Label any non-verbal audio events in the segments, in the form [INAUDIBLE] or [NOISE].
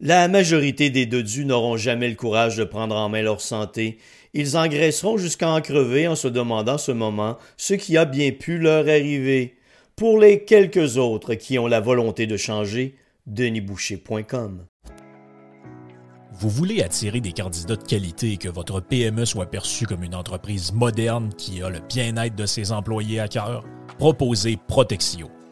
La majorité des dodus n'auront jamais le courage de prendre en main leur santé. Ils engraisseront jusqu'à en crever en se demandant ce moment ce qui a bien pu leur arriver. Pour les quelques autres qui ont la volonté de changer, denisboucher.com. Vous voulez attirer des candidats de qualité et que votre PME soit perçue comme une entreprise moderne qui a le bien-être de ses employés à cœur? Proposez Protexio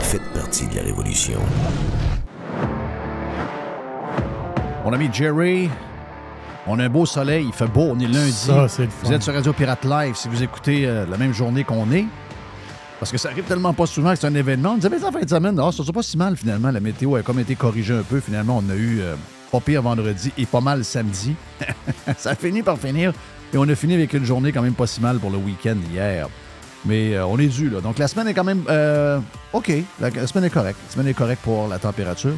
Faites partie de la révolution. Mon ami Jerry, on a un beau soleil, il fait beau, on est lundi. Ça, c'est le fun. Vous êtes sur Radio Pirate Live si vous écoutez euh, la même journée qu'on est. Parce que ça arrive tellement pas souvent que c'est un événement. On disait, mais en fin de semaine, oh, ça pas si mal finalement. La météo a comme été corrigée un peu. Finalement, on a eu euh, pas pire vendredi et pas mal samedi. [LAUGHS] ça a fini par finir. Et on a fini avec une journée quand même pas si mal pour le week-end hier. Mais euh, on est dû, là. Donc, la semaine est quand même euh, OK. La, semaine est correcte. La semaine est correcte pour la température.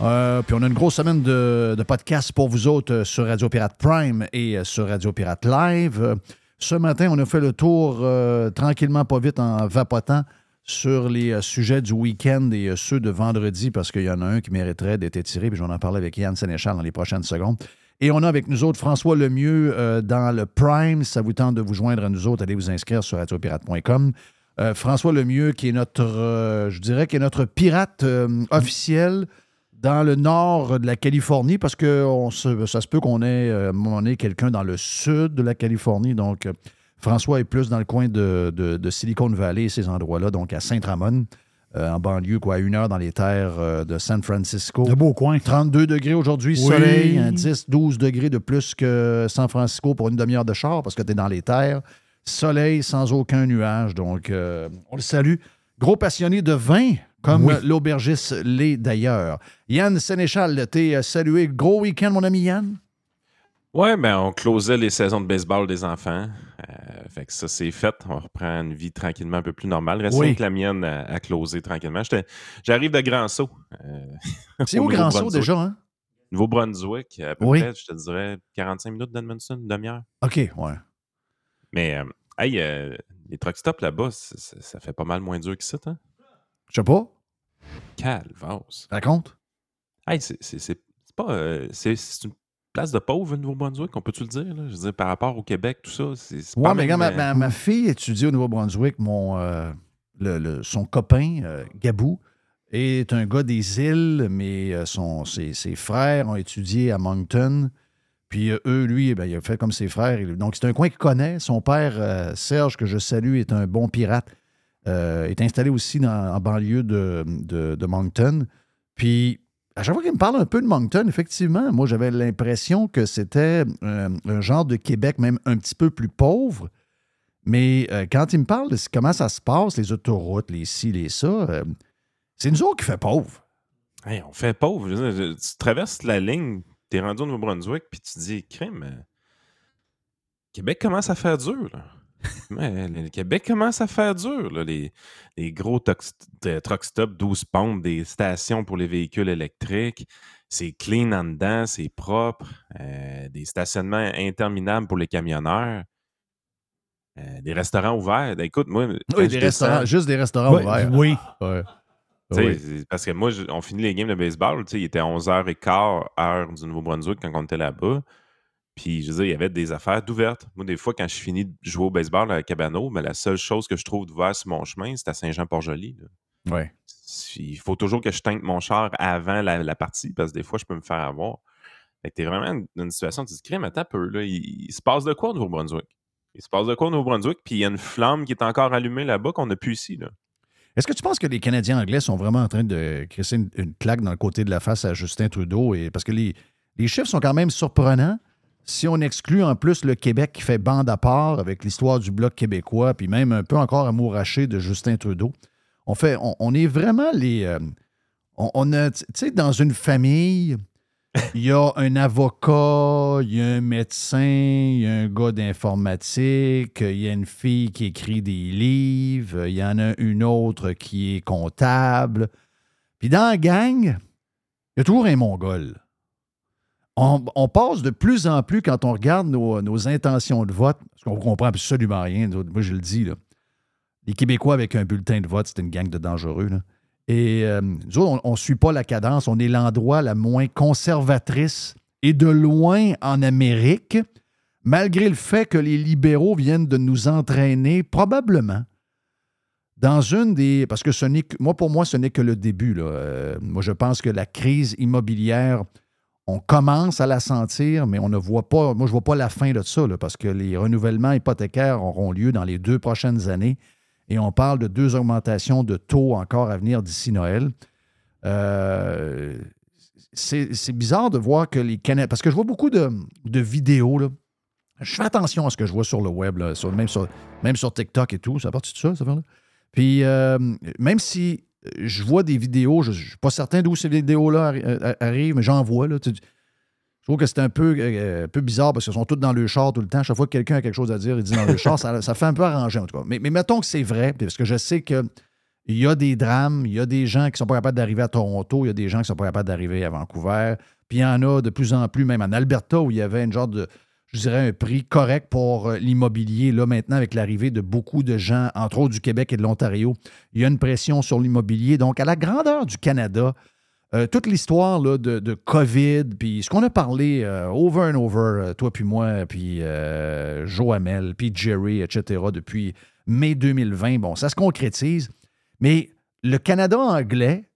Euh, puis on a une grosse semaine de, podcasts pour vous autres sur Radio Pirate Prime et sur Radio Pirate Live. ce matin, on a fait le tour tranquillement, pas vite, en vapotant sur les sujets du week-end et ceux de vendredi, parce qu'il y en a un qui mériterait d'être étiré, puis je vais en parler avec Yann Sénéchal dans les prochaines secondes. Et on a avec nous autres François Lemieux euh, dans le Prime. ça vous tente de vous joindre à nous autres, allez vous inscrire sur radiopirate.com. Euh, François Lemieux, qui est notre, euh, je dirais, qui est notre pirate officiel dans le nord de la Californie, parce que ça se peut qu'on ait, quelqu'un dans le sud de la Californie. Donc, François est plus dans le coin de, Silicon Valley ces endroits-là, donc à Saint-Ramon. Euh, en banlieue, quoi, à une heure dans les terres euh, de San Francisco. De beau coin. 32 degrés aujourd'hui, soleil, 10, 12 degrés de plus que San Francisco pour une demi-heure de char parce que tu es dans les terres. Soleil sans aucun nuage, donc euh, on le salue. Gros passionné de vin, comme l'aubergiste l'est d'ailleurs. Yann Sénéchal, t'es salué. Gros week-end, mon ami Yann? Ouais, ben on closait les saisons de baseball des enfants. Euh, fait que ça, c'est fait. On reprend une vie tranquillement un peu plus normale. Reste que la mienne à, closer tranquillement. J'arrive de Grand Saut. Euh, C'est [LAUGHS] où Grand Saut déjà, hein? Nouveau-Brunswick, à peu Oui. près, je te dirais 45 minutes d'Edmundston, une demi-heure. OK, ouais. Mais, euh, hey, euh, les truck stops là-bas, ça fait pas mal moins dur que ça, hein? Je sais pas. Calvas. Raconte. Hey, c'est pas. c'est une place de pauvre, le Nouveau-Brunswick, on peut-tu le dire? Là? Je veux dire, par rapport au Québec, tout ça. c'est Ouais, mais ma, euh, ma- ma fille étudie au Nouveau-Brunswick. Mon, euh, le- le- son copain, euh, Gabou, est un gars des îles, mais son, ses, ses frères ont étudié à Moncton. Puis eux, lui, ben, il a fait comme ses frères. Donc, c'est un coin qu'il connaît. Son père, euh, Serge, que je salue, est un bon pirate. euh, est installé aussi dans, en banlieue de, de, de Moncton. Puis, à chaque fois qu'il me parle un peu de Moncton, effectivement, moi, j'avais l'impression que c'était euh, un genre de Québec même un petit peu plus pauvre. Mais euh, quand il me parle de comment ça se passe, les autoroutes, les ci, les ça, euh, c'est nous autres qui fait pauvre. hey, on fait pauvre. Tu traverses la ligne, t'es rendu au Nouveau-Brunswick, puis tu dis, crime, Québec commence à faire dur, là. Ouais, le Québec commence à faire dur. là. Les, les gros truck stops, 12 pompes, des stations pour les véhicules électriques. C'est clean en dedans, c'est propre. euh, des stationnements interminables pour les camionneurs. euh, des restaurants ouverts. Ben, Écoute, moi. Oui, des descends- restaurants, juste des restaurants ouverts. oui. Ouais. Parce que moi, je- on finit les games de baseball. tu sais, Il était 11h15, heure du Nouveau-Brunswick, quand on était là-bas. Puis, je veux dire, il y avait des affaires d'ouvertes. Moi, des fois, quand je finis de jouer au baseball à Cabano, la seule chose que je trouve d'ouvert sur mon chemin, c'est à Saint-Jean-Port-Joli. Ouais. Il faut toujours que je teinte mon char avant la, la partie, parce que des fois, je peux me faire avoir. Fait que t'es vraiment dans une situation, tu te dis, crème, attends un peu, là, il, il se passe de quoi au Nouveau-Brunswick? Il se passe de quoi au Nouveau-Brunswick? Puis il y a une flamme qui est encore allumée là-bas qu'on n'a plus ici. Là. Est-ce que tu penses que les Canadiens anglais sont vraiment en train de crisser une, une claque dans le côté de la face à Justin Trudeau? Et, parce que les, les chiffres sont quand même surprenants. Si on exclut en plus le Québec qui fait bande à part avec l'histoire du Bloc québécois, puis même un peu encore amouraché de Justin Trudeau, on, fait, on, est vraiment les. euh, a, tu sais, dans une famille, il y a un avocat, il y a un médecin, il y a un gars d'informatique, il y a une fille qui écrit des livres, il y en a une autre qui est comptable. Puis dans la gang, il y a toujours un mongol. On, passe de plus en plus, quand on regarde nos, intentions de vote, parce qu'on comprend absolument rien, moi je le dis, les Québécois avec un bulletin de vote, c'est une gang de dangereux. Et euh, nous autres, on ne suit pas la cadence. On est l'endroit la moins conservatrice et de loin en Amérique, malgré le fait que les libéraux viennent de nous entraîner probablement dans une des... Parce que ce n'est moi, pour moi, ce n'est que le début. Euh, moi, je pense que la crise immobilière, on commence à la sentir, mais on ne voit pas... Moi, je ne vois pas la fin de ça, parce que les renouvellements hypothécaires auront lieu dans les deux prochaines années et on parle de deux augmentations de taux encore à venir d'ici Noël. Euh, c'est bizarre de voir que les Canadiens. Parce que je vois beaucoup de, vidéos. Je fais attention à ce que je vois sur le web, même, sur, TikTok et tout. Ça partie de ça, ça là Puis, euh, même si je vois des vidéos, je ne suis pas certain d'où ces vidéos-là euh, arrivent, mais j'en vois. Là, Tu- je trouve que c'est un peu, euh, un peu bizarre parce qu'ils sont tous dans le char tout le temps. Chaque fois que quelqu'un a quelque chose à dire, il dit dans le [LAUGHS] char. Ça, ça fait un peu arranger, en tout cas. Mais, mais mettons que c'est vrai, parce que je sais qu'il y a des drames, il y a des gens qui ne sont pas capables d'arriver à Toronto, il y a des gens qui ne sont pas capables d'arriver à Vancouver. Puis il y en a de plus en plus, même en Alberta, où il y avait une genre de, je dirais, un prix correct pour euh, l'immobilier. Là, maintenant, avec l'arrivée de beaucoup de gens, entre autres du Québec et de l'Ontario, il y a une pression sur l'immobilier. Donc, à la grandeur du Canada, euh, toute l'histoire de, de COVID, puis ce qu'on a parlé euh, over and over, toi puis moi, puis euh, Joe Hamel, puis Jerry, etc., depuis mai 2020, bon, ça se concrétise. Mais le Canada anglais,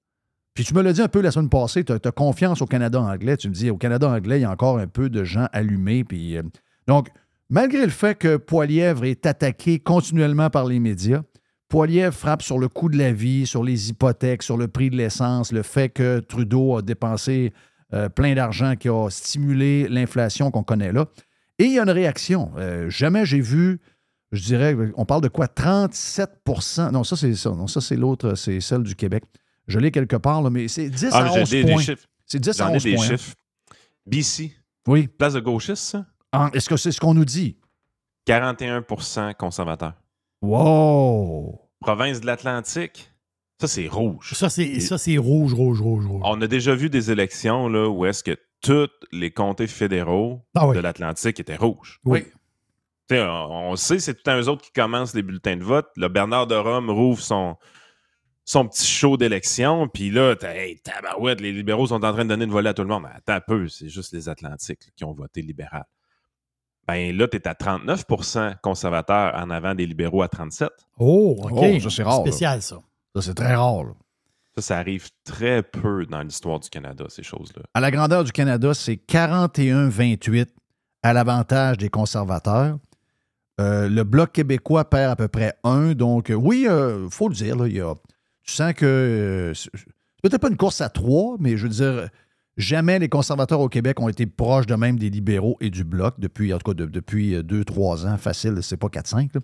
puis tu me l'as dit un peu la semaine passée, tu as, confiance au Canada anglais. Tu me dis, au Canada anglais, il y a encore un peu de gens allumés. Puis, euh, donc, malgré le fait que Poilièvre est attaqué continuellement par les médias, Poilièvre frappe sur le coût de la vie, sur les hypothèques, sur le prix de l'essence, le fait que Trudeau a dépensé euh, plein d'argent qui a stimulé l'inflation qu'on connaît là. Et il y a une réaction. Euh, jamais j'ai vu, je dirais, on parle de quoi? 37% Non, ça, c'est ça. Non, ça, c'est l'autre, c'est celle du Québec. Je l'ai quelque part, là, mais c'est 10 Ah, à j'ai 11 des, points. chiffres. C'est 10 à J'en ai 11 des points. hein. chiffres. BC, Oui. place de gauchiste, ça? Ah, Est-ce que c'est ce qu'on nous dit? 41% conservateurs. Wow! Province de l'Atlantique, Ça, c'est rouge. Ça, c'est ça, c'est rouge, rouge, rouge, rouge. On a déjà vu des élections là, où est-ce que tous les comtés fédéraux Ah oui. de l'Atlantique étaient rouges. Oui. Tu sais, on, on sait, c'est tout un eux autres qui commencent les bulletins de vote. Le Bernard de Rome rouvre son, son petit show d'élection, puis là, t'as, hey, tabarouette, les libéraux sont en train de donner une volée à tout le monde. Mais attends un peu, c'est juste les Atlantiques là, qui ont voté libéral. Ben là, t'es à 39% conservateurs en avant des libéraux à 37. Oh, OK. Oh, ça, c'est rare, là. Spécial, ça. Ça, c'est très rare. là. Ça, ça arrive très peu dans l'histoire du Canada, ces choses-là. À la grandeur du Canada, c'est 41-28 à l'avantage des conservateurs. Euh, le Bloc québécois perd à peu près un. Donc, euh, oui, il faut le dire, là, il y a, tu sens que euh, peut-être pas une course à trois, mais je veux dire, jamais les conservateurs au Québec ont été proches de même des libéraux et du Bloc depuis, en tout cas, de- depuis euh, deux, trois ans, facile, c'est pas 4-5. là.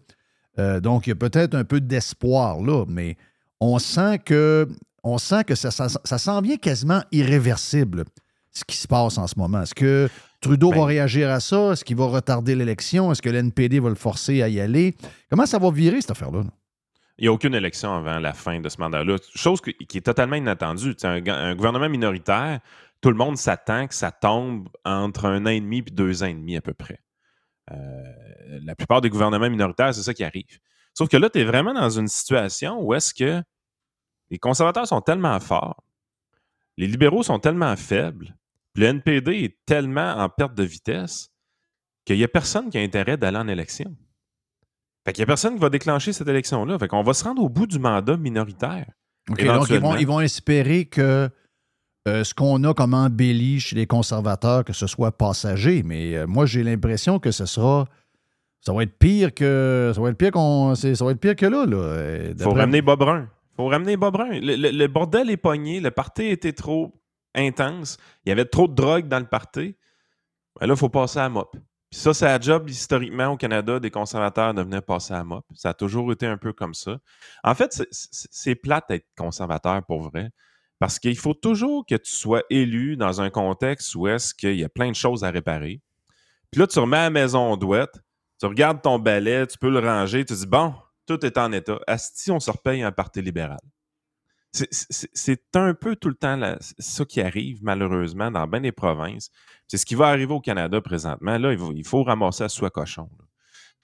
Euh, donc, il y a peut-être un peu d'espoir là, mais on sent que, on sent que ça, ça, ça s'en vient quasiment irréversible, ce qui se passe en ce moment. Est-ce que Trudeau Ben- va réagir à ça? Est-ce qu'il va retarder l'élection? Est-ce que l'NPD va le forcer à y aller? Comment ça va virer, cette affaire-là? là? Il n'y a aucune élection avant la fin de ce mandat-là. Chose qui est totalement inattendue. Un, un gouvernement minoritaire, tout le monde s'attend que ça tombe entre un an et demi et deux ans et demi à peu près. Euh, la plupart des gouvernements minoritaires, c'est ça qui arrive. Sauf que là, tu es vraiment dans une situation où est-ce que les conservateurs sont tellement forts, les libéraux sont tellement faibles, le NPD est tellement en perte de vitesse qu'il n'y a personne qui a intérêt d'aller en élection. Fait qu'il n'y a personne qui va déclencher cette élection-là. Fait qu'on va se rendre au bout du mandat minoritaire. OK, donc, ils vont, ils vont espérer que euh, ce qu'on a comme embelli chez les conservateurs, que ce soit passager. Mais euh, moi, j'ai l'impression que ce sera. Ça va être pire que. Ça va être pire qu'on. Ça va être pire que là. là. Euh, Il faut ramener Bob Brun. faut ramener Bob Brun. Le, le- le bordel est pogné. Le party était trop intense. Il y avait trop de drogue dans le party. Ben là, il faut passer à MOP. Puis ça, c'est la job historiquement au Canada des conservateurs de venir passer à MOP. Ça a toujours été un peu comme ça. En fait, c'est- plate d'être conservateur pour vrai. Parce qu'il faut toujours que tu sois élu dans un contexte où est-ce qu'il y a plein de choses à réparer. Puis là, tu remets à la maison douette, tu regardes ton balai, tu peux le ranger, tu dis bon, tout est en état. Asti, on se repaye un parti libéral. C'est- un peu tout le temps la- ça qui arrive, malheureusement, dans bien des provinces. C'est ce qui va arriver au Canada présentement. Là, il faut, il faut ramasser à soi cochon.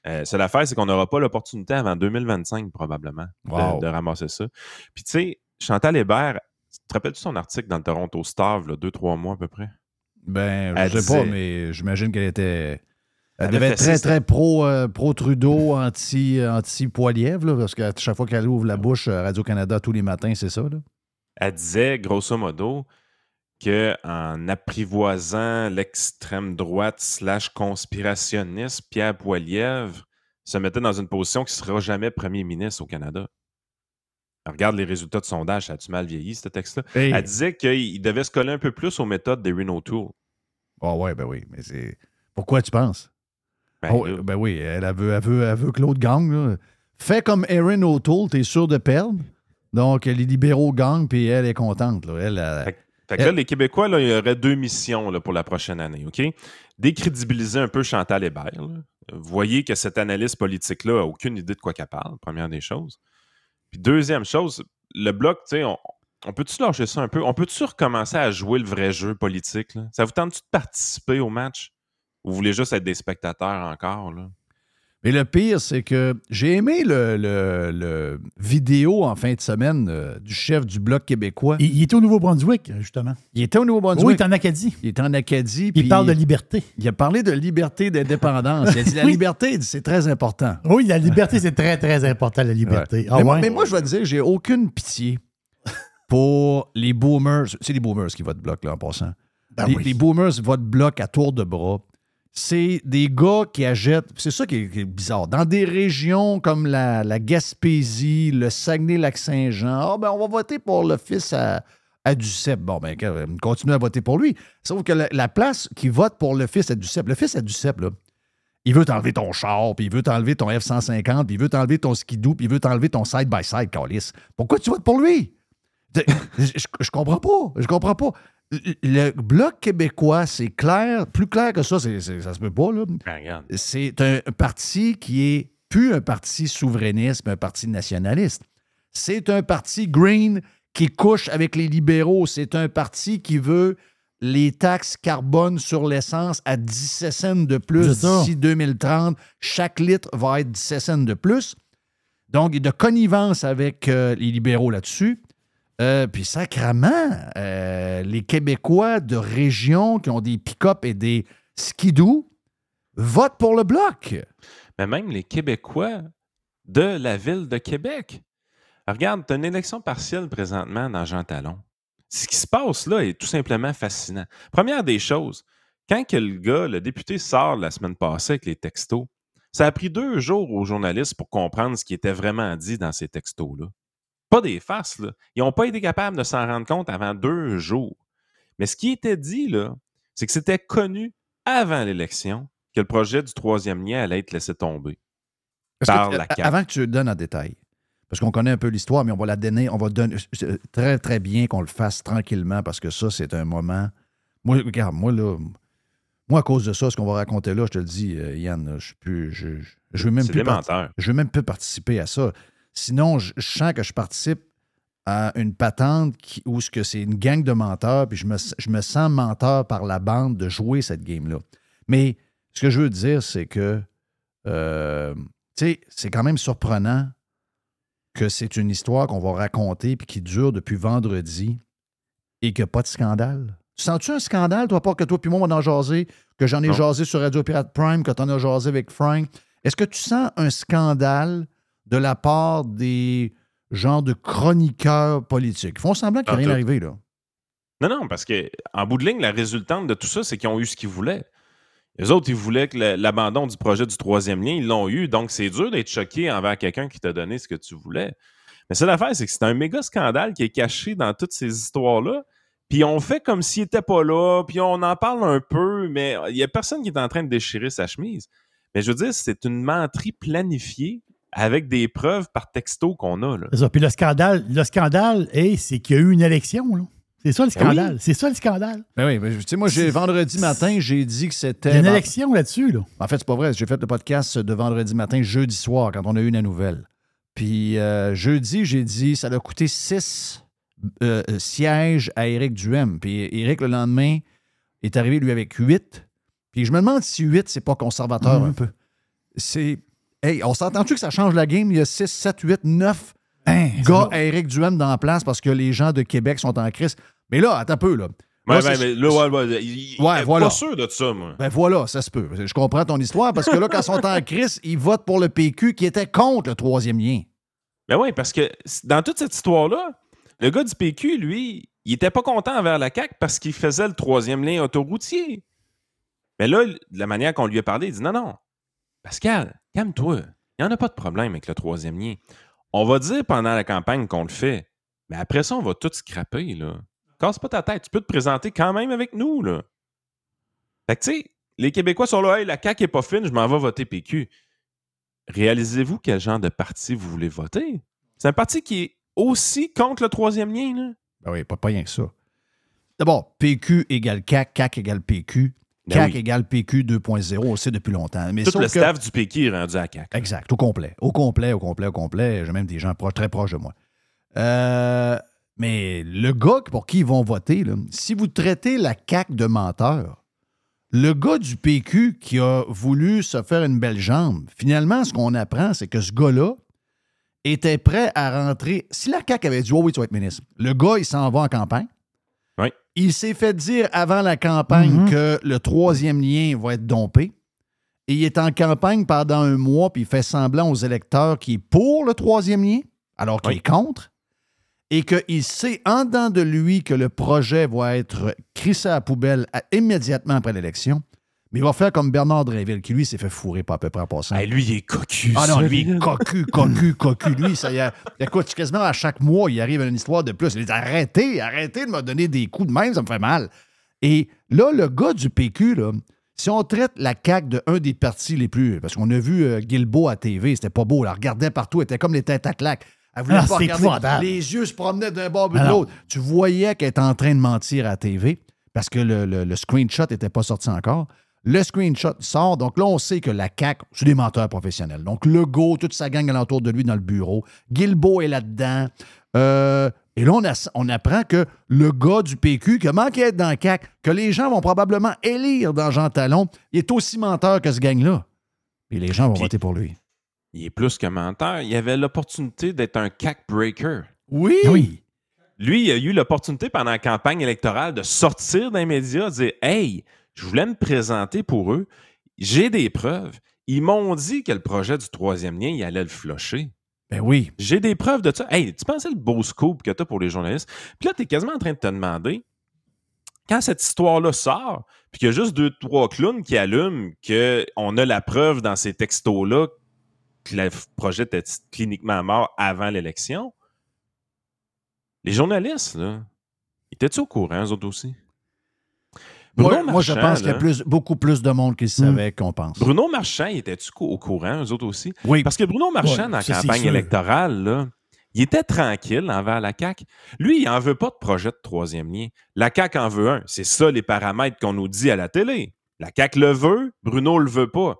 Euh, c'est l'affaire, c'est qu'on n'aura pas l'opportunité avant 2025, probablement, de- Wow. de, ramasser ça. Puis, tu sais, Chantal Hébert, tu te rappelles-tu son article dans le Toronto Star, là, deux, trois mois à peu près? Ben, Elle je sais pas, mais j'imagine qu'elle était. Elle Elle devait être très, très pro, euh, pro-Trudeau, anti, anti-Poilièvre, là, parce qu'à chaque fois qu'elle ouvre la bouche à Radio-Canada tous les matins, c'est ça. Là. elle disait, grosso modo, qu'en apprivoisant l'extrême droite slash conspirationniste, Pierre Poilievre se mettait dans une position qui ne sera jamais premier ministre au Canada. Regarde les résultats de sondage, ça a-tu mal vieilli, ce texte-là? Hey. Elle disait qu'il devait se coller un peu plus aux méthodes des Renault Tool. Ah ouais, ben oui, mais c'est. Pourquoi tu penses? Ben, Oh, là, ben oui, elle, elle veut, elle veut, elle veut que l'autre gagne. là. Fais comme Erin O'Toole, t'es sûr de perdre? Donc, les libéraux gagnent, puis elle est contente. Là. Elle, elle- Fait Fait que là, les Québécois, là, il y aurait deux missions pour la prochaine année, OK? Décrédibiliser un peu Chantal Hébert. là. Vous voyez que cette analyste politique-là n'a aucune idée de quoi qu'elle parle, première des choses. Puis deuxième chose, le bloc, tu sais, on, on peut-tu lâcher ça un peu? On peut-tu recommencer à jouer le vrai jeu politique? là? Ça vous tente-tu de participer au match? Ou vous voulez juste être des spectateurs encore? Là? Mais le pire, c'est que j'ai aimé le, le- le vidéo en fin de semaine euh, du chef du Bloc québécois. Il, il était au Nouveau-Brunswick, justement. Il était au Nouveau-Brunswick. Oui, il est en Acadie. Il était en Acadie. Il parle de liberté. Il a parlé de liberté d'indépendance. Il a dit [LAUGHS] la Oui. liberté, c'est très important. Oui, la liberté, c'est très, très important, la liberté. Ouais. Ah mais, moi- ouais? mais moi, je vais te dire, j'ai aucune pitié pour les boomers. C'est les boomers qui votent bloc, là, en passant. Ben les, oui. les boomers votent bloc à tour de bras. C'est des gars qui achètent. C'est ça qui est, bizarre. Dans des régions comme la, Gaspésie, le Saguenay-Lac-Saint-Jean, ah, ben, on va voter pour le fils à, à Duceppe. Bon, ben, euh, continue à voter pour lui. Sauf que la, la place qui vote pour le fils à Duceppe, le fils à Duceppe, là, il veut t'enlever ton char, puis il veut t'enlever ton F-150, puis il veut t'enlever ton skidoo, puis il veut t'enlever ton side-by-side, Calis. Pourquoi tu votes pour lui? [LAUGHS] Je comprends pas. Je comprends pas. Le- Bloc québécois, c'est clair, plus clair que ça, c'est, c'est- ça se peut pas, là. Ben. C'est un parti qui est plus un parti souverainiste, mais un parti nationaliste. C'est un parti green qui couche avec les libéraux. C'est un parti qui veut les taxes carbone sur l'essence à 17 cents de plus d'ici 2030. Chaque litre va être 17 cents de plus. Donc, il y a de connivence avec euh, les libéraux là-dessus. Euh, puis, sacrament, euh, les Québécois de région qui ont des pick-up et des skidoo votent pour le bloc. Mais même les Québécois de la ville de Québec. Regarde, tu une élection partielle présentement dans Jean Talon. Ce qui se passe là est tout simplement fascinant. Première des choses, quand que le gars, le député, sort la semaine passée avec les textos, ça a pris deux jours aux journalistes pour comprendre ce qui était vraiment dit dans ces textos-là. Pas des farces, là. Ils n'ont pas été capables de s'en rendre compte avant deux jours. Mais ce qui était dit, là, c'est que c'était connu avant l'élection que le projet du troisième lien allait être laissé tomber. Que, Par la euh, CAQ. avant que tu le donnes en détail, parce qu'on connaît un peu l'histoire, mais on va la donner, on va donner. c'est Très, très bien qu'on le fasse tranquillement parce que ça, c'est un moment. Moi, regarde, moi, là. Moi, à cause de ça, ce qu'on va raconter là, je te le dis, euh, Yann, je suis plus. Je, je, je veux même C'est plus. des part- menteurs. je veux même plus participer à ça. Sinon, je, je sens que je participe à une patente qui, où ce que c'est une gang de menteurs, puis je me, je me sens menteur par la bande de jouer cette game-là. Mais ce que je veux dire, c'est que, euh, c'est quand même surprenant que c'est une histoire qu'on va raconter puis qui dure depuis vendredi et qu'il n'y a pas de scandale. Tu sens-tu un scandale, toi, pas que toi puis moi, on en jaser, que j'en ai Non. jasé sur Radio Pirate Prime, que tu en as jasé avec Frank? Est-ce que tu sens un scandale de la part des genres de chroniqueurs politiques? Ils font semblant qu'il n'y a En rien arrivé, là. Non, non, parce que en bout de ligne, la résultante de tout ça, c'est qu'ils ont eu ce qu'ils voulaient. Les autres, ils voulaient que l'abandon du projet du troisième lien, ils l'ont eu. Donc, c'est dur d'être choqué envers quelqu'un qui t'a donné ce que tu voulais. Mais c'est l'affaire, c'est que c'est un méga scandale qui est caché dans toutes ces histoires-là. Puis on fait comme s'il n'était pas là, puis on en parle un peu, mais il n'y a personne qui est en train de déchirer sa chemise. Mais je veux dire, c'est une menterie planifiée avec des preuves par texto qu'on a. Là. C'est ça. Puis le scandale, le scandale, hey, c'est qu'il y a eu une élection. là. C'est ça le Ben oui. scandale. C'est ça le scandale. Ben oui, ben, tu sais, moi, j'ai, vendredi matin, j'ai dit que Il y a c'était. une élection là-dessus. Là. En fait, c'est pas vrai. J'ai fait le podcast de vendredi matin, jeudi soir, quand on a eu la nouvelle. Puis euh, jeudi, j'ai dit ça a coûté six euh, euh, sièges à Éric Duhem. Puis Éric, le lendemain, est arrivé, lui, avec huit. Puis je me demande si huit, c'est pas conservateur Mhm. un peu. C'est. Hey, on s'entend-tu que ça change la game? Il y a 6, 7, 8, 9 Hein, ça gars à Éric Duhem dans la place parce que les gens de Québec sont en crise. Mais là, attends un peu, là. Ouais, Là, ben, c'est- mais là, ouais, ouais, il- Ouais, est voilà. pas sûr de ça, moi. Ben voilà, ça se peut. Je comprends ton histoire parce que là, quand ils sont en crise, ils votent pour le PQ qui était contre le troisième lien. Ben oui, parce que dans toute cette histoire-là, le gars du PQ, lui, il était pas content envers la CAQ parce qu'il faisait le troisième lien autoroutier. Mais là, de la manière qu'on lui a parlé, il dit non, non, Pascal, calme-toi. Il n'y en a pas de problème avec le troisième lien. On va dire pendant la campagne qu'on le fait, mais après ça, on va tout scraper, là. Casse pas ta tête, tu peux te présenter quand même avec nous, là. Fait tu sais, les Québécois sont là, hey, la CAQ est pas fine, je m'en vais voter PQ. Réalisez-vous quel genre de parti vous voulez voter? C'est un parti qui est aussi contre le troisième lien, là. Ben oui, pas, pas rien que ça. D'abord, PQ égale CAC, CAC égale PQ. Ben CAC oui. égale PQ 2.0, on sait depuis longtemps. Mais Tout le que- staff du PQ est rendu à CAQ. Exact, au complet. Au complet, au complet, au complet. J'ai même des gens proches, très proches de moi. Euh, mais le gars pour qui ils vont voter, là, si vous traitez la CAQ de menteur, le gars du PQ qui a voulu se faire une belle jambe, finalement, ce qu'on apprend, c'est que ce gars-là était prêt à rentrer. Si la CAQ avait dit Oh oui, tu vas être ministre, le gars, il s'en va en campagne. Oui. Il s'est fait dire avant la campagne Mhm. que le troisième lien va être dompé. Et il est en campagne pendant un mois, puis il fait semblant aux électeurs qu'il est pour le troisième lien, alors qu'il Oui. est contre. Et qu'il sait en dedans de lui que le projet va être crissé à la poubelle à- immédiatement après l'élection. Mais il va faire comme Bernard Drinville, qui lui s'est fait fourrer pas à peu près en passant. Hey, lui, il est cocu. Ah non, lui, là. cocu, cocu, cocu. Lui, ça y a. Écoute, quasiment à chaque mois, il arrive une histoire de plus. Il dit arrêtez, arrêtez de me donner des coups de même, ça me fait mal. Et là, le gars du PQ, là, si on traite la CAQ de un des partis les plus. Parce qu'on a vu euh, Guilbeault à TV, c'était pas beau. Elle regardait partout, elle était comme les têtes à claque. Elle voulait Ah, pas regarder. Les yeux se promenaient d'un bord ou de Ah l'autre. Tu voyais qu'elle était en train de mentir à TV parce que le, le- le screenshot n'était pas sorti encore. Le screenshot sort. Donc là, on sait que la CAQ, c'est des menteurs professionnels. Donc Legault, toute sa gang alentour de lui dans le bureau. Guilbeault est là-dedans. Euh, et là, on, a- on apprend que le gars du PQ, qui a manqué d'être dans le CAQ, que les gens vont probablement élire dans Jean Talon, il est aussi menteur que ce gang-là. Et les gens vont Puis- voter pour lui. Il est plus que menteur. Il avait l'opportunité d'être un cac breaker. Oui! Oui. Lui, il a eu l'opportunité pendant la campagne électorale de sortir d'un média, de dire Hey, je voulais me présenter pour eux. J'ai des preuves. Ils m'ont dit que le projet du troisième lien, il allait le flusher. Ben oui. J'ai des preuves de ça. Hey, tu pensais le beau scoop que tu as pour les journalistes? Puis là, tu es quasiment en train de te demander, quand cette histoire-là sort, puis qu'il y a juste deux, trois clowns qui allument qu'on a la preuve dans ces textos-là que le projet était cliniquement mort avant l'élection, les journalistes, là, étaient-ils au courant, eux autres aussi? Moi, Bruno moi, je Marchand, pense qu'il y a plus, beaucoup plus de monde qui le savait qu'on pense. Bruno Marchand, était-tu au courant, eux autres aussi? Oui. Parce que Bruno Marchand, Ouais, dans la ça, c'est campagne électorale, là, il était tranquille envers la CAQ. Lui, il n'en veut pas de projet de troisième lien. La CAQ en veut un. C'est ça les paramètres qu'on nous dit à la télé. La CAQ le veut, Bruno le veut pas.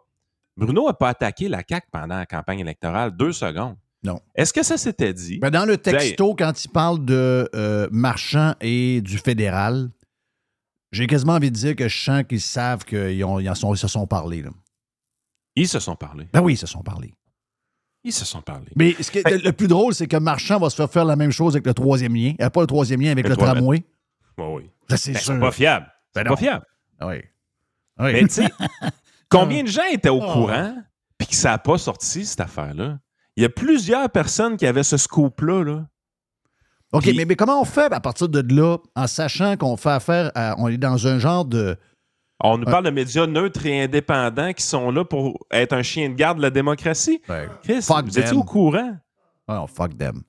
Bruno n'a pas attaqué la CAQ pendant la campagne électorale deux secondes. Non. Est-ce que ça s'était dit? Ben, dans le texto, quand il parle de euh, Marchand et du fédéral, j'ai quasiment envie de dire que je sens qu'ils savent qu'ils ont- ils se sont parlé. Là. Ils se sont parlé. Ben oui, ils se sont parlé. Ils se sont parlé. Mais ce qui est- le plus drôle, c'est que Marchand va se faire faire la même chose avec le troisième lien. Euh, pas le troisième lien, avec Le tramway. Oui, oui. Ça, c'est Ben, sûr. c'est pas fiable. Ben pas fiable. Ah Oui. Ah Oui. Mais tu sais, [LAUGHS] combien de gens étaient au Oh. courant puis que ça n'a pas sorti, cette affaire-là? Il y a plusieurs personnes qui avaient ce scoop-là. Là. OK, Puis- mais, mais comment on fait à partir de là, en sachant qu'on fait affaire à. On est dans un genre de. On nous parle de médias neutres et indépendants qui sont là pour être un chien de garde de la démocratie. Chris, Fuck vous étiez au courant? Ah non, fuck them.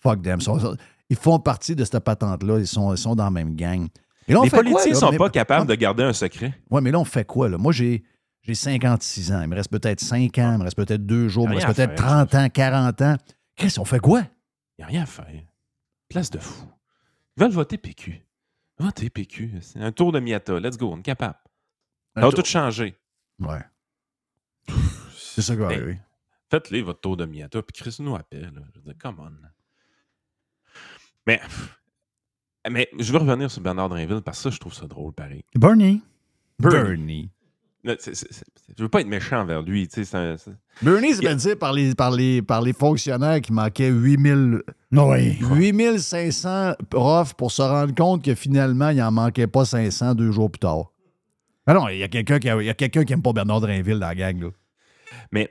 Fuck them. Ils, sont- ils font partie de cette patente-là. Ils sont, ils sont dans la même gang. Et là, on Les politiciens là? sont Mais- pas capables Ouais. de garder un secret. Ouais, mais là, on fait quoi, là? Moi, j'ai. J'ai 56 ans. Il me reste peut-être 5 ans, il me reste peut-être 2 jours, il me reste peut-être faire, 30 ans, 40 ans. Qu'est-ce qu'on fait quoi? Il n'y a rien à faire. Place de fou. Ils veulent voter PQ. Voter PQ. C'est un tour de Miata. Let's go. On est capable. Ça va tout changer. Ouais. C'est ça qui va Ben, arriver. Faites-les votre tour de Miata, puis Chris nous appelle. là. Je veux dire, come on. Mais, mais je veux revenir sur Bernard Drinville parce que ça, je trouve ça drôle, pareil. Bernie. Bernie. Je veux pas être méchant envers lui. tu sais, c'est un- c'est- Bernie, bien dit par les, par, les, par les fonctionnaires qui manquaient 8000 Oui. 8500 profs pour se rendre compte que finalement, il n'en manquait pas 500 deux jours plus tard. Ah non, il y a quelqu'un qui, a- il y a quelqu'un qui aime pas Bernard Drinville dans la gang. Là. Mais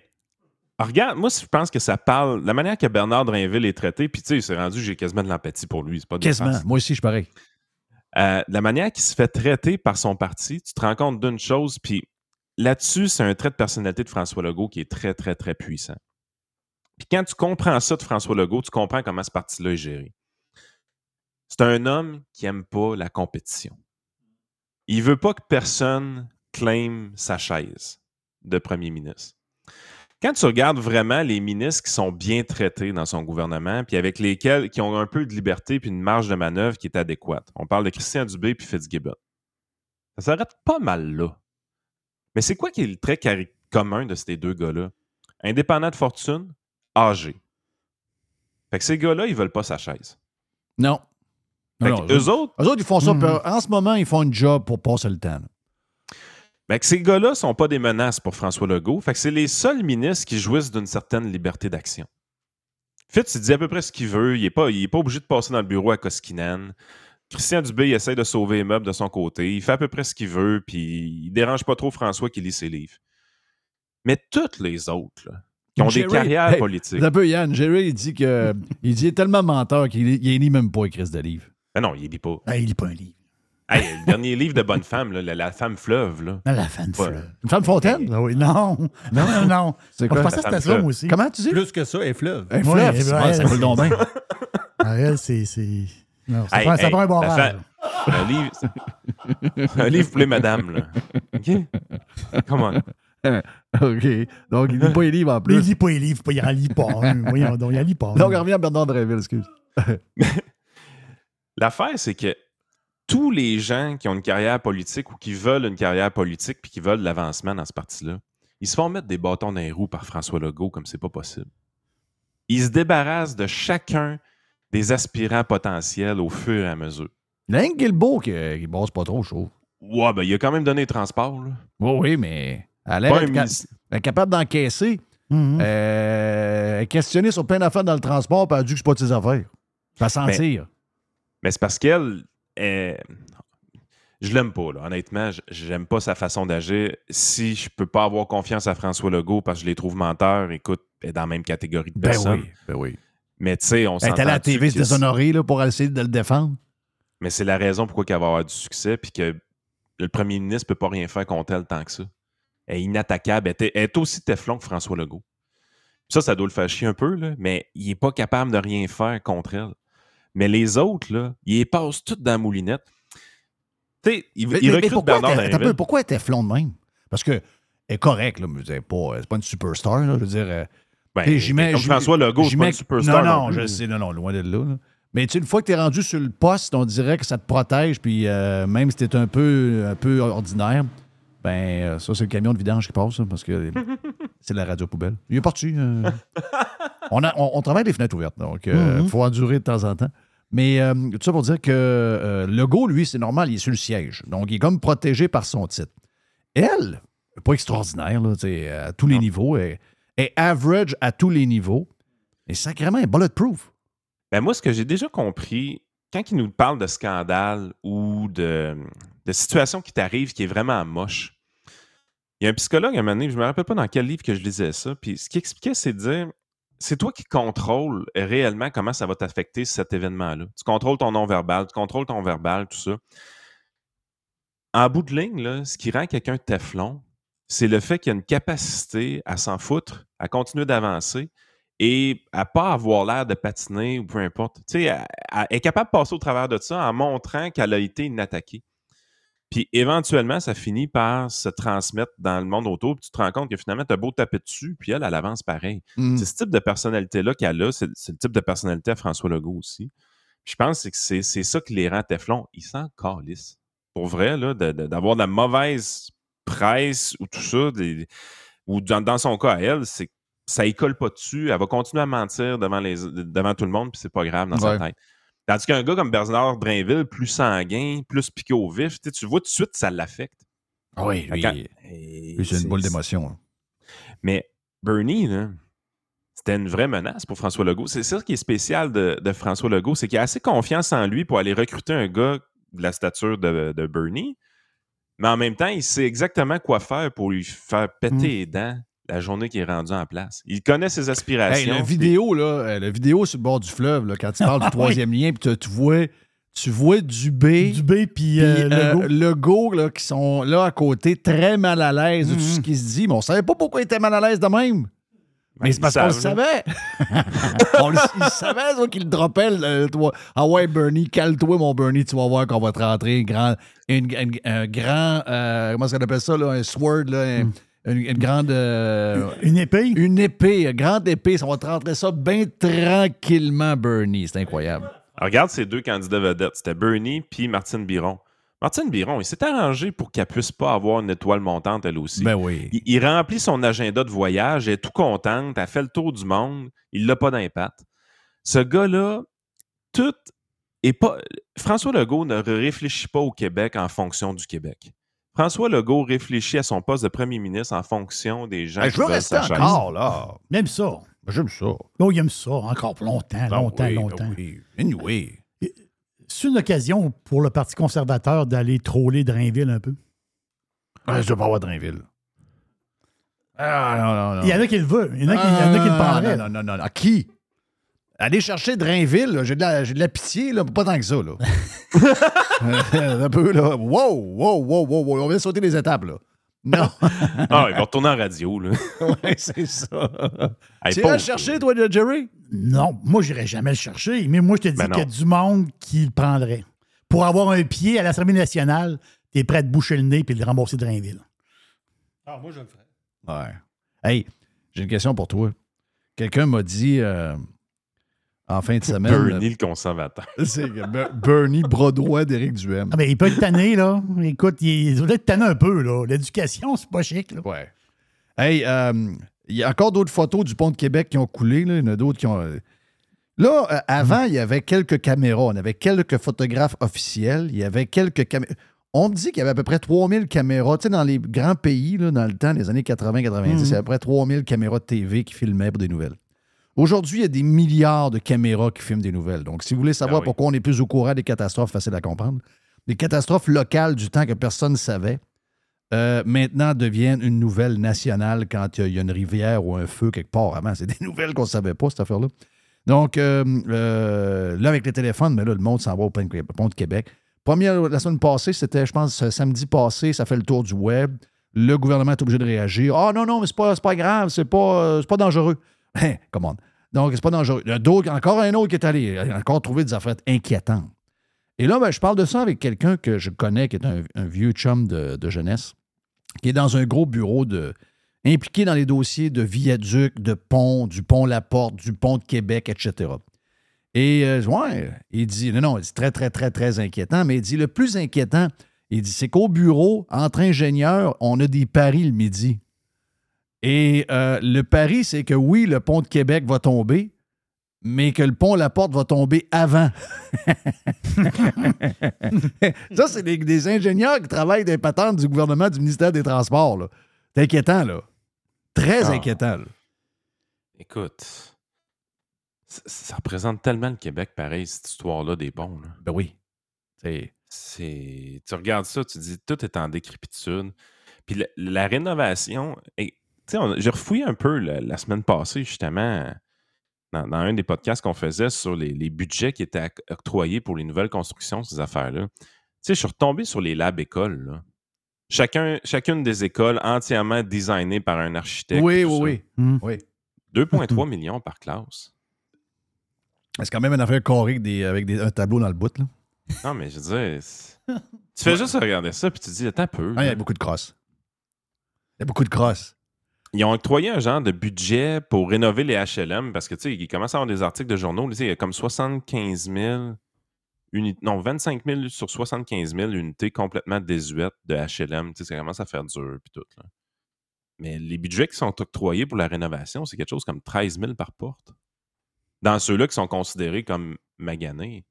regarde, moi, je pense que ça parle. La manière que Bernard Drinville est traité, puis tu sais, c'est rendu, j'ai quasiment de l'empathie pour lui. C'est pas de Quasiment. défense. Moi aussi, je suis pareil. Euh, la manière qu'il se fait traiter par son parti, tu te rends compte d'une chose, puis là-dessus, c'est un trait de personnalité de François Legault qui est très, très, très puissant. Puis quand tu comprends ça de François Legault, tu comprends comment ce parti-là est géré. C'est un homme qui aime pas la compétition. Il veut pas que personne claime sa chaise de premier ministre. Quand tu regardes vraiment les ministres qui sont bien traités dans son gouvernement, puis avec lesquels qui ont un peu de liberté puis une marge de manœuvre qui est adéquate. On parle de Christian Dubé puis Fitzgibbon. Ça s'arrête pas mal là. Mais c'est quoi qui est le trait cari- commun de ces deux gars-là? Indépendant de fortune, âgé. Fait que ces gars-là, ils veulent pas sa chaise. Non. Fait Non, que non, eux autres, eux autres, ils font ça. Puis En ce moment, ils font une job pour passer le temps. là. Fait que ces gars-là sont pas des menaces pour François Legault. Fait que c'est les seuls ministres qui jouissent d'une certaine liberté d'action. Fitz, il dit à peu près ce qu'il veut. Il n'est pas, il est pas obligé de passer dans le bureau à Koskinen. Christian Dubé il essaie de sauver les meubles de son côté. Il fait à peu près ce qu'il veut, puis il dérange pas trop François qui lit ses livres. Mais toutes les autres, là, qui ont Jerry, des carrières hey, politiques. Un peu, Yann. Jerry, il dit que [LAUGHS] il dit, il est tellement menteur qu'il il lit même pas écrit de livre. Ben non, il lit pas. Ah, il lit pas un livre. Hey, le dernier livre de Bonne Femme, là, la, la femme fleuve, là. À la Ouais. fleuve. Une femme fontaine? Ah oui, non. Non, non, non. [LAUGHS] C'est quoi? je pensais que c'était ça, moi aussi. Comment tu dis? Plus que ça, et fleuve. Un Ouais, fleuve. ouais, c'est bon, ça ouais. coule donc bien. Ah, elle, c'est. Non, ça Hey, prend, ça hey, prend un bon fa- Un livre, [LAUGHS] un livre pour les madames, là. OK? Come on. [LAUGHS] OK. Donc, il lit pas les livres en Mais il plus. lit pas les livres, il en lit pas. [LAUGHS] Voyons donc, il en lit pas. Donc, on revient à Bernard Drinville, excuse. L'affaire, c'est que tous les gens qui ont une carrière politique ou qui veulent une carrière politique puis qui veulent de l'avancement dans ce parti-là, ils se font mettre des bâtons dans les roues par François Legault comme c'est pas possible. Ils se débarrassent de chacun des aspirants potentiels au fur et à mesure. L'Anne Guilbeault qui, qui bosse pas trop chaud. Ouais, ben il a quand même donné le transport. Là. Oui, oui, mais elle est capable d'encaisser. Mhm. Euh, elle est questionnée sur plein d'affaires dans le transport, puis elle a dit que c'est pas de ses affaires. Ça sentir. Mais c'est parce qu'elle, elle- je l'aime pas, là. honnêtement. je- J'aime pas sa façon d'agir. Si je peux pas avoir confiance à François Legault parce que je les trouve menteurs, écoute, elle est dans la même catégorie de Ben personnes. oui, ben oui. Mais tu sais, on Elle est allée à la TV se déshonorer là, pour essayer de le défendre? Mais c'est la raison pourquoi elle va avoir du succès, puis que le premier ministre peut pas rien faire contre elle tant que ça. Elle est inattaquable. Elle, elle est aussi Teflon que François Legault. Ça, ça doit le faire chier un peu, là, mais il est pas capable de rien faire contre elle. Mais les autres, là, ils les passent toutes dans la moulinette. Tu sais, il, Mais, il mais- mais recrute pourquoi, Bernard elle- peu, pourquoi elle était flon de même? Parce que elle est correcte, là, mais c'est pas, pas une superstar. Là, je veux dire, euh, Ben, j'y François Legault, c'est pas superstar. Non, non, je sais, non, non, loin de là. là. Mais tu sais, une fois que tu es rendu sur le poste, on dirait que ça te protège, puis euh, même si t'es un peu, un peu ordinaire, ben euh, ça, c'est le camion de vidange qui passe, ça, parce que [LAUGHS] c'est la radio poubelle. Il est parti. euh. [LAUGHS] on, a- on- on travaille les fenêtres ouvertes, donc il Mhm. faut endurer de temps en temps. Mais euh, tout ça pour dire que euh, Legault, lui, c'est normal, il est sur le siège. Donc, il est comme protégé par son titre. Elle, pas extraordinaire, là, tu sais, à tous les Non. niveaux, elle est average à tous les niveaux. Et sacrément, est bulletproof. Ben moi, ce que j'ai déjà compris, quand il nous parle de scandale ou de, situation qui t'arrive qui est vraiment moche, il y a un psychologue à un moment donné, je me rappelle pas dans quel livre que je lisais ça, puis ce qu'il expliquait, c'est de dire c'est toi qui contrôles réellement comment ça va t'affecter cet événement-là. Tu contrôles ton non-verbal, tu contrôles ton verbal, tout ça. En bout de ligne, là, ce qui rend quelqu'un teflon, c'est le fait qu'il y a une capacité à s'en foutre, à continuer d'avancer et à pas avoir l'air de patiner ou peu importe. Tu sais, elle, elle est capable de passer au travers de ça en montrant qu'elle a été inattaquée. Puis éventuellement, ça finit par se transmettre dans le monde autour. Puis tu te rends compte que finalement, tu as beau taper dessus, puis elle, elle avance pareil. Mm. C'est ce type de personnalité-là qu'elle a. C'est le type de personnalité à François Legault aussi. Puis je pense que c'est c'est ça qui les rend Teflon. Ils s'en calissent. Pour vrai, là, de- de- d'avoir de, la mauvaise presse ou tout ça, des- ou dans, dans son cas à elle, c'est ça y colle pas dessus. Elle va continuer à mentir devant, les, devant tout le monde, puis c'est pas grave dans sa tête. Tandis qu'un gars comme Bernard Drainville, plus sanguin, plus piqué au vif, tu vois tout de suite, ça l'affecte. Ah oui, lui, Quand- lui, c'est une boule d'émotion. hein. Mais Bernie, c'était une vraie menace pour François Legault. C'est ça qui est spécial de, de François Legault, c'est qu'il a assez confiance en lui pour aller recruter un gars de la stature de, de Bernie, mais en même temps, il sait exactement quoi faire pour lui faire péter Mm. les dents la journée qu'il est rendu en place. Il connaît ses Hey, aspirations. la vidéo, là, euh, la vidéo sur le bord du fleuve, là, quand tu parles du [LAUGHS] troisième lien, puis tu, vois, tu vois Dubé, Dubé puis puis euh, euh, Legault. Là, qui sont là à côté, très mal à l'aise de tout Mhm. ce qui se dit, mais on savait pas pourquoi il était mal à l'aise de même. Mais c'est parce qu'on le savait. [LAUGHS] on le, il savait, ça, qu'il le droppait. le- toi. Ah ouais, Bernie, cale-toi, mon Bernie, tu vas voir qu'on va te rentrer un grand, une- une- un grand, euh, comment est-ce qu'on appelle ça, là, un sword, là, un- Hmm. une, une grande, euh, Une épée? une épée, une grande épée. Ça va te rentrer ça bien tranquillement, Bernie. C'est incroyable. Alors, regarde ces deux candidats vedettes. C'était Bernie puis Martine Biron. Martine Biron, il s'est arrangé pour qu'elle puisse pas avoir une étoile montante, elle aussi. Ben oui. Il, il remplit son agenda de voyage, elle est tout contente, elle fait le tour du monde, il l'a pas d'impact. Ce gars-là, tout est pas. François Legault ne réfléchit pas au Québec en fonction du Québec. François Legault réfléchit à son poste de premier ministre en fonction des gens Hey, qui je veux rester encore, là. Même ça. J'aime ça. Oh, il aime ça encore pour longtemps, longtemps, Ah oui, longtemps. ah oui. Anyway. C'est une occasion pour le Parti conservateur d'aller troller Drainville un peu? Ah, je dois pas avoir Drainville. Ah, non, non, non. Il y en a qui le veulent. Il y en a qui, il y en a qui le Ah, prendraient. Non, non, non, non. À qui? Aller chercher Drainville, j'ai de, la- j'ai de la pitié, là, pas tant que ça. Là. [LAUGHS] [LAUGHS] un peu, là. Wow, wow, wow, wow, wow. On vient de sauter les étapes, là. Non, [LAUGHS] Ah, il va retourner en radio. Là. [LAUGHS] ouais, c'est ça. Hey, tu iras pauvre. le chercher, toi, de Jerry? Non, moi, j'irais jamais le chercher. Mais moi, je te dis Ben qu'il y a du monde qui le prendrait. Pour avoir un pied à l'Assemblée nationale, t'es prêt à te boucher le nez puis le rembourser de Drainville. Ah, moi, je le ferais. Ouais. Hey, j'ai une question pour toi. Quelqu'un m'a dit euh, en fin de semaine. Bernie le conservateur. [LAUGHS] C'est Bernie, bras droit d'Éric Duhem. Ah, ben, il peut être tanné, là. Écoute, il, doit être tanné un peu, là. L'éducation, c'est pas chic, là. Ouais. Hey, euh, il y a encore d'autres photos du pont de Québec qui ont coulé. Là. Il y en a d'autres qui ont. euh, Là, euh, avant, il y avait quelques caméras. On avait quelques photographes officiels. Il y avait quelques caméras. On me dit qu'il y avait à peu près 3000 caméras. Tu sais, dans les grands pays, là, dans le temps, les années 80-90, il y avait à peu près 3000 caméras de TV qui filmaient pour des nouvelles. Aujourd'hui, il y a des milliards de caméras qui filment des nouvelles. Donc, si vous voulez savoir Ah oui. pourquoi on est plus au courant des catastrophes, facile à comprendre. Les catastrophes locales du temps que personne ne savait, euh, maintenant deviennent une nouvelle nationale quand il y a- il y, a une rivière ou un feu quelque part. Avant, c'est des [LAUGHS] nouvelles qu'on ne savait pas, cette affaire-là. Donc, euh, euh, là, avec les téléphones, mais là, le monde s'en va au pont pont de Québec. Première, la semaine passée, c'était, je pense, samedi passé, ça fait le tour du web. Le gouvernement est obligé de réagir. Ah non, non, mais c'est pas, pas grave, c'est pas, c'est pas dangereux. Hein, come on. Donc, c'est pas dangereux. Encore un autre qui est allé, a encore trouvé des affaires inquiétantes. Et là, ben, je parle de ça avec quelqu'un que je connais, qui est un, vieux chum de, jeunesse, qui est dans un gros bureau de, impliqué dans les dossiers de viaducs, de ponts, du pont La Porte, du pont de Québec, etc. Et euh, ouais, il dit, non, non, c'est très, très, très, très inquiétant, mais il dit, le plus inquiétant, il dit, c'est qu'au bureau, entre ingénieurs, on a des paris le midi. Et euh, le pari, c'est que oui, le pont de Québec va tomber, mais que le pont La Porte va tomber avant. [LAUGHS] Ça, c'est des, des ingénieurs qui travaillent des patentes du gouvernement du ministère des Transports. C'est inquiétant, là. Très Ah. inquiétant. là. Écoute, ça, représente tellement le Québec, pareil, cette histoire-là des ponts. là. Ben oui. C'est. Tu regardes ça, tu dis tout est en décrépitude. Puis la, la rénovation, et, j'ai refouillé un peu la, la semaine passée, justement, dans, dans un des podcasts qu'on faisait sur les, les budgets qui étaient octroyés pour les nouvelles constructions, ces affaires-là. Tu sais, je suis retombé sur les labs écoles. là. Chacun, chacune des écoles entièrement designées par un architecte. Oui, oui, oui. Hmm. oui. 2,3 [LAUGHS] millions par classe. C'est quand même une affaire carrée avec, des, avec des- un tableau dans le bout. Là. Non, mais je veux dire, tu fais juste regarder ça, puis tu te dis, attends un peu. Ah, il y a beaucoup de crosses. Il y a beaucoup de crosses. Ils ont octroyé un genre de budget pour rénover les HLM parce que, tu sais, ils commencent à avoir des articles de journaux. tu sais, Il y a comme 75 000 unités, non, 25 000 sur 75 000 unités complètement désuètes de HLM. Tu sais, ça commence à faire dur, puis tout. là. Mais les budgets qui sont octroyés pour la rénovation, c'est quelque chose comme 13 000 par porte. Dans ceux-là qui sont considérés comme maganés.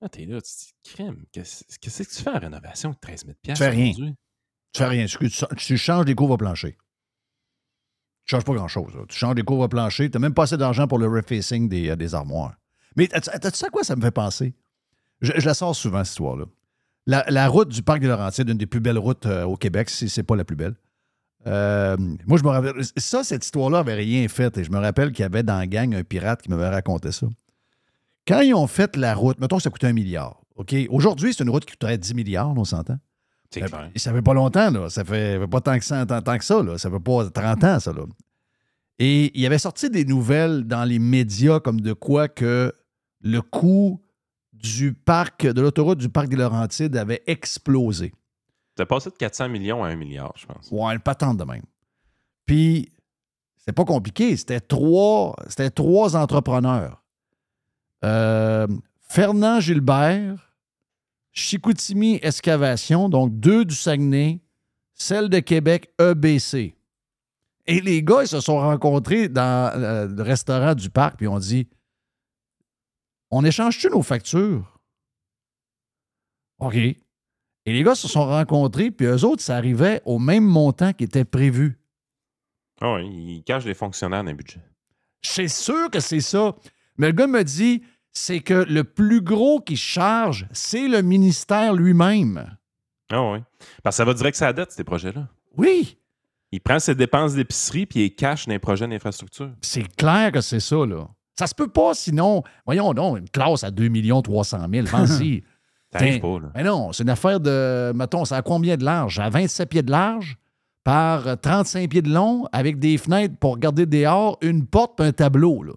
Ah, t'es là, tu te dis, crème, qu'est-ce que tu fais en rénovation avec 13 000 Tu fais rien. Tu fais rien. Tu, changes des couvres plancher. Tu changes pas grand-chose. Tu changes des couvres plancher. Tu n'as même pas assez d'argent pour le refacing des, euh, armoires. Mais tu sais à quoi ça me fait penser? Je, la sors souvent, cette histoire-là. La, route du Parc des Laurentides, une des plus belles routes euh, au Québec, si c'est pas la plus belle. Euh, moi, je me rappelle. Ça, cette histoire-là avait rien fait. Et je me rappelle qu'il y avait dans la gang un pirate qui m'avait raconté ça. Quand ils ont fait la route, mettons que ça coûtait un milliard. Aujourd'hui, c'est une route qui coûterait 10 milliards, on s'entend? Euh, clair. Ça fait pas longtemps, là. Ça fait, pas tant que, ça, tant, tant que ça, là. Ça fait pas 30 ans, ça, là. Et il avait sorti des nouvelles dans les médias comme de quoi que le coût du parc, de l'autoroute du parc des Laurentides avait explosé. T'as passé de 400 millions à 1 milliard, je pense. Ouais, une patente de même. Puis, c'était pas compliqué. C'était trois, c'était trois entrepreneurs. Euh, Fernand Gilbert, Chicoutimi Excavation, donc deux du Saguenay, celle de Québec, EBC. Et les gars, ils se sont rencontrés dans euh, le restaurant du parc, puis ont dit On échange-tu nos factures? OK. Et les gars se sont rencontrés, puis eux autres, ça arrivait au même montant qui était prévu. Ah oui, il cache les fonctionnaires dans le budget. C'est sûr que c'est ça. Mais le gars me dit c'est que le plus gros qui charge, c'est le ministère lui-même. Ah oui. Parce que ça va direct sa dette, ces projets-là. Oui, Il prend ses dépenses d'épicerie puis il cache dans les projets d'infrastructure. c'est clair que c'est ça, là. Ça se peut pas, sinon, voyons donc, une classe à 2 300 000, pense-y. [LAUGHS] Ça arrive pas, là. Mais non, c'est une affaire de, mettons, ça a combien de large? À 27 pieds de large par 35 pieds de long, avec des fenêtres pour regarder dehors, une porte et un tableau, là.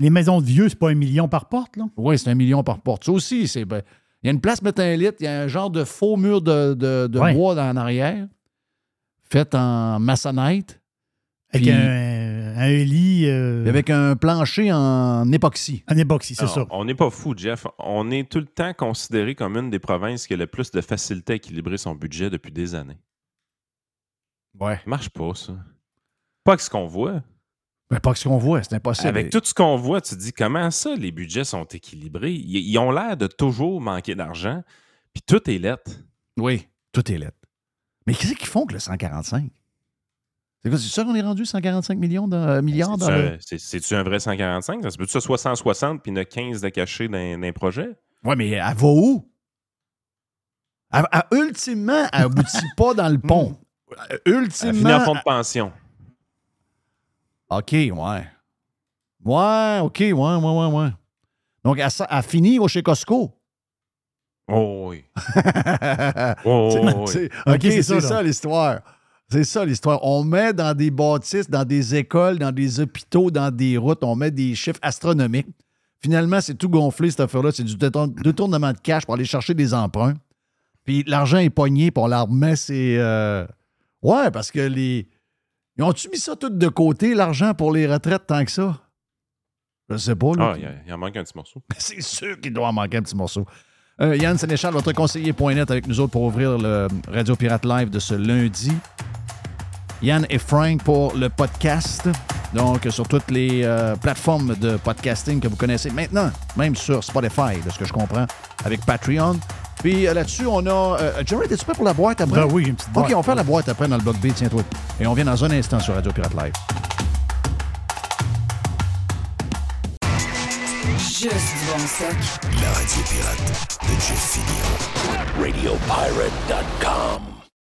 Les maisons de vieux, c'est pas un million par porte, là? Oui, c'est un million par porte. Ça aussi, c'est. ben, il y a une place lit, il y a un genre de faux mur de, de- de Ouais. bois dans, en arrière, fait en maçonnette, Avec Puis- un, un lit. euh, Avec un plancher en époxy. Un époxy, c'est Alors, ça. On n'est pas fou, Jeff. On est tout le temps considéré comme une des provinces qui a le plus de facilité à équilibrer son budget depuis des années. Ouais. Ça marche pas, ça. Pas que ce qu'on voit. Mais pas que ce qu'on voit, c'est impossible. Avec tout ce qu'on voit, tu te dis comment ça, les budgets sont équilibrés? Ils, ils ont l'air de toujours manquer d'argent, puis tout est lettre. Oui, tout est lettre. Mais qu'est-ce qu'ils font que le 145? C'est quoi, c'est ça qu'on est rendu, 145 millions de, euh, milliards C'est-tu un- c'est- C'est-tu un vrai 145? Ça se peut que ça soit 160 puis il y en a 15 de cachés dans, un projet? Ouais, mais elle va où? Elle- elle- ultimement, elle aboutit [LAUGHS] pas dans le pont. Euh, Elle Ultimement. finit en fonds de pension. OK, ouais. Ouais, OK, ouais, ouais, ouais, ouais. Donc, elle, elle finit au chez Costco. Oh oui. [LAUGHS] Oh, C'est- oh, oui. Ok, c'est ça, l'histoire. C'est ça l'histoire. On met dans des bâtisses, dans des écoles, dans des hôpitaux, dans des routes, on met des chiffres astronomiques. Finalement, c'est tout gonflé, cette affaire-là. C'est du détour- détournement de cash pour aller chercher des emprunts. Puis l'argent est pogné, puis on la remet. C'est. euh, Ouais, parce que les. Ils ont-tu mis ça tout de côté, l'argent pour les retraites, tant que ça? Je sais pas. là. Ah, il en manque un petit morceau. [LAUGHS] C'est sûr qu'il doit en manquer un petit morceau. Euh, Yann Sénéchal, votre conseiller.net avec nous autres pour ouvrir le Radio Pirate Live de ce lundi. Yann et Frank pour le podcast. Donc, sur toutes les euh, plateformes de podcasting que vous connaissez maintenant, même sur Spotify, de ce que je comprends, avec Patreon. Puis euh, là-dessus, on a. Euh, Jerry, es-tu prêt pour la boîte après? Ben oui, une petite boîte. OK, on fait la boîte après dans le bloc B, tiens-toi. Et on vient dans un instant sur Radio Pirate Live. Juste du bon stock. La radio pirate de Jeff Fillion. RadioPirate.com.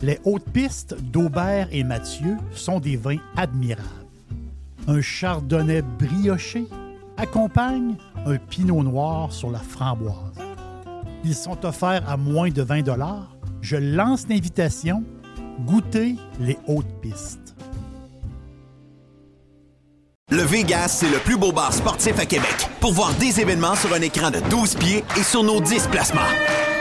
Les hautes pistes d'Aubert et Mathieu sont des vins admirables. Un chardonnay brioché accompagne un pinot noir sur la framboise. Ils sont offerts à moins de 20 Je lance l'invitation. Goûtez les hautes pistes. Le Vegas, c'est le plus beau bar sportif à Québec. Pour voir des événements sur un écran de 12 pieds et sur nos 10 placements.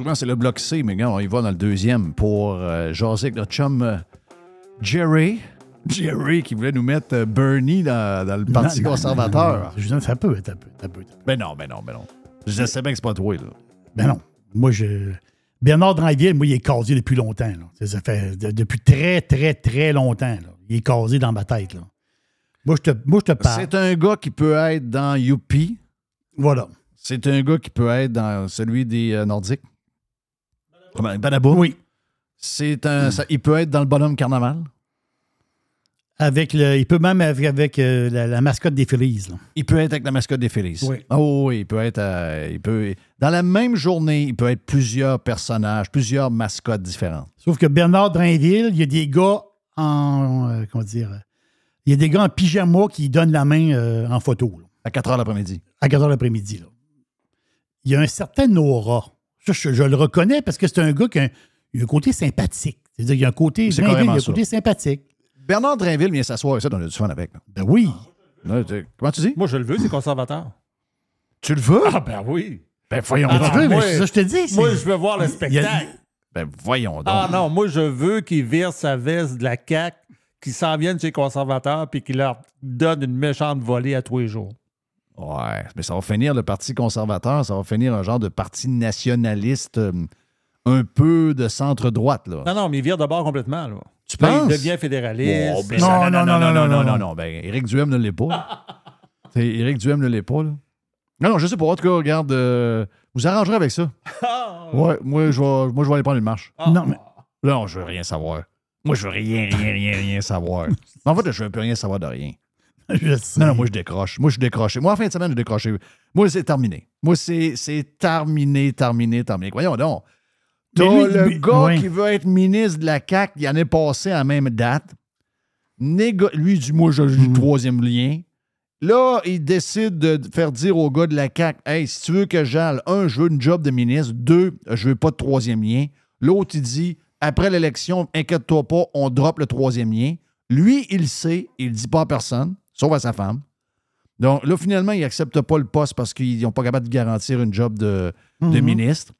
Souvent, c'est le bloc C, mais regarde, on y va dans le deuxième pour euh, jaser avec notre chum euh, Jerry. Jerry qui voulait nous mettre euh, Bernie dans, dans le Parti Non, conservateur. non, non. Je dis, ça peut, ça peut, ça peut. Ben non, ben non, ben non. Je sais bien que c'est pas toi, là. Ben non. Moi, je. Bernard Dranville, moi, il est casé depuis longtemps. là. Ça, ça fait de- depuis très, très, très longtemps. là. Il est casé dans ma tête. Là. Moi, je te, moi, je te parle. C'est un gars qui peut être dans Youpi. Voilà. C'est un gars qui peut être dans celui des euh, Nordiques. Comment? Oui. C'est un, ça- il peut être dans le bonhomme carnaval? Avec le, il peut même avec, avec, euh, la, la mascotte des Phillies. là. Il peut être avec la mascotte des Phillies. Oui. Oh oui, il peut être. euh, il peut, dans la même journée, il peut être plusieurs personnages, plusieurs mascottes différentes. Sauf que Bernard Drinville, il y a des gars en. euh, comment dire? Il y a des gars en pyjama qui donnent la main en photo. là, À 4 heures l'après-midi. à 4 h l'après-midi. Il y a un certain aura. Ça, je, je le reconnais parce que c'est un gars qui a un, il a un côté sympathique. C'est-à-dire qu'il y a un côté. Il a un ça. côté sympathique. Bernard Drinville vient s'asseoir ici, on a du fun avec. Ben oui. Là, comment tu dis? Moi, je le veux, c'est conservateur. Tu le veux? Ah, ben oui. Ben voyons Ah, donc. tu veux, mais moi- ça je te dis. Moi, je veux voir le a- spectacle. Ben voyons donc. Ah non, moi, je veux qu'il vire sa veste de la CAQ, qu'il s'en vienne chez les conservateurs, puis qu'il leur donne une méchante volée à tous les jours. Ouais, mais ça va finir le Parti conservateur, ça va finir un genre de parti nationaliste euh, un peu de centre-droite, là. Non, non, mais il vire de bord complètement. Là. Tu Là, penses? il devient fédéraliste. Oh, ben Non, ça, non, non, non, non, non, non, non. Ben, Éric Duhem ne l'est pas. [LAUGHS] C'est Éric Duhem ne l'est pas, là. Non, non, je sais pas. En tout cas, regarde, euh, vous arrangerez avec ça. [LAUGHS] Ah! Ouais, moi, je vais, moi, je vais aller prendre une marche. Non, mais Non, je veux rien savoir. Moi, je veux rien, rien, rien, rien savoir. [LAUGHS] en fait, je veux plus rien savoir de rien. [LAUGHS] je sais. Non, non, moi, je décroche. Moi, je suis décroché. Moi, en fin de semaine, je décroché. Moi, c'est terminé. Moi, c'est c'est terminé, terminé, terminé. Voyons donc. T'as le lui- gars qui veut être ministre de la CAQ, il en est passé à la même date. Négo- lui, dit Moi, j'ai le troisième lien. Là, il décide de faire dire au gars de la CAQ Hey, si tu veux que j'aille, un, je veux une job de ministre. Deux, je veux pas de troisième lien. L'autre, il dit Après l'élection, inquiète-toi pas, on drop le troisième lien. Lui, il sait, il dit pas à personne, sauf à sa femme. Donc là, finalement, il accepte pas le poste parce qu'ils n'ont pas capable de garantir une job de, de Mhm. ministre.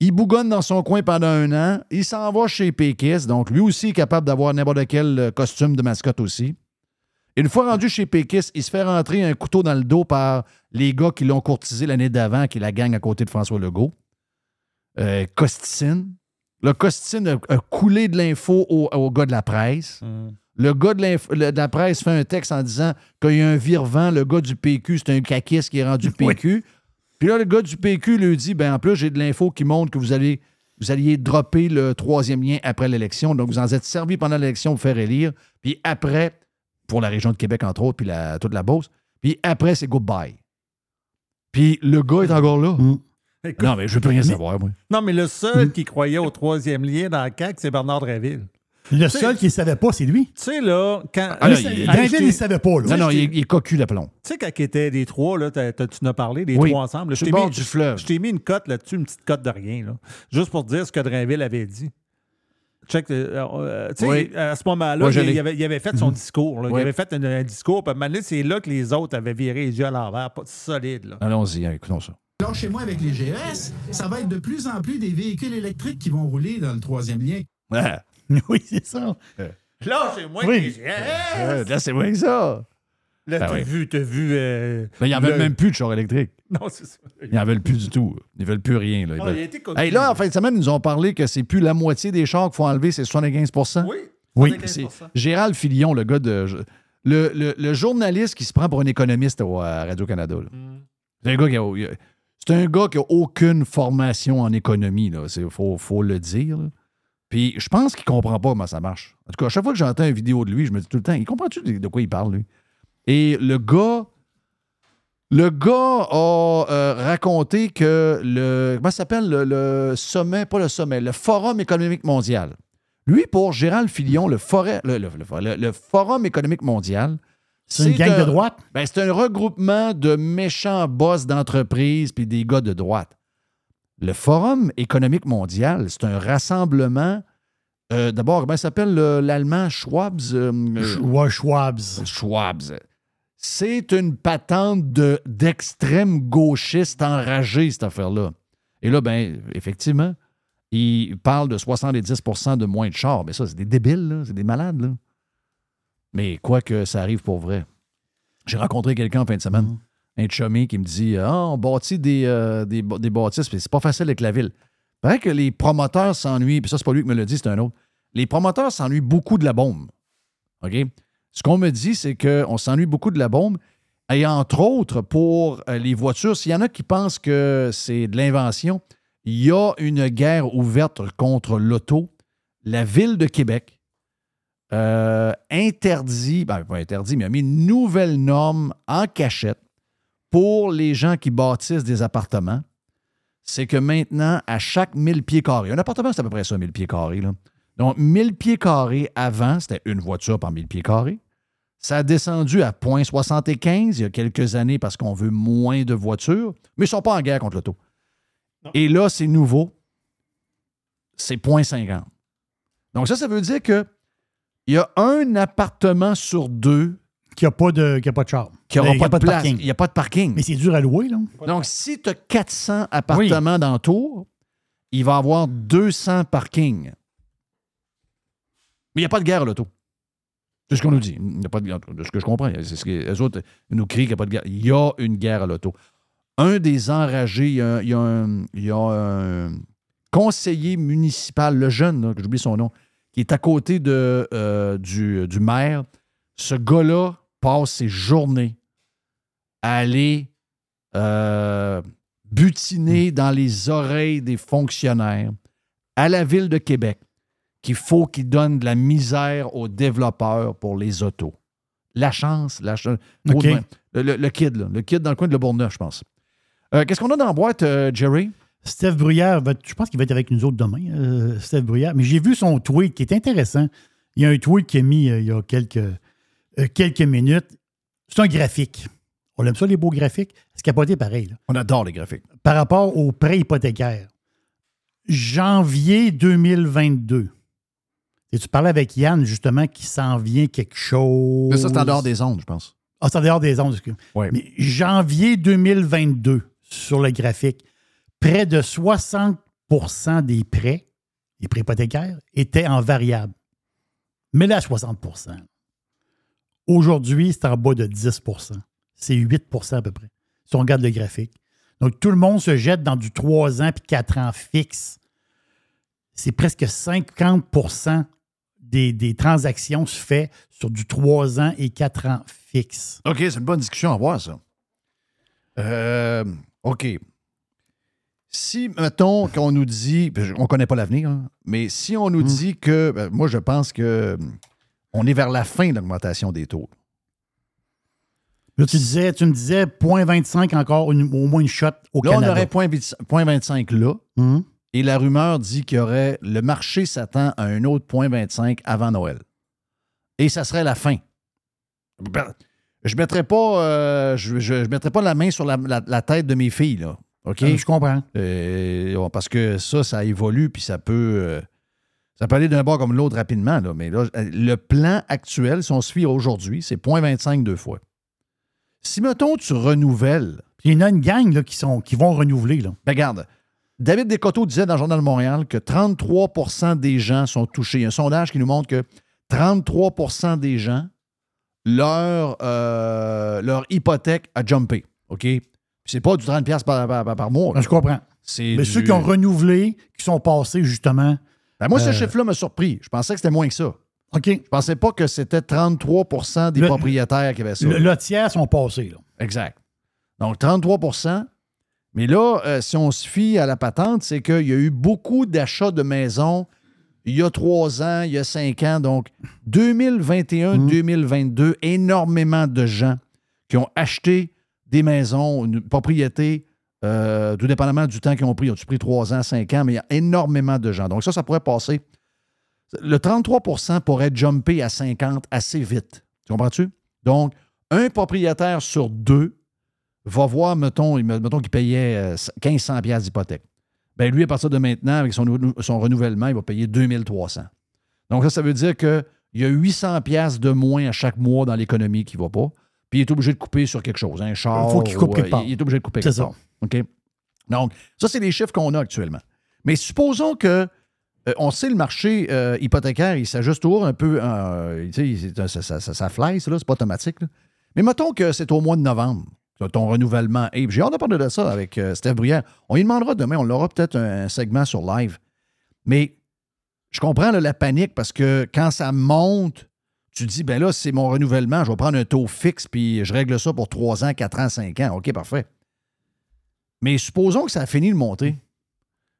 Il bougonne dans son coin pendant un an. Il s'en va chez Pékis. Donc, lui aussi est capable d'avoir n'importe quel euh, costume de mascotte aussi. Une fois rendu chez Pékis, il se fait rentrer un couteau dans le dos par les gars qui l'ont courtisé l'année d'avant, qui est la gang à côté de François Legault. Euh, Costicine. Le Costicine a, coulé de l'info au, au gars de la presse. Le gars de, l'inf- le- de la presse fait un texte en disant qu'il y a un virevent, le gars du PQ, c'est un caquiste qui est rendu [LAUGHS] PQ. Puis là, le gars du PQ lui dit ben en plus, j'ai de l'info qui montre que vous allez vous alliez dropper le troisième lien après l'élection. Donc, vous en êtes servi pendant l'élection pour faire élire. Puis après, pour la région de Québec, entre autres, puis la- toute la Beauce. Puis après, c'est goodbye. Puis le gars est encore là. Mm. Écoute, Non, mais je veux plus rien savoir, moi. non, mais le seul qui croyait au troisième lien dans la CAQ, c'est Bernard Dréville. Le seul qui ne savait pas, c'est lui. Tu sais, là, quand. Ah, là, il- il- il ne savait pas. Là. Non, non, il, il est cocu d'aplomb. Tu sais, quand ils étaient les trois, là, tu en as parlé, les Oui. trois ensemble. là, je t'ai mis- du fleuve. Je t'ai mis une cote là-dessus, une petite cote de rien, là. Juste pour te dire ce que Drainville avait dit. Check, euh, euh, tu sais, Oui. à ce moment-là, Oui, il, il avait, il avait fait son discours. là. Oui. Il avait fait un, un discours. Puis à c'est là que les autres avaient viré les yeux à l'envers. Pas solide, là. Allons-y, hein, écoutons ça. Alors, chez moi, avec les GES, ça va être de plus en plus des véhicules électriques qui vont rouler dans le troisième lien. Ah, [LAUGHS] Oui, c'est ça. Là, c'est moi Oui. qui. euh, là, c'est que ça. Là, Ben t'as oui. vu, t'as vu. euh, Mais ils n'en veulent le- même plus de char électrique. [LAUGHS] Non, c'est ça. Ils n'en veulent plus du tout. Ils veulent plus rien. Là. Ils Ah, veulent- il a été cocu. Hey, là, en fin de semaine, ils nous ont parlé que c'est plus la moitié des chars qu'il faut enlever, c'est 75 Oui. Oui, 75%. c'est Gérald Filion, le gars de. Le, le- le journaliste qui se prend pour un économiste à Radio-Canada. Mm. C'est un gars qui a. C'est un gars qui a aucune formation en économie, là. Il faut, faut le dire. là. Puis je pense qu'il comprend pas comment ça marche. En tout cas, à chaque fois que j'entends une vidéo de lui, je me dis tout le temps, il comprend-tu de, de quoi il parle, lui? Et le gars. Le gars a euh, raconté que le. Comment ça s'appelle? Le, le sommet, pas le sommet, le Forum économique mondial. Lui, pour Gérald Filion, le, forêt- le, le- le- le Forum économique mondial, C'est une gang un- de droite? ben, c'est un regroupement de méchants boss d'entreprise puis des gars de droite. Le Forum économique mondial, c'est un rassemblement. euh, D'abord, comment il s'appelle le- l'allemand Schwabs? euh, ouais. Schwabs. C'est une patente de- d'extrême gauchiste enragé, cette affaire-là. Et là, ben, effectivement, il parle de 70% de moins de chars. Mais ça, c'est des débiles, c'est des malades. Là. Mais quoi que ça arrive pour vrai. J'ai rencontré quelqu'un en fin de semaine, un chummy qui me dit Ah, on bâtit des, euh, des, des bâtisses, c'est pas facile avec la ville. Paraît que les promoteurs s'ennuient, puis ça, c'est pas lui qui me l'a dit, c'est un autre. Les promoteurs s'ennuient beaucoup de la bombe. OK? Ce qu'on me dit, c'est qu'on s'ennuie beaucoup de la bombe. Et entre autres, pour euh, les voitures, s'il y en a qui pensent que c'est de l'invention, il y a une guerre ouverte contre l'auto. La ville de Québec euh, interdit, ben pas interdit, mais a mis une nouvelle norme en cachette pour les gens qui bâtissent des appartements. C'est que maintenant, à chaque 1000 pieds carrés, un appartement, c'est à peu près ça, 1000 pieds carrés. Là. Donc, 1000 pieds carrés avant, c'était une voiture par 1000 pieds carrés. Ça a descendu à 0,75 il y a quelques années parce qu'on veut moins de voitures, mais ils ne sont pas en guerre contre l'auto. Et là, c'est nouveau. C'est 0,50. Donc, ça, ça veut dire que il y a un appartement sur deux Qui n'a pas, de- qui a pas de char. qui n'aura pas, de place. Il n'y a pas de parking. Mais c'est dur à louer, là. Donc, si tu as 400 appartements dans le tour, il va y avoir 200 parkings. Mais il n'y a pas de guerre à l'auto. C'est ce qu'on nous dit. Il n'y a pas de guerre. De ce que je comprends. C'est ce que les autres nous crient qu'il n'y a pas de guerre. Il y a une guerre à l'auto. Un des enragés, il y a, il y a un, il y a un conseiller municipal, le jeune, là, que j'oublie son nom, qui est à côté de, euh, du, du maire. Ce gars-là passe ses journées à aller euh, butiner dans les oreilles des fonctionnaires à la ville de Québec qu'il faut qu'ils donnent de la misère aux développeurs pour les autos. La chance, la chance. Le, le- le kid, là. Le kid dans le coin de Le Bourgneuf, je pense. Euh, Qu'est-ce qu'on a dans la boîte, euh, Jerry? Steph Bruyère, va- je pense qu'il va être avec nous autres demain, euh, Steph Bruyère. Mais j'ai vu son tweet qui est intéressant. Il y a un tweet qu'il a mis il y a quelques, quelques minutes. C'est un graphique. On aime ça, les beaux graphiques. C'est capoté pareil. là. On adore les graphiques. Par rapport au prêt hypothécaire. Janvier 2022. Et tu parlais avec Yann, justement, qui s'en vient quelque chose? Mais ça, c'est en dehors des ondes, je pense. Ah, c'est en dehors des ondes. excuse. Ouais. Mais janvier 2022, sur le graphique, près de 60% des prêts, les prêts hypothécaires, étaient en variable. Mais là, 60 Aujourd'hui, c'est en bas de 10% C'est 8% à peu près, si on regarde le graphique. Donc, tout le monde se jette dans du 3 ans puis 4 ans fixe. C'est presque 50 des, des transactions se fait sur du 3 ans et 4 ans fixe. OK, c'est une bonne discussion à avoir, ça. Euh, OK. Si, mettons, qu'on nous dit, on ne connaît pas l'avenir, hein, mais si on nous Hmm. dit que, ben, moi, je pense que on est vers la fin de l'augmentation des taux. Là, tu, disais, tu me disais 0.25 encore, une- au moins une shot au Là, on Canada. aurait 0.25 là, et la rumeur dit qu'il y aurait, le marché s'attend à un autre 0.25 avant Noël. Et ça serait la fin. Ben, Je ne mettrais, pas, euh, je, je- je mettrais pas la main sur la, la- la tête de mes filles, là. OK? Euh, Je comprends. Euh, parce que ça, ça évolue, puis ça peut, ça peut aller d'un bord comme l'autre rapidement. Là. Mais là, euh, le plan actuel, si on se fie à aujourd'hui, c'est 0.25 deux fois. Si, mettons, tu renouvelles, il y en a une gang là, qui, sont, qui vont renouveler. Là. ben regarde, David Descoteaux disait dans le Journal de Montréal que 33% des gens sont touchés. Il y a un sondage qui nous montre que 33% des gens, leur, euh, leur hypothèque a jumpé. OK? C'est pas du 30$ piastres par, par, mois. là. Je comprends. Mais du- ceux qui ont renouvelé, qui sont passés justement. Ben, moi, ce Euh, chiffre-là m'a surpris. Je pensais que c'était moins que ça. OK. Je pensais pas que c'était 33% des Le- propriétaires qui avaient ça. Le, le tiers sont passés. Là. Exact. Donc, 33% Mais là, euh, si on se fie à la patente, c'est qu'il y a eu beaucoup d'achats de maisons il y a trois ans, il y a cinq ans. Donc, 2021-2022, énormément de gens qui ont acheté des maisons, une propriété, euh, tout dépendamment du temps qu'ils ont pris. Ont-ils pris trois ans, cinq ans? Mais il y a énormément de gens. Donc, ça, ça pourrait passer. Le 33% pourrait jumper à 50 assez vite. Tu comprends-tu? Donc, un propriétaire sur deux va voir, mettons, mettons qu'il payait euh, 1500 pièces d'hypothèque. ben lui, à partir de maintenant, avec son, nou- son renouvellement, il va payer 2300. Donc ça, ça veut dire qu'il y a 800 pièces de moins à chaque mois dans l'économie qui ne va pas. Puis il est obligé de couper sur quelque chose, un char. Faut qu'il coupe ou, quelque euh, part. Il est obligé de couper C'est quelque ça. part. OK? Donc, ça, c'est les chiffres qu'on a actuellement. Mais supposons que euh, on sait le marché euh, hypothécaire, il s'ajuste toujours un peu. euh, ça, ça, ça, fly, c'est pas automatique. là. Mais mettons que c'est au mois de novembre, ton renouvellement. Et j'ai hâte de parler de ça avec Steph Bruyère. On lui demandera demain, on aura peut-être un, un segment sur live. Mais je comprends là, la panique parce que quand ça monte, tu dis, ben là, c'est mon renouvellement, je vais prendre un taux fixe, puis je règle ça pour 3 ans, 4 ans, 5 ans. OK, parfait. Mais supposons que ça a fini de monter,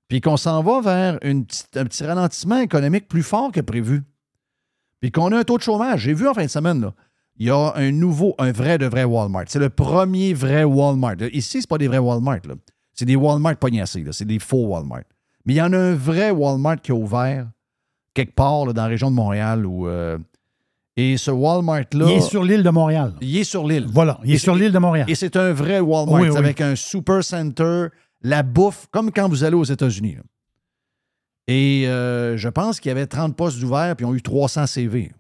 puis qu'on s'en va vers un petit ralentissement économique plus fort que prévu, puis qu'on a un taux de chômage. J'ai vu en fin de semaine, il y a un nouveau, un vrai de vrai Walmart. C'est le premier vrai Walmart. Ici, c'est pas des vrais Walmart. C'est des Walmart pognassés. C'est des faux Walmart. Mais il y en a un vrai Walmart qui a ouvert quelque part dans la région de Montréal. Où, euh, et ce Walmart-là. Il est sur l'île de Montréal. Il est sur l'île. Voilà, il est Et sur l'île de Montréal. Et c'est un vrai Walmart Oui, oui. avec un super center, la bouffe, comme quand vous allez aux États-Unis. Et euh, je pense qu'il y avait 30 postes ouverts, puis ils ont eu 300 CV.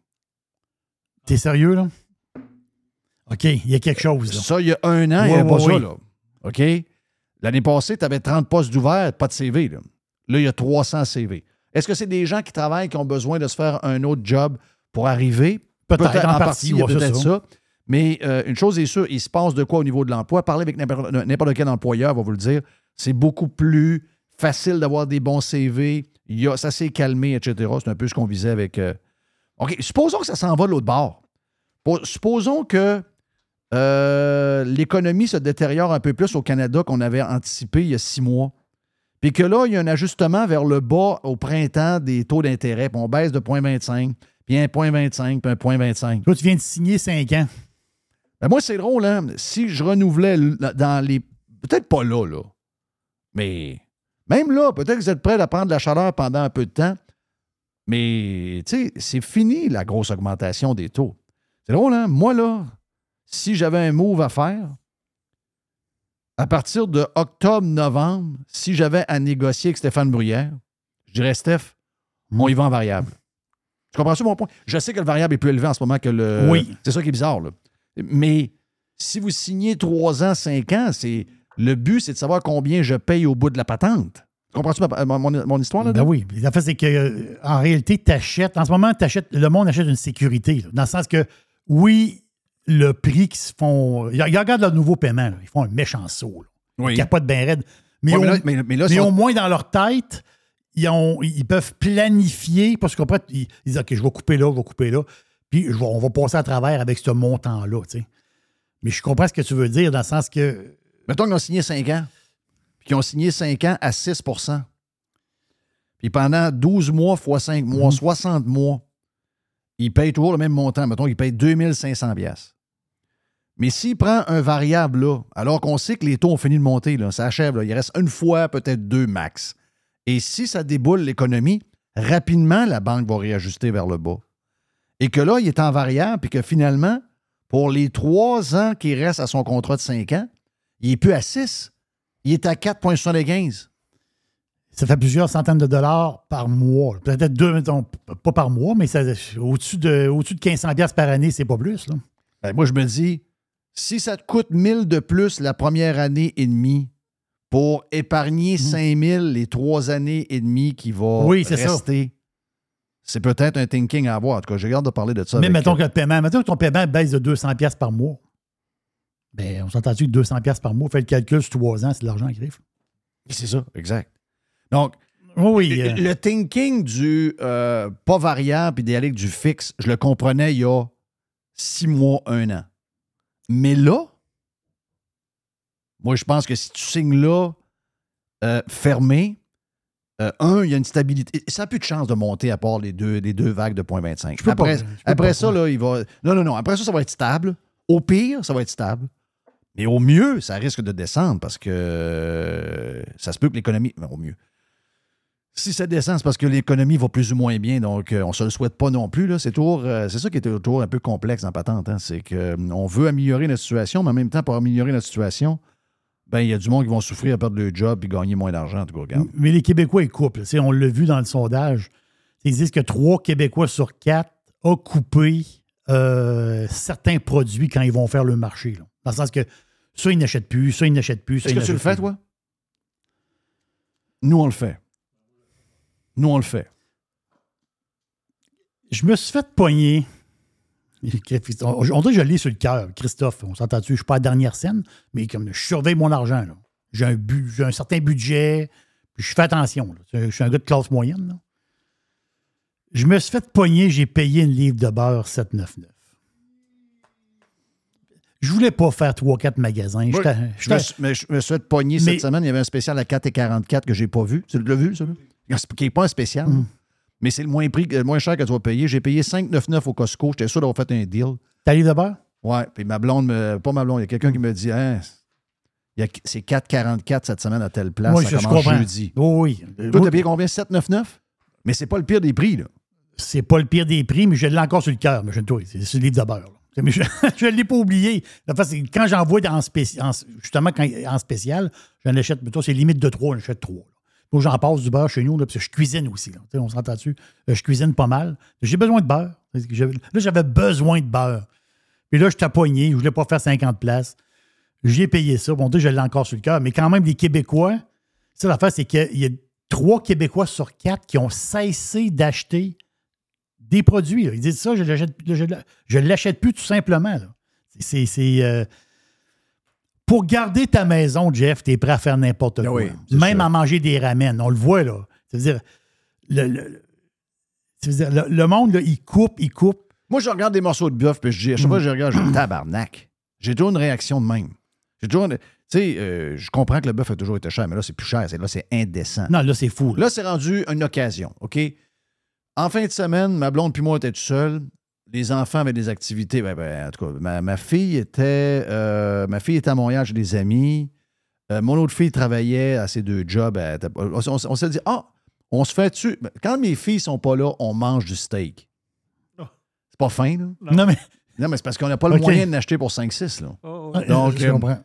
T'es sérieux, là? OK, il y a quelque chose, là. Ça, il y a un an, il n'y avait pas ça. Là. OK? L'année passée, tu avais 30 postes ouverts, pas de CV. Là. Là, il y a 300 CV. Est-ce que c'est des gens qui travaillent, qui ont besoin de se faire un autre job pour arriver? Peut-être, en partie, ouais, c'est peut-être ça. ça. Mais euh, une chose est sûre, il se passe de quoi au niveau de l'emploi? Parlez avec n'importe n'importe quel employeur va vous le dire. C'est beaucoup plus facile d'avoir des bons CV. Il y a, ça s'est calmé, etc. C'est un peu ce qu'on visait avec. euh, OK, supposons que ça s'en va de l'autre bord. Supposons que euh, l'économie se détériore un peu plus au Canada qu'on avait anticipé il y a six mois. Puis que là, il y a un ajustement vers le bas au printemps des taux d'intérêt. Puis on baisse de 0,25, puis 1,25, puis 1,25. Toi, tu viens de signer 5 ans. Ben moi, c'est drôle, hein? Si je renouvelais dans les. Peut-être pas là, là. Mais même là, peut-être que vous êtes prêts à prendre de la chaleur pendant un peu de temps. Mais, tu sais, c'est fini la grosse augmentation des taux. C'est drôle, hein? Moi, là, si j'avais un move à faire, à partir de octobre-novembre, si j'avais à négocier avec Stéphane Bruyère, je dirais, Steph, on y va en variable. Tu comprends ça, mon point? Je sais que le variable est plus élevé en ce moment que le. Oui. C'est ça qui est bizarre, là. Mais si vous signez 3 ans, 5 ans, c'est le but, c'est de savoir combien je paye au bout de la patente. Comprends-tu mon, mon- mon histoire là Ben oui. En fait, c'est que euh, en réalité, tu achètes. En ce moment, t'achètes- le monde achète une sécurité. là. dans le sens que, oui, le prix qu'ils se font. Ils regardent leur nouveau paiement. là. Ils font un méchant saut. là. Oui. Ils capotent bien raide. Mais, Ouais, au, mais là- mais- mais là, mais ça- au moins, dans leur tête, ils, ont, ils peuvent planifier. Parce qu'après, ils, ils disent OK, je vais couper là, je vais couper là. Puis je vais- on va passer à travers avec ce montant-là. tu sais. Mais je comprends ce que tu veux dire, dans le sens que. Mettons qu'ils ont signé 5 ans, puis qu'ils ont signé 5 ans à 6% Puis pendant 12 mois fois 5 mois, 60 mois, ils payent toujours le même montant. Mettons qu'ils payent 2500 pièces. Mais s'il prend un variable là, alors qu'on sait que les taux ont fini de monter, là, ça achève, là, il reste une fois, peut-être deux max. Et si ça déboule l'économie, rapidement, la banque va réajuster vers le bas. Et que là, il est en variable, puis que finalement, pour les trois ans qui restent à son contrat de 5 ans, il n'est plus à 6. Il est à 4,75. Ça fait plusieurs centaines de dollars par mois. Peut-être deux, mettons, pas par mois, mais ça- au-dessus de, au-dessus de 1500 pièces par année, c'est pas plus. Là. Ben, moi, je me dis, si ça te coûte 1000 de plus la première année et demie pour épargner 5000 les trois années et demie qui vont. Oui, c'est ça. rester, c'est peut-être un thinking à avoir. En tout cas, j'ai hâte de parler de ça. Mais mettons que le paiement, mettons que ton paiement baisse de 200 pièces par mois. Ben, on s'entend-tu que 200 pièces par mois, fait le calcul sur trois ans, c'est de l'argent qui arrive. C'est ça, exact. Donc, Oui, euh, le thinking du euh, pas variable et d'aller du fixe, je le comprenais il y a six mois, un an. Mais là, moi, je pense que si tu signes là, euh, fermé, euh, un, il y a une stabilité. Ça n'a plus de chance de monter à part les deux, les deux vagues de 0.25. peux pas, Après, après pas, ça, là, il va. Non, non, non. Après ça, ça va être stable. Au pire, ça va être stable. Mais au mieux, ça risque de descendre parce que euh, ça se peut que l'économie. Au mieux. Si ça descend, c'est parce que l'économie va plus ou moins bien. Donc, on ne se le souhaite pas non plus. là. C'est toujours, c'est ça qui est toujours un peu complexe en patente. hein. C'est qu'on veut améliorer notre situation, mais en même temps, pour améliorer notre situation, ben il y a du monde qui vont souffrir à perdre leur job et gagner moins d'argent, en tout cas, regarde. Mais les Québécois, ils coupent. là. On l'a vu dans le sondage. Ils disent que trois Québécois sur quatre ont coupé euh, certains produits quand ils vont faire le marché. là. Dans le sens que ça, ils n'achètent plus, ça, ils n'achètent plus. Est-ce que tu le fais, plus. toi? Nous, on le fait. Nous, on le fait. Je me suis fait pogner. On on dirait que je l'ai sur le cœur, Christophe. On s'entend-tu? Je ne suis pas à la dernière scène, mais comme je surveille mon argent. J'ai un, certain budget, puis je fais attention. là. Je suis un gars de classe moyenne. là. Je me suis fait pogner, j'ai payé une livre de beurre 7,99. Je voulais pas faire 3-4 magasins. Je me mais je me suis fait pogner Mais- cette semaine. Il y avait un spécial à 4 et 44 que j'ai pas vu. Tu l'as vu, ça? là? Qui n'est pas un spécial. Mm. Mais c'est le moins, prix, le moins cher que tu vas payer. J'ai payé 5,99 au Costco. J'étais sûr d'avoir fait un deal. Ta livre de beurre? Ouais. Puis ma blonde, me, pas ma blonde, il y a quelqu'un qui me dit hein, c'est 4,44 cette semaine à telle place. Moi, ça je, commence comprends. jeudi. Oh oui. Toi, t'as payé combien? 7,99? Mais c'est pas le pire des prix, là. c'est pas le pire des prix, mais je l'ai encore sur le cœur. Mais je c'est c'est le livre de beurre. là. Mais je [LAUGHS] ne l'ai pas oublié. Quand j'envoie en spécial, justement quand, en spécial, j'en achète, plutôt, c'est limite de trois, j'en achète trois. là. Faut que j'en passe du beurre chez nous, là, parce que je cuisine aussi. Là. On s'entend dessus. Je cuisine pas mal. J'ai besoin de beurre. Là, j'avais besoin de beurre. Puis là, je t'ai pogné. Je voulais pas faire 50 places. J'ai payé ça. Bon, sais, je l'ai encore sur le cœur. Mais quand même, les Québécois, ça, l'affaire, c'est qu'il y a trois Québécois sur quatre qui ont cessé d'acheter des produits. Ils disent ça, je ne l'achète, plus tout simplement. c'est, euh, pour garder ta maison, Jeff, tu es prêt à faire n'importe Ah quoi. oui, Même sûr. à manger des ramen. On le voit, là. Ça veut dire, le, le- le- ça veut dire, le- le monde, là, il coupe, il coupe. Moi, je regarde des morceaux de bœuf, puis je dis, à chaque fois que je regarde, je dis tabarnak. J'ai toujours une réaction de même. J'ai toujours. une- Tu sais, euh, je comprends que le bœuf a toujours été cher, mais là, c'est plus cher. C'est- Là, c'est indécent. Non, là, c'est fou. là. Là, c'est rendu une occasion, OK? En fin de semaine, ma blonde puis moi, on était tout seuls. Les enfants avaient des activités. Ben, ben, en tout cas, ma, ma fille était euh, ma fille était à Montréal chez des amis. Euh, mon autre fille travaillait à ses deux jobs. Elle on, on- on s'est dit, ah, on se fait tu Quand mes filles sont pas là, on mange du steak. C'est pas fin, là? Non, mais. Non, mais c'est parce qu'on n'a pas le moyen de l'acheter pour 5-6, là. Donc, Donc, je euh, comprends.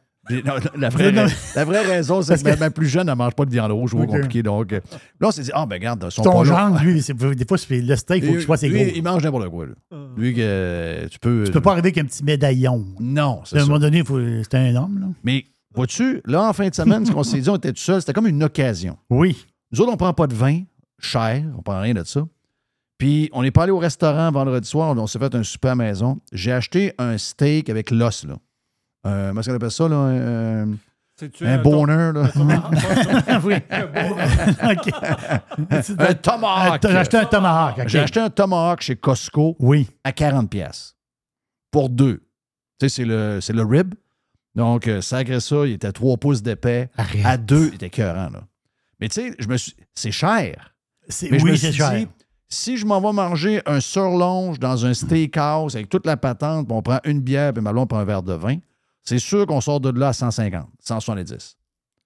Non, la, vraie, Non, la vraie raison, c'est que ma, que- ma plus jeune, elle ne mange pas de viande rouge, ou OK. compliqué. Donc, euh, là, on s'est dit, ah, ben, regarde, sont Ton là. genre, lui, des fois, c'est- le steak, il faut je sois ses lui, gros. il mange n'importe quoi. Là. Lui, que tu peux. Tu peux pas arriver avec un petit médaillon. Non, À c'est un ça. moment donné, c'est un homme. Là. Mais, vois-tu, là, en fin de semaine, ce qu'on s'est dit, on était tout seul, c'était comme une occasion. Oui. Nous autres, on prend pas de vin cher, on prend rien de ça. Puis, on n'est pas allé au restaurant vendredi soir, on, s'est fait un souper à la maison. J'ai acheté un steak avec l'os, là. Euh, comment est-ce qu'on appelle ça, là? Un, un- C'est-tu un boner, là? oui. OK. un tomahawk. J'ai acheté un tomahawk. J'ai acheté un tomahawk chez Costco Oui. à 40 pièces pour deux. Tu sais, c'est le, c'est le rib. Donc, euh, sacré ça, il était 3 pouces d'épais. Arrête. À deux, il était écœurant, là. Mais tu sais, je me suis... C'est cher. C'est- Mais je me oui, suis c'est cher. dit, si je m'en vais manger un surlonge dans un steakhouse avec toute la patente, puis on prend une bière, puis ma blonde prend un verre de vin, c'est sûr qu'on sort de là à 150, 170.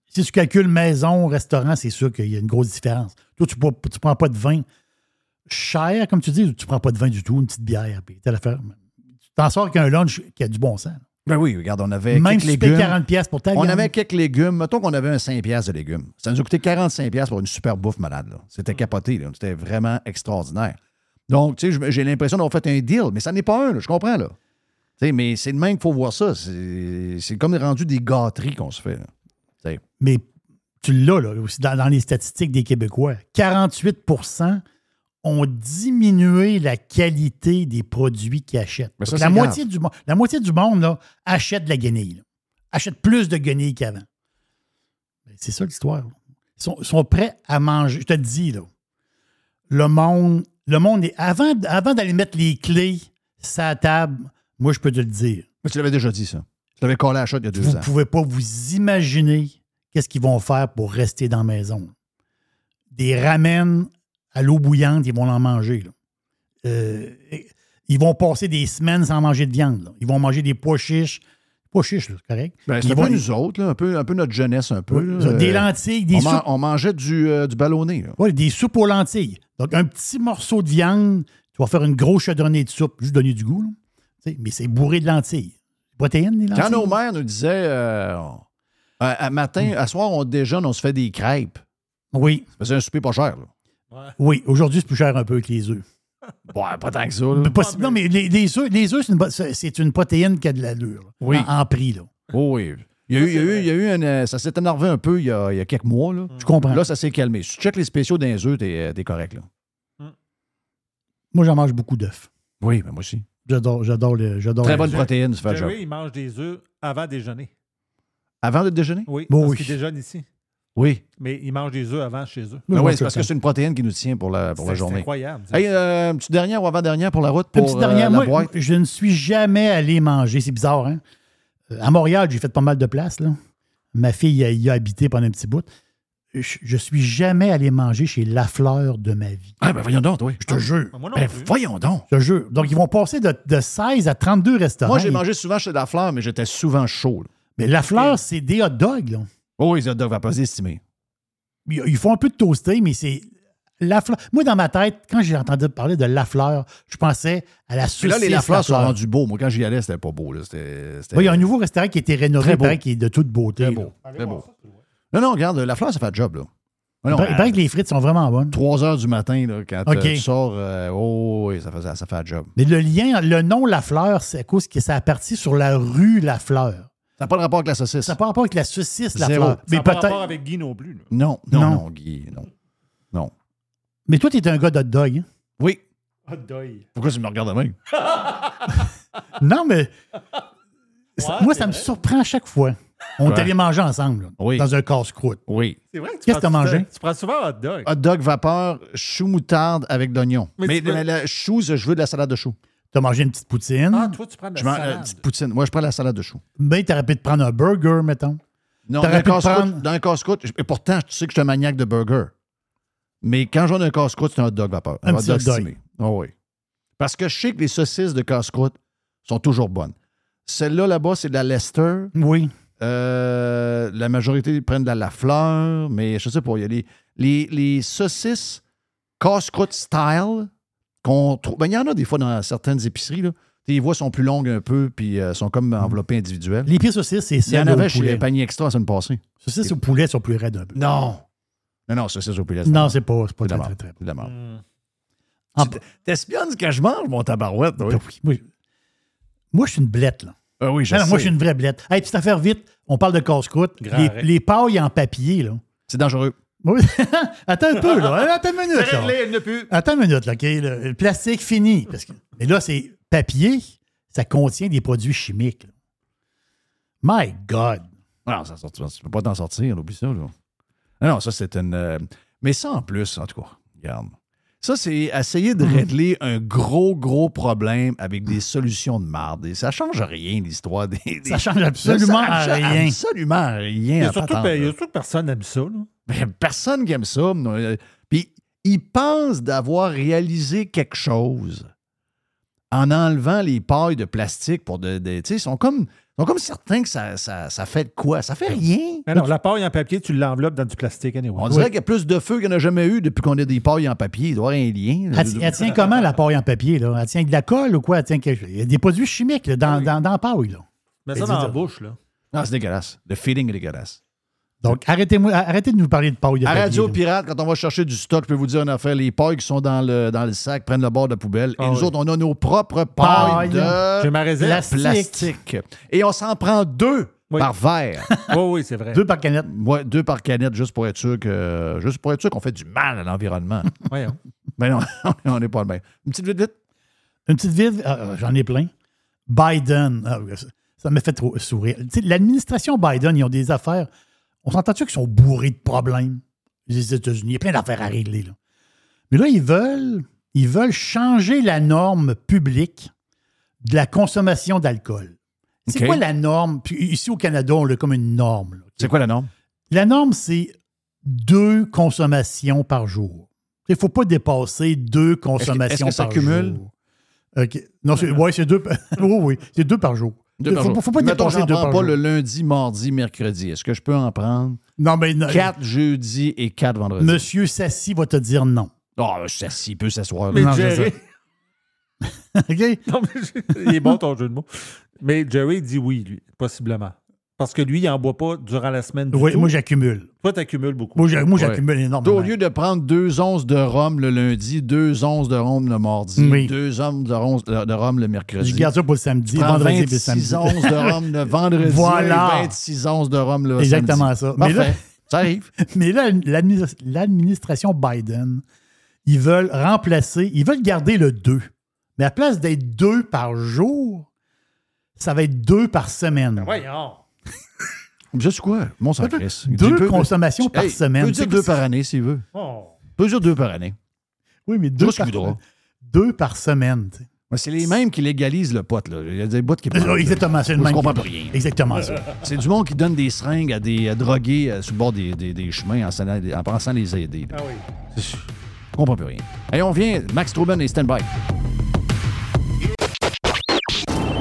Si tu calcules maison, restaurant, c'est sûr qu'il y a une grosse différence. Toi, tu ne prends pas de vin cher, comme tu dis, ou tu ne prends pas de vin du tout, une petite bière, puis telle affaire. Tu t'en sors avec un lunch qui a du bon sens. Ben oui, regarde, on avait Même quelques si légumes. 40 pièces pour ta On viande. avait quelques légumes. Mettons qu'on avait un 5 piastres de légumes. Ça nous a coûté 45 piastres pour une super bouffe malade. C'était capoté. là. C'était vraiment extraordinaire. Donc, tu sais, j'ai l'impression d'avoir fait un deal, mais ça n'est pas un, là, je comprends. Là. Mais c'est de même qu'il faut voir ça. C'est comme rendu des gâteries qu'on se fait. là. Mais tu l'as, là, aussi dans, dans les statistiques des Québécois. 48% ont diminué la qualité des produits qu'ils achètent. Mais ça, la, moitié du, la moitié du monde là, achète de la guenille. là. Achète plus de guenilles qu'avant. Ben, C'est ça l'histoire. Ils sont, sont prêts à manger. Je te le dis, là. Le monde, le monde est. Avant, avant d'aller mettre les clés sur la table, moi, je peux te le dire. Mais tu l'avais déjà dit, ça. Tu l'avais collé à la shot il y a deux Vous ans. ne pouvez pas vous imaginer qu'est-ce qu'ils vont faire pour rester dans la maison. Des ramen à l'eau bouillante, ils vont en manger. là. Euh, ils vont passer des semaines sans manger de viande. là. Ils vont manger des pois chiches. Pois chiches, c'est correct. Ben, c'est un vont- peu nous autres, là, un, peu, un peu notre jeunesse, un peu. là. des lentilles, des on, man- soupes. on mangeait du, euh, du ballonné. Ouais, des soupes aux lentilles. Donc, un petit morceau de viande, tu vas faire une grosse chaudronnée de soupe, juste donner du goût. Mais c'est bourré de lentilles. Protéines, les lentilles? Quand nos mères nous disaient euh, Euh, à matin, à soir, on déjeune, on se fait des crêpes. Oui, C'est un souper pas cher. Là. oui. Aujourd'hui, c'est plus cher un peu que les œufs. [LAUGHS] Ouais, pas tant que ça. là. Mais pas- non, mais les, les œufs, les œufs, c'est une, protéine qui a de l'allure. Oui. En, en prix, là. Oh oui. Il y a eu, il y a eu, il y a eu un, euh, ça s'est énervé un peu il y a, il y a quelques mois. Là. Je comprends. Là, ça s'est calmé. Si tu checkes les spéciaux d'un œuf, t'es euh, t'es correct. Là. Moi, j'en mange beaucoup d'œufs. Oui, ben moi aussi. J'adore, j'adore le. J'adore Très bonne protéine. Jerry, il mange des œufs avant déjeuner. Avant de déjeuner? Oui, Bon, parce oui. qu'il déjeune ici. Oui. Mais il mange des œufs avant chez eux. Moi, Ben je oui, c'est parce que c'est une protéine qui nous tient pour la, pour la C'est- C'est journée. incroyable. ça. Hey, euh, une petite dernière ou avant-dernière pour la route Une pour petite euh, dernière. la Moi, boîte? je ne suis jamais allé manger. C'est bizarre, hein? Euh, À Montréal, j'ai fait pas mal de places, là. Ma fille y a, y a habité pendant un petit bout. Je, je suis jamais allé manger chez Lafleur de ma vie. Ah, ben voyons donc, oui. Je te jure. Moi non Ben plus. voyons donc. Je te jure. Donc, ils vont passer de, de 16 à 32 restaurants. Moi, j'ai mangé souvent chez la fleur, mais j'étais souvent chaud. là. Mais Lafleur, c'est des hot dogs, là. Oh oui, les hot dogs va pas estimer. Ils ils font un peu de toasté, mais c'est. Lafleur. Moi, dans ma tête, quand j'ai entendu parler de Lafleur, je pensais à la Puis saucisse là, les Lafleurs sont Lafleur. rendus beaux. Moi, quand j'y allais, c'était pas beau. là. C'était. c'était- Oui, il y a un nouveau restaurant qui a été rénové, qui est de toute beauté. Très beau. Très beau. Non, non, regarde, la fleur, ça fait le job, là. Non, Il paraît- que les frites sont vraiment bonnes. 3 heures du matin, là, quand euh, tu sors, euh, oh, oui, ça fait, ça, fait le job. Mais le lien, le nom Lafleur, c'est à cause que ça a parti sur la rue Lafleur. Ça n'a pas de rapport avec la saucisse. Ça n'a pas rapport avec la saucisse Zéro. Lafleur. Ça n'a pas rapport peut-être. avec Guy non plus. là. Non, non, Non. non, Guy, non. Non. Mais toi, tu es un gars d'hot dog. hein? Oui. Hot dog. Pourquoi tu me regardes de même? [LAUGHS] Non, mais. ça- moi, ça me surprend à chaque fois. On est allé manger ensemble, là, Oui. dans un casse-croûte. Oui. C'est vrai que tu Qu'est-ce que t'as mangé? Tu prends souvent hot dog. Hot dog vapeur, chou moutarde avec d'oignon. Mais le chou, je veux de la salade de chou. Tu as mangé une petite poutine? Ah, toi, tu prends de la Je mange salade. une petite poutine. Moi, je prends la salade de chou. Mais tu aurais pu te prendre un burger, mettons. Non, T'aurais dans un prendre- dans un casse-croûte, et pourtant, tu sais que je suis un maniaque de burger. Mais quand j'en ai un casse-croûte, c'est un hot dog vapeur. Un petit hot dog. Ah oui. Parce que je sais que les saucisses de casse-croûte sont toujours bonnes. Celle-là, là-bas, c'est de la Lester. Oui. Euh, la majorité prennent de la, la fleur, mais je sais pas, il y a les, les, les saucisses casse-croûte style qu'on trouve. Ben, il y en a des fois dans certaines épiceries. Là. Les voies sont plus longues un peu, puis euh, sont comme enveloppées individuelles. Les pieds saucisses, c'est Il y en avait chez les paniers extra la semaine passée. Saucisses au poulet sont plus raides un peu. Non. Non, non, saucisses au poulet. Non, c'est pas, c'est pas C'est de la très, très, très merde. Hmm. Ah, Tu T'espionnes ce que je mange, mon tabarouette, oui. Ben oui, oui. Moi, je suis une blette, là. Ah oui, je Non, non, moi, je suis une vraie blette. Hey, petite affaire vite, on parle de casse-croûte. Les, arrêt. les pailles en papier, là. C'est dangereux. Oui. [LAUGHS] Attends un peu, là. Attends une minute, C'est là. réglé, il n'y en a plus. Attends une minute, là, OK? Le, le plastique fini. Parce que, mais là, c'est papier, ça contient des produits chimiques. là. My God. Non, ça sort- tu peux pas t'en sortir, là, oublie ça. Là. Non, non, ça, c'est une. euh, Mais ça, en plus, en tout cas, regarde. Ça, c'est essayer de régler un gros, gros problème avec des solutions de marde. Et ça change rien, l'histoire des. des- Ça change absolument ça rien. Absolument rien. Il y a surtout, il y a surtout personne n'aime ça. Là. Ben, personne qui aime ça. euh, Puis, ils pensent d'avoir réalisé quelque chose en enlevant les pailles de plastique pour de. de- tu sais, ils sont comme, sont comme certains que ça, ça, ça fait de quoi? Ça fait rien. Mais non, la paille en papier, tu l'enveloppes dans du plastique. Anyway. On dirait qu'il y a plus de feu qu'il n'y en a jamais eu depuis qu'on a des pailles en papier. Il doit y avoir un lien. là. Elle, ti- elle tient comment, la paille en papier, là? Elle tient avec de la colle ou quoi? Elle tient quelque- Il y a des produits chimiques là, dans, dans, dans la paille, là. Mets ça dis dans la donc. bouche. Là. Non, c'est dégueulasse. Le feeling est dégueulasse. Donc, arrêtez-moi, arrêtez de nous parler de paille de À papier. Radio là. Pirate, quand on va chercher du stock, je peux vous dire une affaire. Les pailles qui sont dans le, dans le sac prennent le bord de la poubelle. Et Ah nous oui. autres, on a nos propres pailles de ma. Plastique. plastique. Et on s'en prend deux Oui. par verre. [LAUGHS] Oui, oui, c'est vrai. Deux par canette. Ouais, deux par canette, juste pour être sûr que juste pour être sûr qu'on fait du mal à l'environnement. [LAUGHS] Voyons. Mais non, [LAUGHS] on n'est pas le même. Une petite vite vite. Une petite vide, ah, j'en ai plein. Biden, ah, ça- me fait trop sourire. L'administration Biden, ils ont des affaires. On s'entend-tu qu'ils sont bourrés de problèmes, les États-Unis? Il y a plein d'affaires à régler. Là. Mais là, ils veulent, ils veulent changer la norme publique de la consommation d'alcool. C'est quoi la norme? Puis ici au Canada, on l'a comme une norme. C'est quoi la norme? La norme, c'est deux consommations par jour. Il ne faut pas dépasser deux consommations est-ce que ça par cumule? jour. Non, c'est, ouais, c'est deux. [LAUGHS] oui, oui, c'est deux par jour. Deux par faut, jour. faut pas Mettons, dépasser j'en deux prends par pas jour. le lundi, mardi, mercredi. Est-ce que je peux en prendre? Non, mais non, quatre jeudi et quatre vendredi? Monsieur Sassi va te dire non. Oh, ça, s'il peut s'asseoir. Mais. Non, je Jerry. [LAUGHS] OK? Non, mais je- il est bon ton jeu de mots. Mais Jerry dit oui, lui, possiblement. Parce que lui, il n'en boit pas durant la semaine du Oui, tout. moi, j'accumule. Toi, t'accumules beaucoup. Moi, Ouais. j'accumule Toi, énormément. Au lieu de prendre deux onces de rhum le lundi, deux onces de rhum le mardi, Oui. deux onces de rhum, de rhum le mercredi. Je garde ça pour le samedi, Tu vendredi et le 26 samedi. onces de rhum le [LAUGHS] vendredi Voilà. et 26 onces de rhum le Exactement samedi. ça. Mais Parfait. là- ça arrive. [LAUGHS] Mais là, l'admi- l'administration Biden, ils veulent remplacer, ils veulent garder le 2. Mais à place d'être deux par jour, ça va être deux par semaine. Voyons. Juste quoi? Mon sang Deux Chris. deux peut- consommations par Hey, semaine. Peut dire deux par année s'il veut. Oh. Peut dire deux par année. Oui, mais deux par, deux par semaine. tu sais. Mais C'est les mêmes qui légalisent le pot. Là. Il y a des bots qui Euh, Exactement, c'est le Moi, je même. comprends plus rien? Exactement ça. C'est du monde qui donne des seringues à des à drogués euh, sur le bord des, des- des chemins en, pensant les aider. là. Ah oui. Je comprends plus rien. Allez, on vient. Max Truben et Stand By.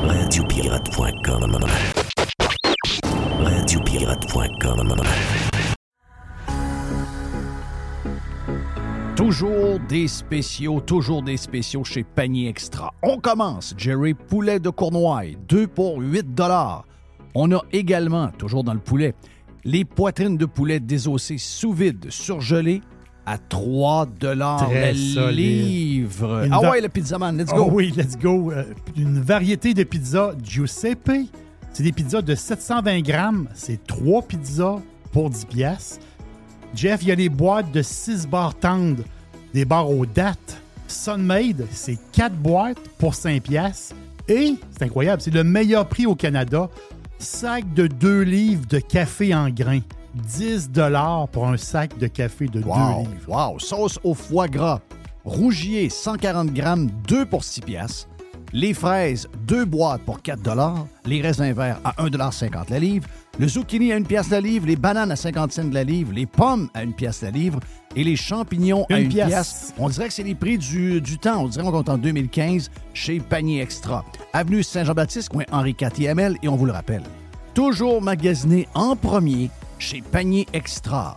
Radiopirate.com Radiopirate.com Toujours des spéciaux, toujours des spéciaux chez Panier Extra. On commence. Jerry Poulet de Cournoye, 2 pour 8 On a également, toujours dans le poulet, les poitrines de poulet désossées sous vide, surgelées à 3 Très le solide. livre. Une Ah va- ouais, le pizza man, let's Oh go. oui, let's go. Euh, une variété de pizzas Giuseppe. C'est des pizzas de 720 grammes. C'est trois pizzas pour 10 piastres. Jeff, il y a les boîtes de 6 barres tendres, des barres aux dates. Sunmade, c'est 4 boîtes pour 5 piastres. Et, c'est incroyable, c'est le meilleur prix au Canada. Sac de 2 livres de café en grains. 10 pour un sac de café de 2 Wow, livres. wow. Sauce au foie gras. Rougier, 140 grammes, 2 pour 6 piastres. Les fraises, 2 boîtes pour 4 Les raisins verts à 1,50 la livre. Le zucchini à 1 pièce la livre. Les bananes à 50 cents la livre. Les pommes à 1 pièce la livre. Et les champignons à Une 1 pièce. pièce. On dirait que c'est les prix du, du temps. On dirait qu'on est en 2015 chez Panier Extra. Avenue Saint-Jean-Baptiste, coin Henri IVML. Et on vous le rappelle, toujours magasiné en premier chez Panier Extra.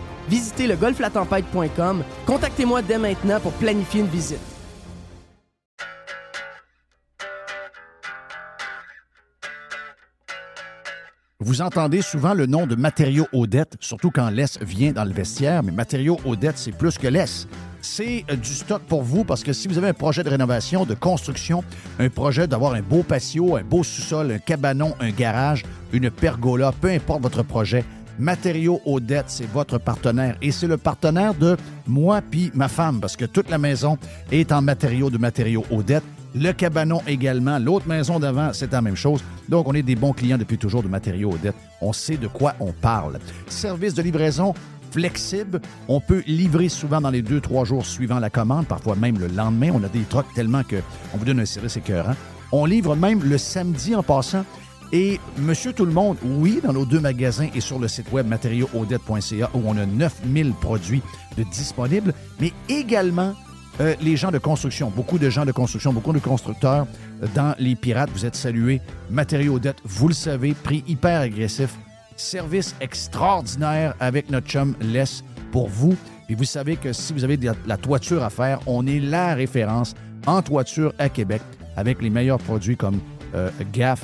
Visitez le golflatempête.com. Contactez-moi dès maintenant pour planifier une visite. Vous entendez souvent le nom de Matériaux Odette, surtout quand l'Est vient dans le vestiaire, mais Matériaux Odette, c'est plus que l'Est. C'est euh, du stock pour vous parce que si vous avez un projet de rénovation, de construction, un projet d'avoir un beau patio, un beau sous-sol, un cabanon, un garage, une pergola, peu importe votre projet, Matériaux Odette, c'est votre partenaire et c'est le partenaire de moi puis ma femme parce que toute la maison est en matériaux de Matériaux Odette. Le cabanon également. L'autre maison d'avant, c'est la même chose. Donc, on est des bons clients depuis toujours de matériaux Odette. On sait de quoi on parle. Service de livraison flexible. On peut livrer souvent dans les deux, trois jours suivant la commande, parfois même le lendemain. On a des trucks tellement qu'on vous donne un service écœurant. On livre même le samedi en passant. Et Monsieur Tout-le-Monde, oui, dans nos deux magasins et sur le site web matériauxaudette.ca où on a 9000 produits de disponibles, mais également euh, les gens de construction, beaucoup de gens de construction, beaucoup de constructeurs euh, dans les pirates, vous êtes salués. Matériaux vous le savez, prix hyper agressif, service extraordinaire avec notre chum Les pour vous. Et vous savez que si vous avez de la toiture à faire, on est la référence en toiture à Québec avec les meilleurs produits comme euh, GAF,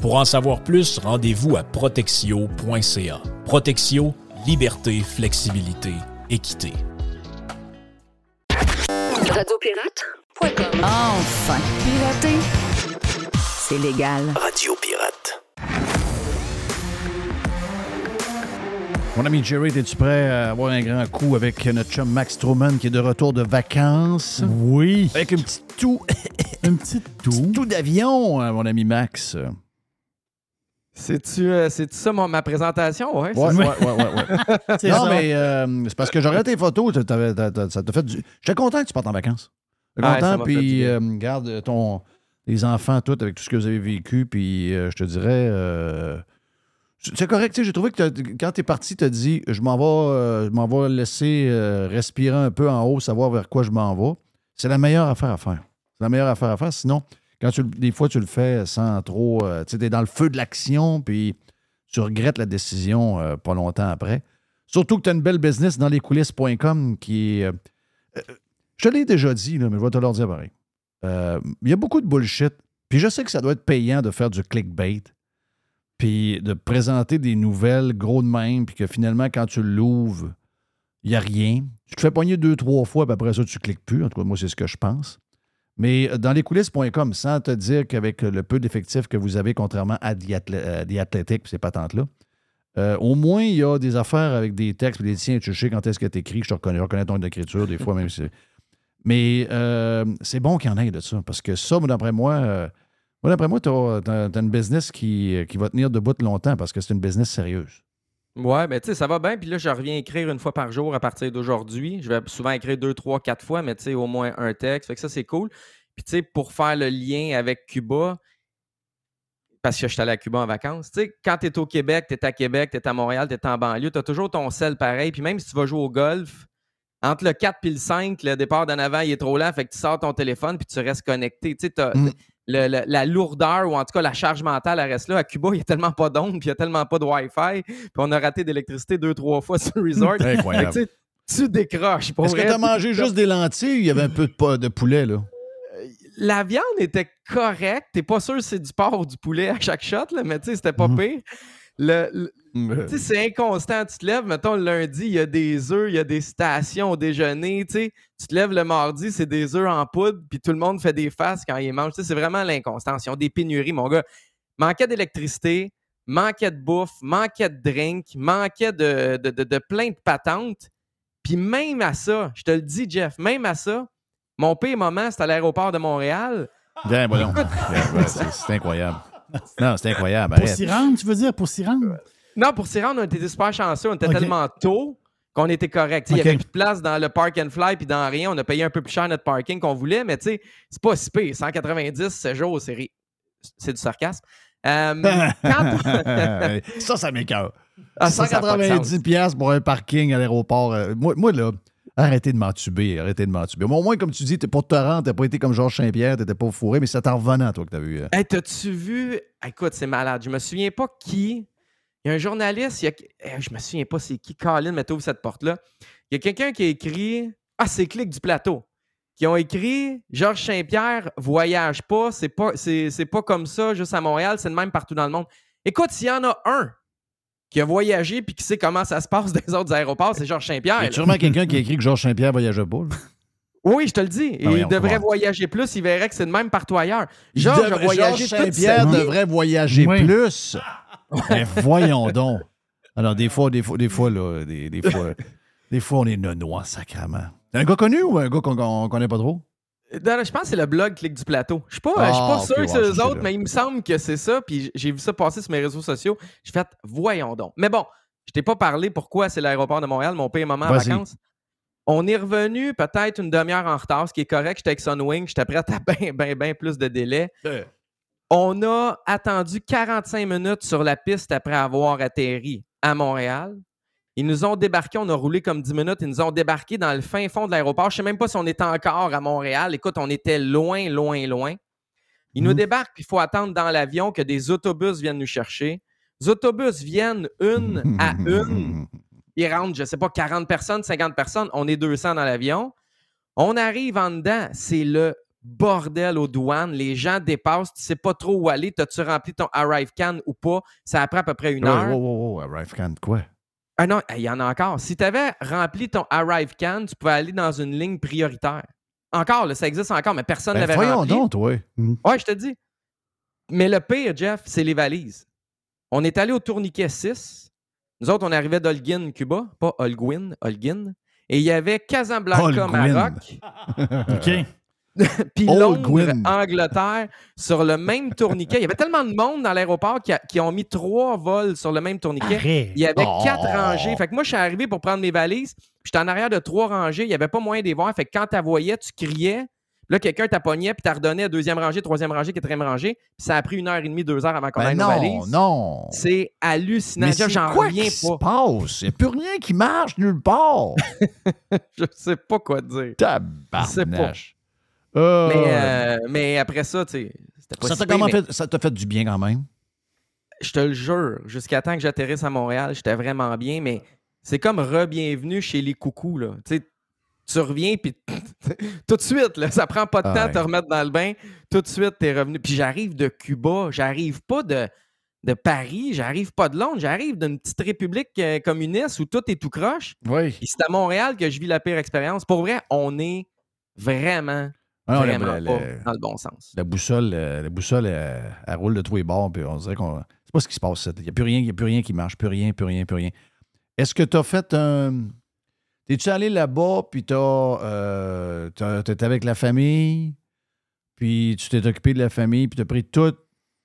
Pour en savoir plus, rendez-vous à protexio.ca. Protexio, liberté, flexibilité, équité. Radiopirate.com Enfin, pirater, c'est légal. Radio Pirate. Mon ami Jerry, es-tu prêt à avoir un grand coup avec notre chum Max Truman qui est de retour de vacances? Oui. Avec une petite toux. [LAUGHS] Un petit tout. tout d'avion, hein, mon ami Max. C'est-tu euh, c'est-tu ça mon- ma présentation? Ouais, Ouais, ouais, ouais, ouais, ouais. [LAUGHS] C'est non, ça. mais euh, c'est parce que j'aurais tes photos, ça t'a fait du. J'étais content que tu partes en vacances. J'étais Ouais, ça content, puis euh, garde ton. Les enfants, tout, avec tout ce que vous avez vécu, puis euh, je te dirais. euh, c'est correct, tu sais, j'ai trouvé que quand t'es parti, t'as dit je m'en vais, euh, je m'en vais laisser euh, respirer un peu en haut, savoir vers quoi je m'en vais. C'est la meilleure affaire à faire. C'est la meilleure affaire à faire. Sinon, quand tu, des fois, tu le fais sans trop. euh, tu t'es dans le feu de l'action, puis tu regrettes la décision euh, pas longtemps après. Surtout que tu as une belle business dans lescoulisses.com qui est. euh, euh, je l'ai déjà dit, mais je vais te le dire pareil. Il y a beaucoup de bullshit. Puis je sais que ça doit être payant de faire du clickbait. Puis de présenter des nouvelles gros de même, puis que finalement, quand tu l'ouvres, il n'y a rien. Tu te fais pogner deux, trois fois, puis après ça, tu cliques plus. En tout cas, moi, c'est ce que je pense. Mais euh, dans lescoulisses.com, sans te dire qu'avec le peu d'effectifs que vous avez, contrairement à The, euh, Athletic, ces patentes-là, euh, au moins, il y a des affaires avec des textes, des tiens, tu sais quand est-ce que tu écris, je reconnais, je reconnais ton écriture, des fois même. [LAUGHS] Mais c'est bon qu'il y en ait de ça, parce que ça, d'après moi, euh, d'après moi, tu as, une business qui, qui va tenir debout longtemps, parce que c'est une business sérieuse. Ouais, mais tu sais, ça va bien. Puis là, je reviens écrire une fois par jour à partir d'aujourd'hui. Je vais souvent écrire deux, trois, quatre fois, mais tu sais, au moins un texte. Fait que ça, c'est cool. Puis tu sais, pour faire le lien avec Cuba, parce que je suis allé à Cuba en vacances, tu sais, quand tu es au Québec, tu es à Québec, tu es à Montréal, tu es en banlieue, tu as toujours ton sel pareil. Puis même si tu vas jouer au golf, entre le 4 et le 5, le départ d'en avant, il est trop lent, fait que tu sors ton téléphone puis tu restes connecté. Tu sais, Mm. Le- le- la lourdeur ou en tout cas la charge mentale, elle reste là. À Cuba, il n'y a tellement pas d'ondes, puis il n'y a tellement pas de Wi-Fi, puis on a raté d'électricité deux, trois fois [LAUGHS] sur le [LAUGHS] resort. Incroyable. tu décroches. Est-ce que tu as mangé juste des lentilles ou il y avait un peu de, poulet, là? La viande était correcte. T'es pas sûr si c'est du porc ou du poulet à chaque shot, là, mais tu sais, c'était pas Mhm. pire. Le- tu sais, c'est inconstant. Tu te lèves, mettons, le lundi, il y a des œufs, il y a des stations au déjeuner. Tu sais, tu te lèves le mardi, c'est des œufs en poudre, puis tout le monde fait des faces quand ils mangent. Tu sais, c'est vraiment l'inconstance. Ils ont des pénuries, mon gars. Manquait d'électricité, manquait de bouffe, manquait de drink, manquait de, de, de- de plein de patentes. Puis même à ça, je te le dis, Jeff, même à ça, mon pire moment, c'était à l'aéroport de Montréal. Bien, voyons. [LAUGHS] C'est incroyable. Non, c'est incroyable. Pour s'y rendre, tu veux dire, pour s'y rendre? Non, pour s'y rendre, on était super chanceux. On était tellement tôt qu'on était correct. Il n'y avait plus de place dans le park and fly puis dans rien. On a payé un peu plus cher notre parking qu'on voulait, mais tu sais, c'est pas si pire. 190 ce jour, c'est ri- c'est du sarcasme. Euh, [LAUGHS] quand- [LAUGHS] ça, ça m'écoeure. Ah, ça, ça a pas de 190 sens. piastres pour un parking à l'aéroport. euh, moi, moi, là, arrêtez de m'entuber. Arrêtez de m'entuber. Au moins, comme tu dis, t'es pour te rendre, t'as pas été comme Georges Saint-Pierre, t'étais pas fourré, mais c'est en revenant, toi, que t'as vu. euh. Hey, t'as-tu vu? Écoute, c'est malade. Je me souviens pas qui. Il y a un journaliste, il y a... eh, je me souviens pas c'est qui. Colin, mais ouvre cette porte-là. Il y a quelqu'un qui a écrit. Ah, c'est Clic du plateau. Qui ont écrit Georges Saint-Pierre voyage pas, c'est pas, c'est, c'est pas comme ça juste à Montréal, c'est le même partout dans le monde. Écoute, s'il y en a un qui a voyagé puis qui sait comment ça se passe [LAUGHS] dans les autres aéroports, c'est Georges Saint-Pierre. Il y a sûrement quelqu'un qui a écrit que Georges Saint-Pierre voyageait pas. Oui, je te le dis. Ah oui, il devrait voyager plus, il verrait que c'est le même partout ailleurs. Il Georges voyagé Georges toute Saint-Pierre sa vie. devrait voyager Oui. plus. [LAUGHS] Mais voyons donc. Alors, des fois, des fois, des fois, là, des, des fois, [LAUGHS] des fois, on est nonois, sacrament. C'est un gars connu ou un gars qu'on connaît pas trop? Non, je pense que c'est le blog Clic du Plateau. Je suis pas, je suis Ah, pas ok, sûr que c'est eux autres, là. mais il me semble que c'est ça. Puis j'ai vu ça passer sur mes réseaux sociaux. J'ai fait, voyons donc. Mais bon, je t'ai pas parlé pourquoi c'est l'aéroport de Montréal, mon pire moment en vacances. On est revenu peut-être une demi-heure en retard, ce qui est correct. J'étais avec Sunwing, j'étais prêt à [LAUGHS] bien, bien, bien plus de délai. On a attendu 45 minutes sur la piste après avoir atterri à Montréal. Ils nous ont débarqué, on a roulé comme 10 minutes, ils nous ont débarqué dans le fin fond de l'aéroport. Je ne sais même pas si on était encore à Montréal. Écoute, on était loin, loin, loin. Ils nous Mhm. débarquent, il faut attendre dans l'avion que des autobus viennent nous chercher. Les autobus viennent une à une. [LAUGHS] Ils rentrent, je ne sais pas, 40 personnes, 50 personnes. On est 200 dans l'avion. On arrive en dedans, c'est le bordel aux douanes. Les gens dépassent, tu ne sais pas trop où aller. T'as-tu rempli ton Arrive Can ou pas? Ça prend à peu près une Ouais, heure. wow, wow, wow, Arrive Can, quoi? Ah non, il y en a encore. Si tu avais rempli ton Arrive Can, tu pouvais aller dans une ligne prioritaire. Encore, là, ça existe encore, mais personne ne Ben, l'avait voyons rempli. donc, toi. Ouais, je te dis. Mais le pire, Jeff, c'est les valises. On est allé au tourniquet 6. Nous autres, on arrivait d'Holguin, Cuba, pas Holguin, Holguin. Et il y avait Casablanca, Holguin. Maroc. [LAUGHS] OK. [LAUGHS] Puis Old Londres, Gwyn. Angleterre, sur le même tourniquet. Il y avait tellement de monde dans l'aéroport qui, ont mis trois vols sur le même tourniquet. Arrête. Il y avait Oh. quatre rangées. Fait que moi, je suis arrivé pour prendre mes valises. puis J'étais en arrière de trois rangées. Il n'y avait pas moyen de les voir. Fait que quand tu voyais, tu criais. Là, quelqu'un t'appognait puis t'as redonné deuxième rangée, troisième rangée, quatrième rangée. Puis ça a pris une heure et demie, deux heures avant qu'on Ben aille nos non, valises. non. C'est hallucinant. Mais J'en reviens qui se pas. passe? Il n'y a plus rien qui marche nulle part. [LAUGHS] Je sais pas quoi dire. Tabarnache. Euh, Mais, euh, mais après ça, tu sais, c'était pas ça si t'a mais- fait, ça t'a fait du bien quand même? je te le jure, jusqu'à temps que j'atterrisse à Montréal, j'étais vraiment bien, mais c'est comme re-bienvenue chez les coucous. Là. Tu sais, tu reviens, puis [LAUGHS] tout de suite, là, ça prend pas de Ah temps ouais. de te remettre dans le bain. Tout de suite, t'es revenu. Puis j'arrive de Cuba, j'arrive pas de, de Paris, j'arrive pas de Londres, j'arrive d'une petite république euh, communiste où tout est tout croche. Oui. Puis c'est à Montréal que je vis la pire expérience. Pour vrai, on est vraiment, Ah vraiment la- pas la- dans le bon sens. La boussole, euh, la boussole elle, elle roule de tous les bords, puis on dirait qu'on. C'est pas ce qui se passe. Il n'y a plus rien, y a plus rien qui marche, plus rien, plus rien, plus rien. Est-ce que tu as fait un. T'es-tu allé là-bas, puis t'as. Euh, t'as- t'étais avec la famille, puis tu t'es occupé de la famille, puis tu as pris tout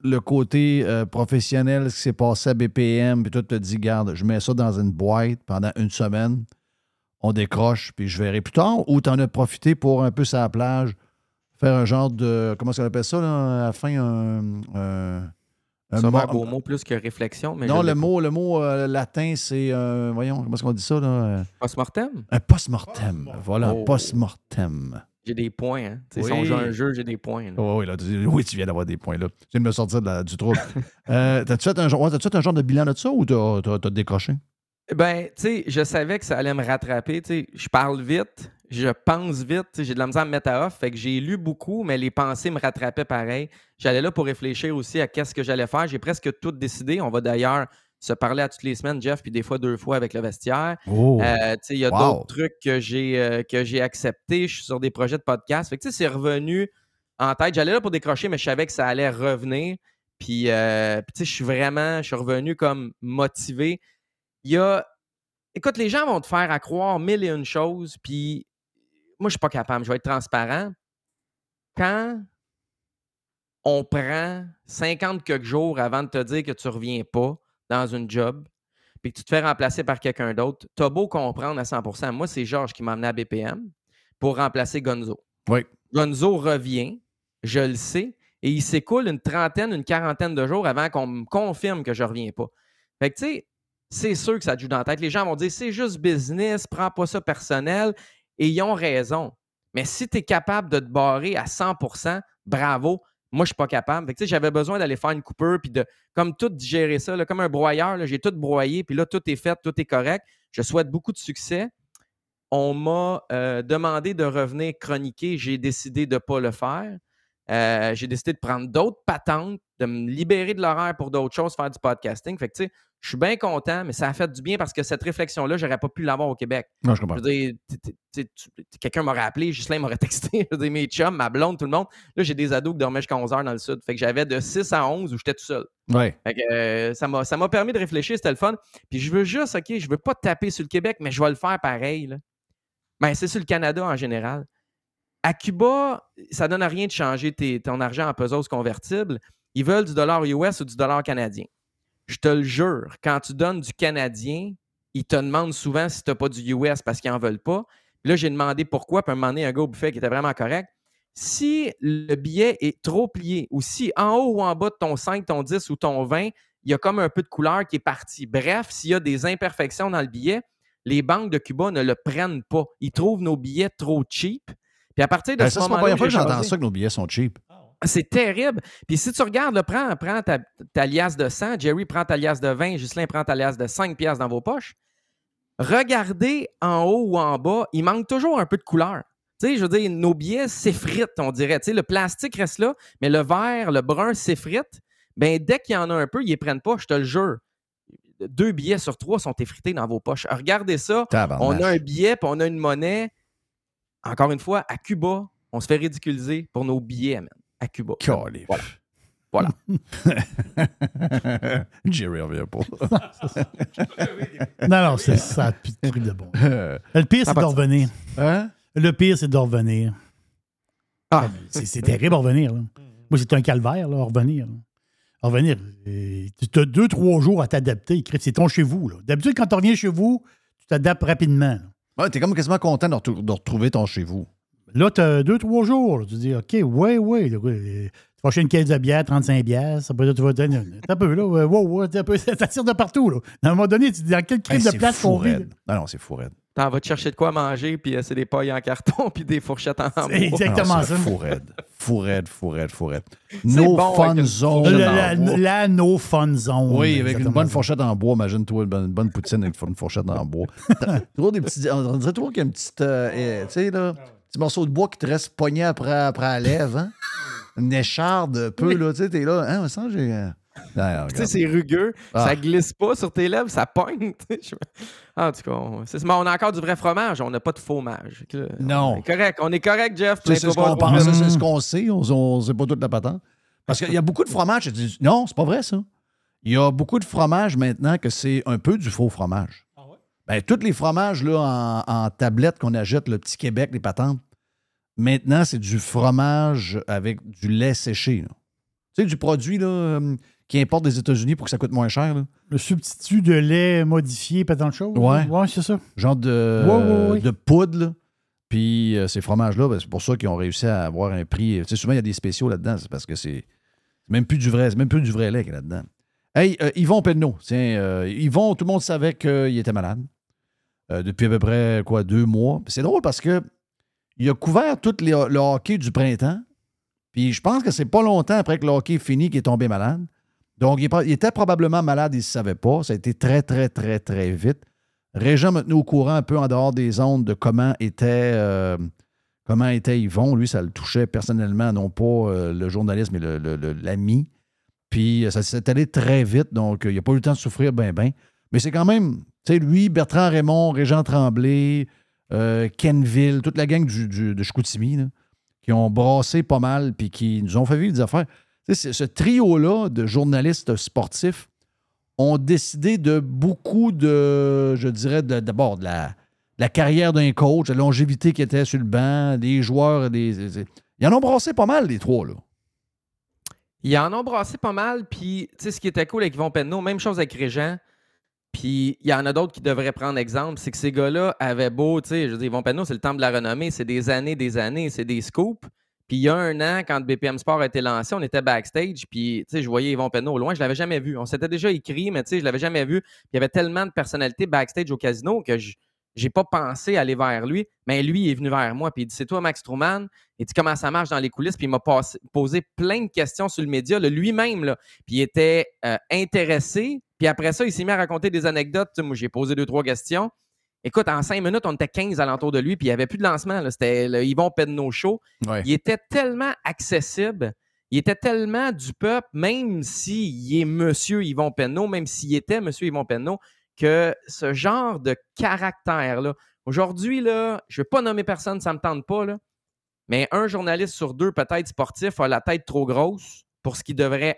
le côté euh, professionnel, ce qui s'est passé à BPM, puis toi, tu te dit, garde, je mets ça dans une boîte pendant une semaine, on décroche, puis je verrai plus tard, ou tu en as profité pour un peu la plage, faire un genre de. Comment est-ce qu'on appelle ça, là, à la fin? Un- Ça va un beau mot plus que réflexion, mais non, je le mot, le mot euh, latin, c'est. euh, voyons, comment est-ce qu'on dit ça, là? euh? Post-mortem? Un post-mortem. Voilà, un Oh. post-mortem. J'ai des points, hein. Tu Si on joue un jeu, j'ai des points. là. Oh, oui, là, tu- oui, tu viens d'avoir des points là. Tu viens de me sortir de la- du [LAUGHS] euh, T'as-tu fait, un genre- ouais, t'as-tu fait un genre de bilan de ça ou t'as t'as- t'as décroché? Ben, tu sais, je savais que ça allait me rattraper. Tu sais, je parle vite, je pense vite. J'ai de la misère à me mettre à off. Fait que j'ai lu beaucoup, mais les pensées me rattrapaient pareil. J'allais là pour réfléchir aussi à qu'est-ce que j'allais faire. J'ai presque tout décidé. On va d'ailleurs se parler à toutes les semaines, Jeff, puis des fois deux fois avec le vestiaire. Oh. Euh, il y a Wow. d'autres trucs que j'ai euh, que j'ai acceptés. Je suis sur des projets de podcast. Fait que, c'est revenu en tête. J'allais là pour décrocher, mais je savais que ça allait revenir. Puis, euh, puis, tu sais, je suis vraiment, je suis revenu comme motivé. Il y a. Écoute, les gens vont te faire à croire mille et une choses, puis moi, je suis pas capable. Je vais être transparent. Quand on prend 50 quelques jours avant de te dire que tu reviens pas dans une job, puis que tu te fais remplacer par quelqu'un d'autre, tu as beau comprendre à 100% Moi, c'est Georges qui m'a amené à BPM pour remplacer Gonzo. Oui. Gonzo revient, je le sais, et il s'écoule une trentaine, une quarantaine de jours avant qu'on me confirme que je reviens pas. Fait que, tu sais, c'est sûr que ça te joue dans la tête. Les gens vont dire c'est juste business, prends pas ça personnel. Et ils ont raison. Mais si tu es capable de te barrer à 100% bravo. Moi, je suis pas capable. J'avais besoin d'aller faire une coupure puis de comme tout digérer ça, comme un broyeur. J'ai tout broyé, puis là, tout est fait, tout est correct. Je souhaite beaucoup de succès. On m'a euh, demandé de revenir chroniquer. J'ai décidé de ne pas le faire. Euh, j'ai décidé de prendre d'autres patentes, de me libérer de l'horaire pour d'autres choses, faire du podcasting. Fait que, tu sais, je suis bien content, mais ça a fait du bien parce que cette réflexion-là, j'aurais pas pu l'avoir au Québec. Non, je comprends. Je veux dire, quelqu'un m'aurait appelé, Ghislain m'aurait texté, [LAUGHS] je veux dire, mes chums, ma blonde, tout le monde. Là, j'ai des ados qui dormaient jusqu'à 11 heures dans le sud. Fait que j'avais de 6 à 11 où j'étais tout seul. Ouais. Fait que, euh, ça m'a permis de réfléchir, c'était le fun. Puis je veux juste, OK, je veux pas taper sur le Québec, mais je vais le faire pareil. Là. Ben, c'est sur le Canada en général. À Cuba, ça donne à rien de changer tes- ton argent en pesos convertibles. Ils veulent du dollar US ou du dollar canadien. Je te le jure, quand tu donnes du canadien, ils te demandent souvent si tu n'as pas du US parce qu'ils n'en veulent pas. Puis là, j'ai demandé pourquoi. Puis à un moment donné, un gars au buffet qui était vraiment correct. Si le billet est trop plié, ou si en haut ou en bas de ton 5, ton 10 ou ton 20, il y a comme un peu de couleur qui est parti. Bref, s'il y a des imperfections dans le billet, les banques de Cuba ne le prennent pas. Ils trouvent nos billets trop cheap. Puis à partir de Ben, ce ça, c'est la moment-là, première fois que j'entends ça que nos billets sont cheap. C'est terrible. Puis si tu regardes, là, prends, prends ta, ta liasse de 100, Jerry prend ta liasse de 20, Ghislain prend ta liasse de 5 piastres dans vos poches. Regardez en haut ou en bas, il manque toujours un peu de couleur. Tu sais, je veux dire, nos billets s'effritent, on dirait. Tu sais, le plastique reste là, mais le vert, le brun s'effrite. Ben, dès qu'il y en a un peu, ils les prennent pas, je te le jure. Deux billets sur trois sont effrités dans vos poches. Regardez ça. On a un billet, puis on a une monnaie. Encore une fois, à Cuba, on se fait ridiculiser pour nos billets, man. À Cuba. Calif. Voilà. Voilà. [LAUGHS] Jerry revient pas. Non, non, c'est ça, puis de truc de bon. [LAUGHS] Le pire, c'est va de revenir. hein? Le pire, c'est de revenir. Ah. C'est c'est terrible revenir. là. Moi, c'est un calvaire, là, revenir. là. Revenir. euh, Tu as deux, trois jours à t'adapter. C'est ton chez vous. D'habitude, quand tu reviens chez vous, tu t'adaptes rapidement. Ouais, t'es comme quasiment content de retrouver ton chez vous. Là, tu as deux, trois jours. Tu dis, OK, ouais, ouais. là, ouais, tu vas acheter une caisse de bière, 35 bières. Ça peut être, tu vas donner. un peu, là. ouais, wow, ouais, un peu, [LAUGHS] ça tire de partout, là. À un moment donné, tu dis, dans quel Hey, crime de c'est place fou qu'on vit? là? Ah non, c'est fou raide. T'en vas te chercher de quoi manger, puis euh, c'est des pailles en carton, [LAUGHS] puis des fourchettes en bois. C'est exactement Ah non, ça. Fou raide. Fou raide, fou raide, fou raide. C'est No bon, fun une zone. La, no fun zone. Oui, avec une bonne ça. fourchette en bois. Imagine-toi une bonne, une bonne poutine avec une fourchette en bois. [LAUGHS] T'as toujours des petits, on dirait toujours qu'il y a une petite, euh, euh, tu sais, là, petit morceau de bois qui te reste pogné après, après la lèvre, hein? Une écharde, un peu, là, tu sais, t'es là. Hein, ça, j'ai. euh, Tu sais, c'est rugueux, Ah. ça glisse pas sur tes lèvres, ça pogne. je- En tout cas, on, c'est- mais on a encore du vrai fromage, on n'a pas de fromage. Non. On est correct, on est correct, Jeff. C'est ce qu'on pense, c'est ce qu'on sait. On, on sait pas toute la patente. Parce qu'il y a beaucoup de fromage. Non, c'est pas vrai, ça. Il y a beaucoup de fromage maintenant que c'est un peu du faux fromage. Ben, tous les fromages là, en, en tablette qu'on achète, le petit Québec, les patentes, maintenant, c'est du fromage avec du lait séché. là. Tu sais, du produit là, euh, qui importe des États-Unis pour que ça coûte moins cher. là. Le substitut de lait modifié, pas tant de choses. Ouais. Ouais, c'est ça. Genre de, Ouais, ouais, ouais. de poudre. là. Puis euh, ces fromages-là, ben, c'est pour ça qu'ils ont réussi à avoir un prix. Tu sais, souvent, il y a des spéciaux là-dedans. C'est parce que c'est c'est même plus du vrai, c'est même plus du vrai lait qu'il y a là-dedans. Hey, euh, Yvon Penneau. Tiens, euh, Yvon, tout le monde savait qu'il était malade. Euh, depuis à peu près, quoi, deux mois. C'est drôle parce que il a couvert tout le hockey du printemps. Puis je pense que c'est pas longtemps après que le hockey est fini qu'il est tombé malade. Donc, il, était probablement malade, il ne savait pas. Ça a été très, très, très, très vite. Régent tenu au courant un peu en dehors des ondes de comment était, euh, comment était Yvon. Lui, ça le touchait personnellement, non pas euh, le journaliste, mais l'ami. Puis ça s'est allé très vite, donc il n'a pas eu le temps de souffrir ben ben. Mais c'est quand même, tu lui, Bertrand Raymond, Régent Tremblay, euh, Kenville, toute la gang du, de Chicoutimi, qui ont brassé pas mal, puis qui nous ont fait vivre des affaires. Ce trio-là de journalistes sportifs ont décidé de beaucoup de, je dirais, d'abord de la, la carrière d'un coach, la longévité qui était sur le banc, des joueurs, des, ils en ont brassé pas mal, les trois, là. Ils en ont brassé pas mal, puis tu ce qui était cool avec Yvon Penneau, même chose avec Régent. Puis il y en a d'autres qui devraient prendre exemple, c'est que ces gars-là avaient beau, tu sais, je veux dire, Yvon c'est le temps de la renommée, c'est des années, des années, c'est des scoops. Puis il y a un an, quand BPM Sport a été lancé, on était backstage, puis tu sais, je voyais Yvon Penneau au loin, je l'avais jamais vu. On s'était déjà écrit, mais tu sais, je l'avais jamais vu. Il y avait tellement de personnalités backstage au casino que je j'ai pas pensé aller vers lui, mais lui il est venu vers moi, puis il dit C'est toi, Max Truman? Il dit Comment ça marche dans les coulisses? Puis il m'a posé plein de questions sur le média, lui-même, puis il était euh, intéressé. Puis après ça, il s'est mis à raconter des anecdotes. Tu sais, Moi, j'ai posé deux, trois questions. Écoute, en cinq minutes, on était 15 alentour de lui, puis il n'y avait plus de lancement. là. C'était le Yvon Penneau Show. Ouais. Il était tellement accessible, il était tellement du peuple, même s'il est Monsieur Yvon Penneau, même s'il était Monsieur Yvon Penneau, que ce genre de caractère-là. Aujourd'hui, là, je ne vais pas nommer personne, ça ne me tente pas, là, mais un journaliste sur deux, peut-être sportif, a la tête trop grosse pour ce qu'il devrait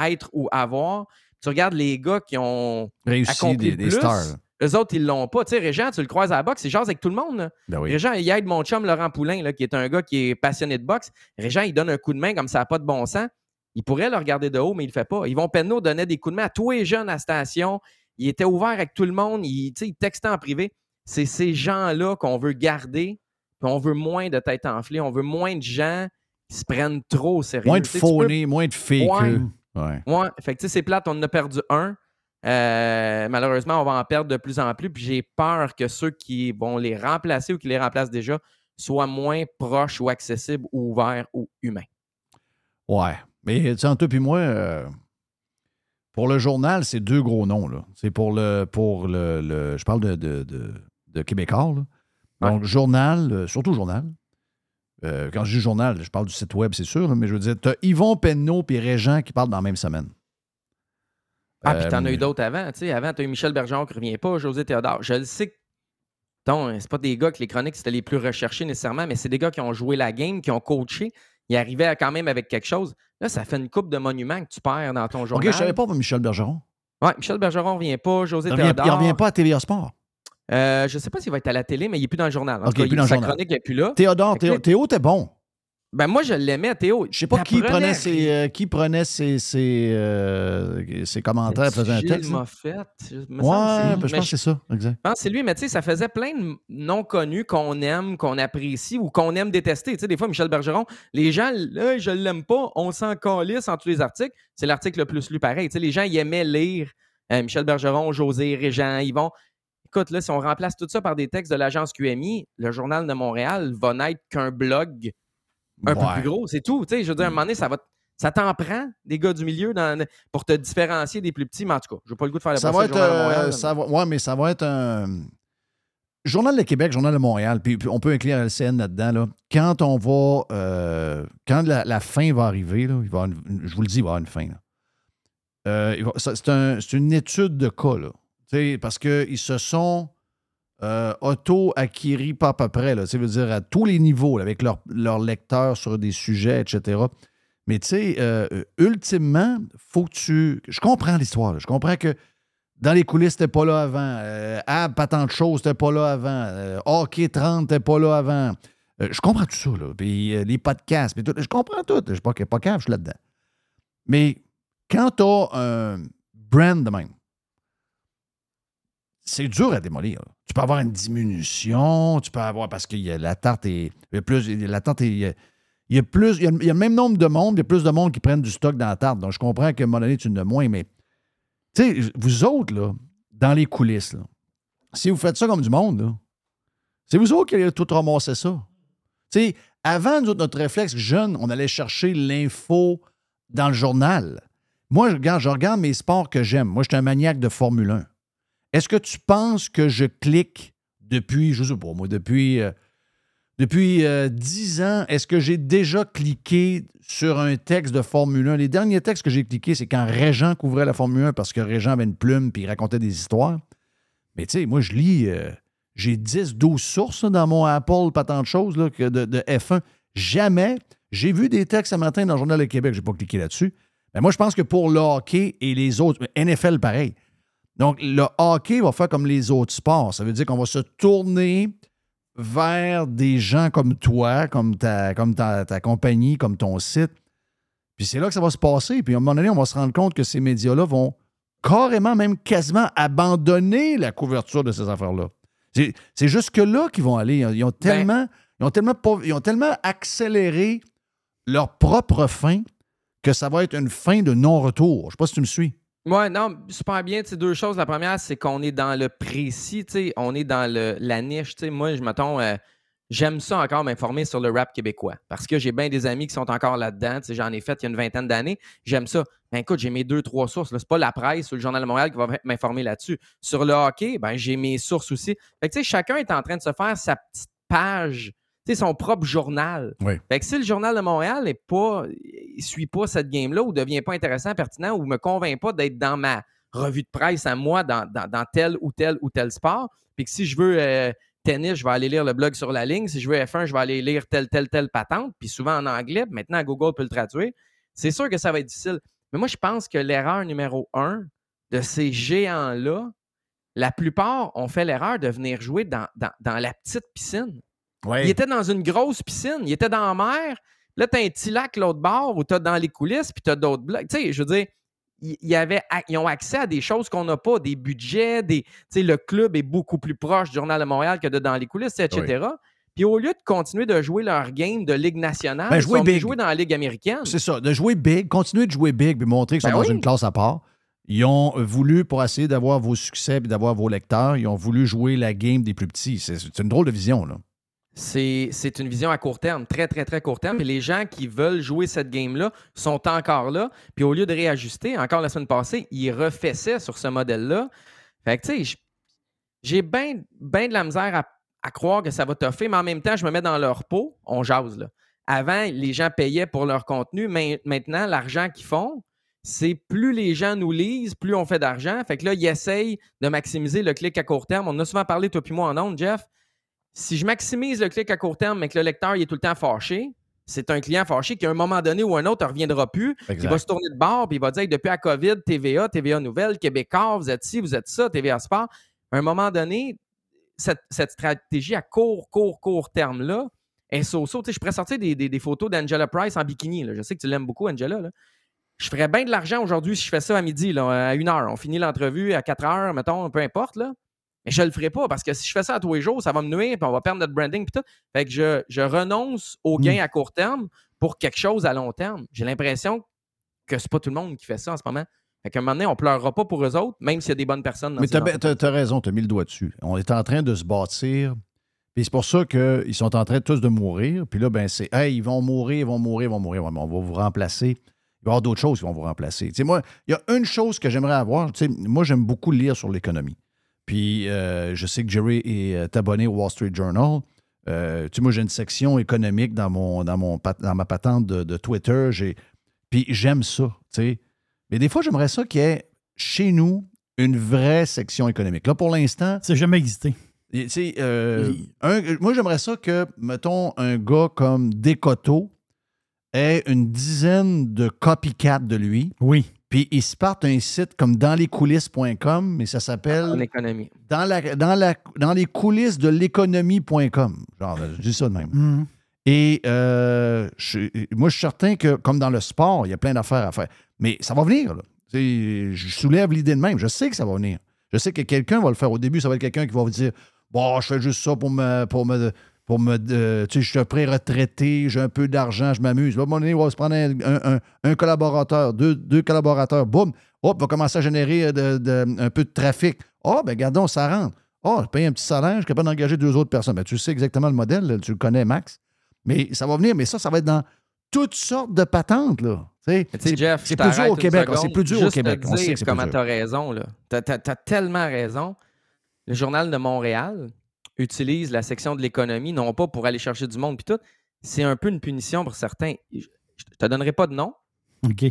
être ou avoir. Tu regardes les gars qui ont Réussi, des- des plus, stars. Eux autres, ils l'ont pas. Tu sais, Régent, tu le croises à la boxe, il jase avec tout le monde. Ben oui. Régent, il aide mon chum Laurent Poulain, là, qui est un gars qui est passionné de boxe. Régent, il donne un coup de main comme ça n'a pas de bon sens. Il pourrait le regarder de haut, mais il ne le fait pas. Yvon Penneau donnait des coups de main à tous les jeunes à la station. Il était ouvert avec tout le monde. Il, tu sais, il textait en privé. c'est ces gens-là qu'on veut garder, puis on veut moins de têtes enflées, on veut moins de gens qui se prennent trop au sérieux. Moins de phonés, moins de fake. Ouais. Ouais, fait que tu sais, c'est plate, on en a perdu un. Euh, malheureusement, on va en perdre de plus en plus. Puis j'ai peur que ceux qui vont les remplacer ou qui les remplacent déjà soient moins proches ou accessibles ou ouverts ou humains. Ouais. Mais tu toi puis moi, euh, pour le journal, c'est deux gros noms. là. C'est pour le. pour le, le- Je parle de, de, de, de Québécois. là. Donc, journal, euh, surtout journal. Euh, quand je dis journal, je parle du site web, c'est sûr, mais je veux dire, tu as Yvon Penneau et Régent qui parlent dans la même semaine. Ah, puis t'en as Euh, eu d'autres avant. Tu sais, avant, t'as eu Michel Bergeron qui revient pas, José Théodore. Je le sais que. C'est pas des gars que les chroniques c'était les plus recherchés nécessairement, mais c'est des gars qui ont joué la game, qui ont coaché. Ils arrivaient à- quand même avec quelque chose. Là, ça fait une coupe de monuments que tu perds dans ton journal. OK, je savais pas pour Michel Bergeron. Ouais, Michel Bergeron revient pas, José Il revient, Théodore. il revient pas à TVA Sport. Euh, je sais pas s'il va être à la télé, mais il est plus dans le journal. En cas, il est plus dans le sa journal. chronique n'est plus là. Théodore, Théo, Théo, t'es bon. Ben moi, je l'aimais, Théo. Je sais pas qui prenait ses, euh, qui prenait ses, ses, euh, ses commentaires, faisait un texte. Moffett, je me Ouais, semble ben, je pense que c'est ça, exact. Je pense que c'est lui, mais tu sais, ça faisait plein de noms connus qu'on aime, qu'on apprécie ou qu'on aime détester. Tu sais, des fois, Michel Bergeron, les gens, là, je l'aime pas, on s'en calisse en tous les articles. C'est l'article le plus lu pareil. Tu sais, les gens, ils aimaient lire euh, Michel Bergeron, José, Régent, Yvon. Écoute, là, si on remplace tout ça par des textes de l'agence QMI, le Journal de Montréal va n'être qu'un blog un Ouais. peu plus gros, c'est tout. Tu sais, je veux dire, à un moment donné, ça va. Ça t'en prend, des gars du milieu, dans- pour te différencier des plus petits, mais en tout cas, je n'ai pas le goût de faire la Ça va du être. Journal de euh, ça va, ouais, mais ça va être un. Journal de Québec, Journal de Montréal, puis, on peut inclure LCN là-dedans. Là. Quand on va. euh, quand la, la fin va arriver, là, il va y avoir une- je vous le dis, il va y avoir une fin. Euh, c'est, un- une étude de cas, là. Parce qu'ils se sont euh, auto-acquéris pas à peu près, là, veut dire à tous les niveaux, avec leurs lecteurs sur des sujets, etc. Mais tu sais, euh, ultimement, faut que tu. Je comprends l'histoire. Je comprends que dans les coulisses, t'es pas là avant. Euh, ah, pas tant de choses, t'es pas là avant. Euh, hockey 30, t'es pas là avant. Je comprends tout ça, là. Puis les podcasts. Je comprends tout. Je suis pas, pas cave, je suis là-dedans. Mais quand t'as un brand de même, c'est dur à démolir. Tu peux avoir une diminution, tu peux avoir parce que la tarte est. il y a la tarte est. il y a- plus. Il y a, le même nombre de monde, il y a plus de monde qui prennent du stock dans la tarte. Donc, je comprends qu'à un moment donné, tu as moins, mais. Tu sais, vous autres, là, dans les coulisses, là, si vous faites ça comme du monde, c'est vous autres qui allez tout ramasser ça. Tu sais, avant, nous notre réflexe jeune, on allait chercher l'info dans le journal. Moi, je regarde, je regarde mes sports que j'aime. Moi, je suis un maniaque de Formule 1. Est-ce que tu penses que je clique depuis, je sais pas, moi, depuis, euh, depuis euh, 10 ans, est-ce que j'ai déjà cliqué sur un texte de Formule 1? Les derniers textes que j'ai cliqués, c'est quand Régent couvrait la Formule 1 parce que Régent avait une plume puis il racontait des histoires. Mais tu sais, moi, je lis, euh, j'ai 10, 12 sources dans mon Apple, pas tant de choses là, que de, de F1. Jamais. J'ai vu des textes ce matin dans le Journal de Québec, je n'ai pas cliqué là-dessus. Mais moi, je pense que pour le hockey et les autres, NFL, pareil. Donc, le hockey va faire comme les autres sports. Ça veut dire qu'on va se tourner vers des gens comme toi, comme ta, comme ta, ta compagnie, comme ton site. Puis c'est là que ça va se passer. Puis à un moment donné, on va se rendre compte que ces médias-là vont carrément, même quasiment abandonner la couverture de ces affaires-là. C'est, jusque-là qu'ils vont aller. Ils ont tellement, ils ont tellement, ils ont tellement accéléré leur propre fin que ça va être une fin de non-retour. Je sais pas si tu me suis. Ouais, non, super bien. Tu sais, deux choses. La première, c'est qu'on est dans le précis, tu sais, on est dans le, la niche. Tu sais, moi, je m'attends, euh, j'aime ça encore m'informer sur le rap québécois parce que j'ai bien des amis qui sont encore là-dedans. J'en ai fait il y a une vingtaine d'années. J'aime ça. Ben, écoute, j'ai mes deux, trois sources. C'est pas la presse ou le Journal de Montréal qui va m'informer là-dessus. Sur le hockey, ben, j'ai mes sources aussi. Fait que, tu sais, chacun est en train de se faire sa petite page, son propre journal. Oui. Fait que si le Journal de Montréal est pas, il suit pas cette game-là ou devient pas intéressant, pertinent ou me convainc pas d'être dans ma revue de presse à moi dans, dans- dans tel ou tel ou tel sport, puis que si je veux euh, tennis, je vais aller lire le blog sur la ligne. Si je veux F1, je vais aller lire telle, telle, telle patente, puis souvent en anglais. Maintenant, Google peut le traduire. C'est sûr que ça va être difficile. Mais moi, je pense que l'erreur numéro un de ces géants-là, la plupart ont fait l'erreur de venir jouer dans, dans- dans la petite piscine. Il était dans une grosse piscine, il était dans la mer. Là, tu as un petit lac l'autre bord où tu as dans les coulisses, puis tu as d'autres blocs. Tu sais, je veux dire, ils, ils avaient, ils ont accès à des choses qu'on n'a pas, des budgets, des, tu sais, le club est beaucoup plus proche du Journal de Montréal que de dans les coulisses, etc. Puis au lieu de continuer de jouer leur game de Ligue nationale, Ben, ils jouer sont big. jouer dans la Ligue américaine. C'est ça, de jouer big, continuer de jouer big, puis montrer qu'ils sont Ben dans oui. une classe à part. Ils ont voulu, pour essayer d'avoir vos succès et d'avoir vos lecteurs, ils ont voulu jouer la game des plus petits. C'est une drôle de vision, là. C'est une vision à court terme, très, très, très court terme. Et les gens qui veulent jouer cette game-là sont encore là. Puis au lieu de réajuster, encore la semaine passée, ils refessaient sur ce modèle-là. Fait que, tu sais, j'ai bien ben de la misère à, à croire que ça va toffer, mais en même temps, je me mets dans leur peau. On jase, là. Avant, les gens payaient pour leur contenu. mais maintenant, l'argent qu'ils font, c'est plus les gens nous lisent, plus on fait d'argent. Fait que là, ils essayent de maximiser le clic à court terme. On en a souvent parlé, toi puis moi, en ondes, Jeff si je maximise le clic à court terme, mais que le lecteur il est tout le temps fâché, c'est un client fâché qui, à un moment donné ou un autre, ne reviendra plus. Exact. Il va se tourner de bord puis il va dire depuis la COVID, TVA, TVA Nouvelle, Québécois, vous êtes ci, vous êtes ça, TVA Sport. À un moment donné, cette, cette stratégie à court, court, court terme-là est. Tu sais, Je pourrais sortir des, des- des photos d'Angela Price en bikini. là. Je sais que tu l'aimes beaucoup, Angela. là. Je ferais bien de l'argent aujourd'hui si je fais ça à midi, là, à une heure. On finit l'entrevue à 4 heures, mettons, peu importe. Là. Mais je le ferai pas parce que si je fais ça à tous les jours, ça va me nuire, puis on va perdre notre branding, puis tout. Fait que je, je renonce au gain à court terme pour quelque chose à long terme. J'ai l'impression que c'est pas tout le monde qui fait ça en ce moment. Fait qu'à un moment donné, on pleurera pas pour eux autres, même s'il y a des bonnes personnes dans Mais tu as, raison, tu as mis le doigt dessus. On est en train de se bâtir. Puis c'est pour ça qu'ils sont en train tous de mourir. Puis là, ben c'est Hey, ils vont mourir, ils vont mourir, ils vont mourir. Ouais, mais on va vous remplacer. Il va y avoir d'autres choses qui vont vous remplacer. Moi, il y a une chose que j'aimerais avoir. Moi, j'aime beaucoup lire sur l'économie. Puis euh, je sais que Jerry est euh, abonné au Wall Street Journal. Euh, tu sais, moi, j'ai une section économique dans, mon, dans, mon, dans ma patente de, de Twitter. Puis j'aime ça, tu sais. Mais des fois, j'aimerais ça qu'il y ait chez nous une vraie section économique. Là, pour l'instant. C'est jamais existé. euh, un- moi, j'aimerais ça que, mettons, un gars comme Décoto ait une dizaine de copycats de lui. Oui. Puis ils se partent un site comme danslescoulisses.com, mais ça s'appelle. En économie. Dans, la, dans, la, dans les coulisses de l'économie.com. Genre, je dis ça de même. Mhm. Et euh, je- moi, je suis certain que, comme dans le sport, il y a plein d'affaires à faire. Mais ça va venir. Là. Tu sais, Je soulève l'idée de même. Je sais que ça va venir. Je sais que quelqu'un va le faire. Au début, ça va être quelqu'un qui va vous dire Bon, je fais juste ça pour me. Pour me pour me euh, tu sais, je suis pré-retraité, j'ai un peu d'argent, je m'amuse. À un moment donné, on va se prendre un, un- un- un collaborateur, deux, deux collaborateurs, boum, hop, va commencer à générer euh, de- de- un peu de trafic. Oh, ben, gardons, ça rentre. Oh, je paye un petit salaire, je suis capable d'engager deux autres personnes. Ben, tu sais exactement le modèle, tu le connais, Max. Mais ça va venir, mais ça, ça va être dans toutes sortes de patentes, là. C'est Jeff, c'est je plus dur au Québec. C'est plus dur au Québec. te On sait dire que c'est plus comment tu as raison. là. Tu as, tellement raison. Le Journal de Montréal utilise la section de l'économie, non pas pour aller chercher du monde puis tout. C'est un peu une punition pour certains. Je ne te donnerai pas de nom, OK.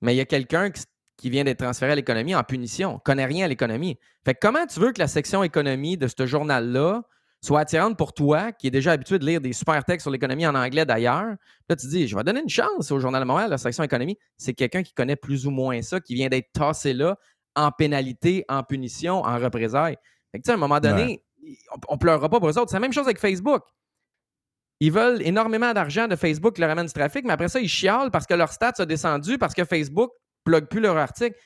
mais il y a quelqu'un qui, qui vient d'être transféré à l'économie en punition. connaît rien à l'économie. Fait que comment tu veux que la section économie de ce journal-là soit attirante pour toi, qui est déjà habitué de lire des super textes sur l'économie en anglais d'ailleurs? Là, tu dis, je vais donner une chance au Journal de Montréal, la section économie. C'est quelqu'un qui connaît plus ou moins ça, qui vient d'être tassé là en pénalité, en punition, en représailles. Fait que, tu sais, à un moment donné, on, on pleurera pas pour eux autres. C'est la même chose avec Facebook. Ils veulent énormément d'argent de Facebook qui leur amène du trafic, mais après ça, ils chialent parce que leur stats a descendu, parce que Facebook ne plug plus leur article.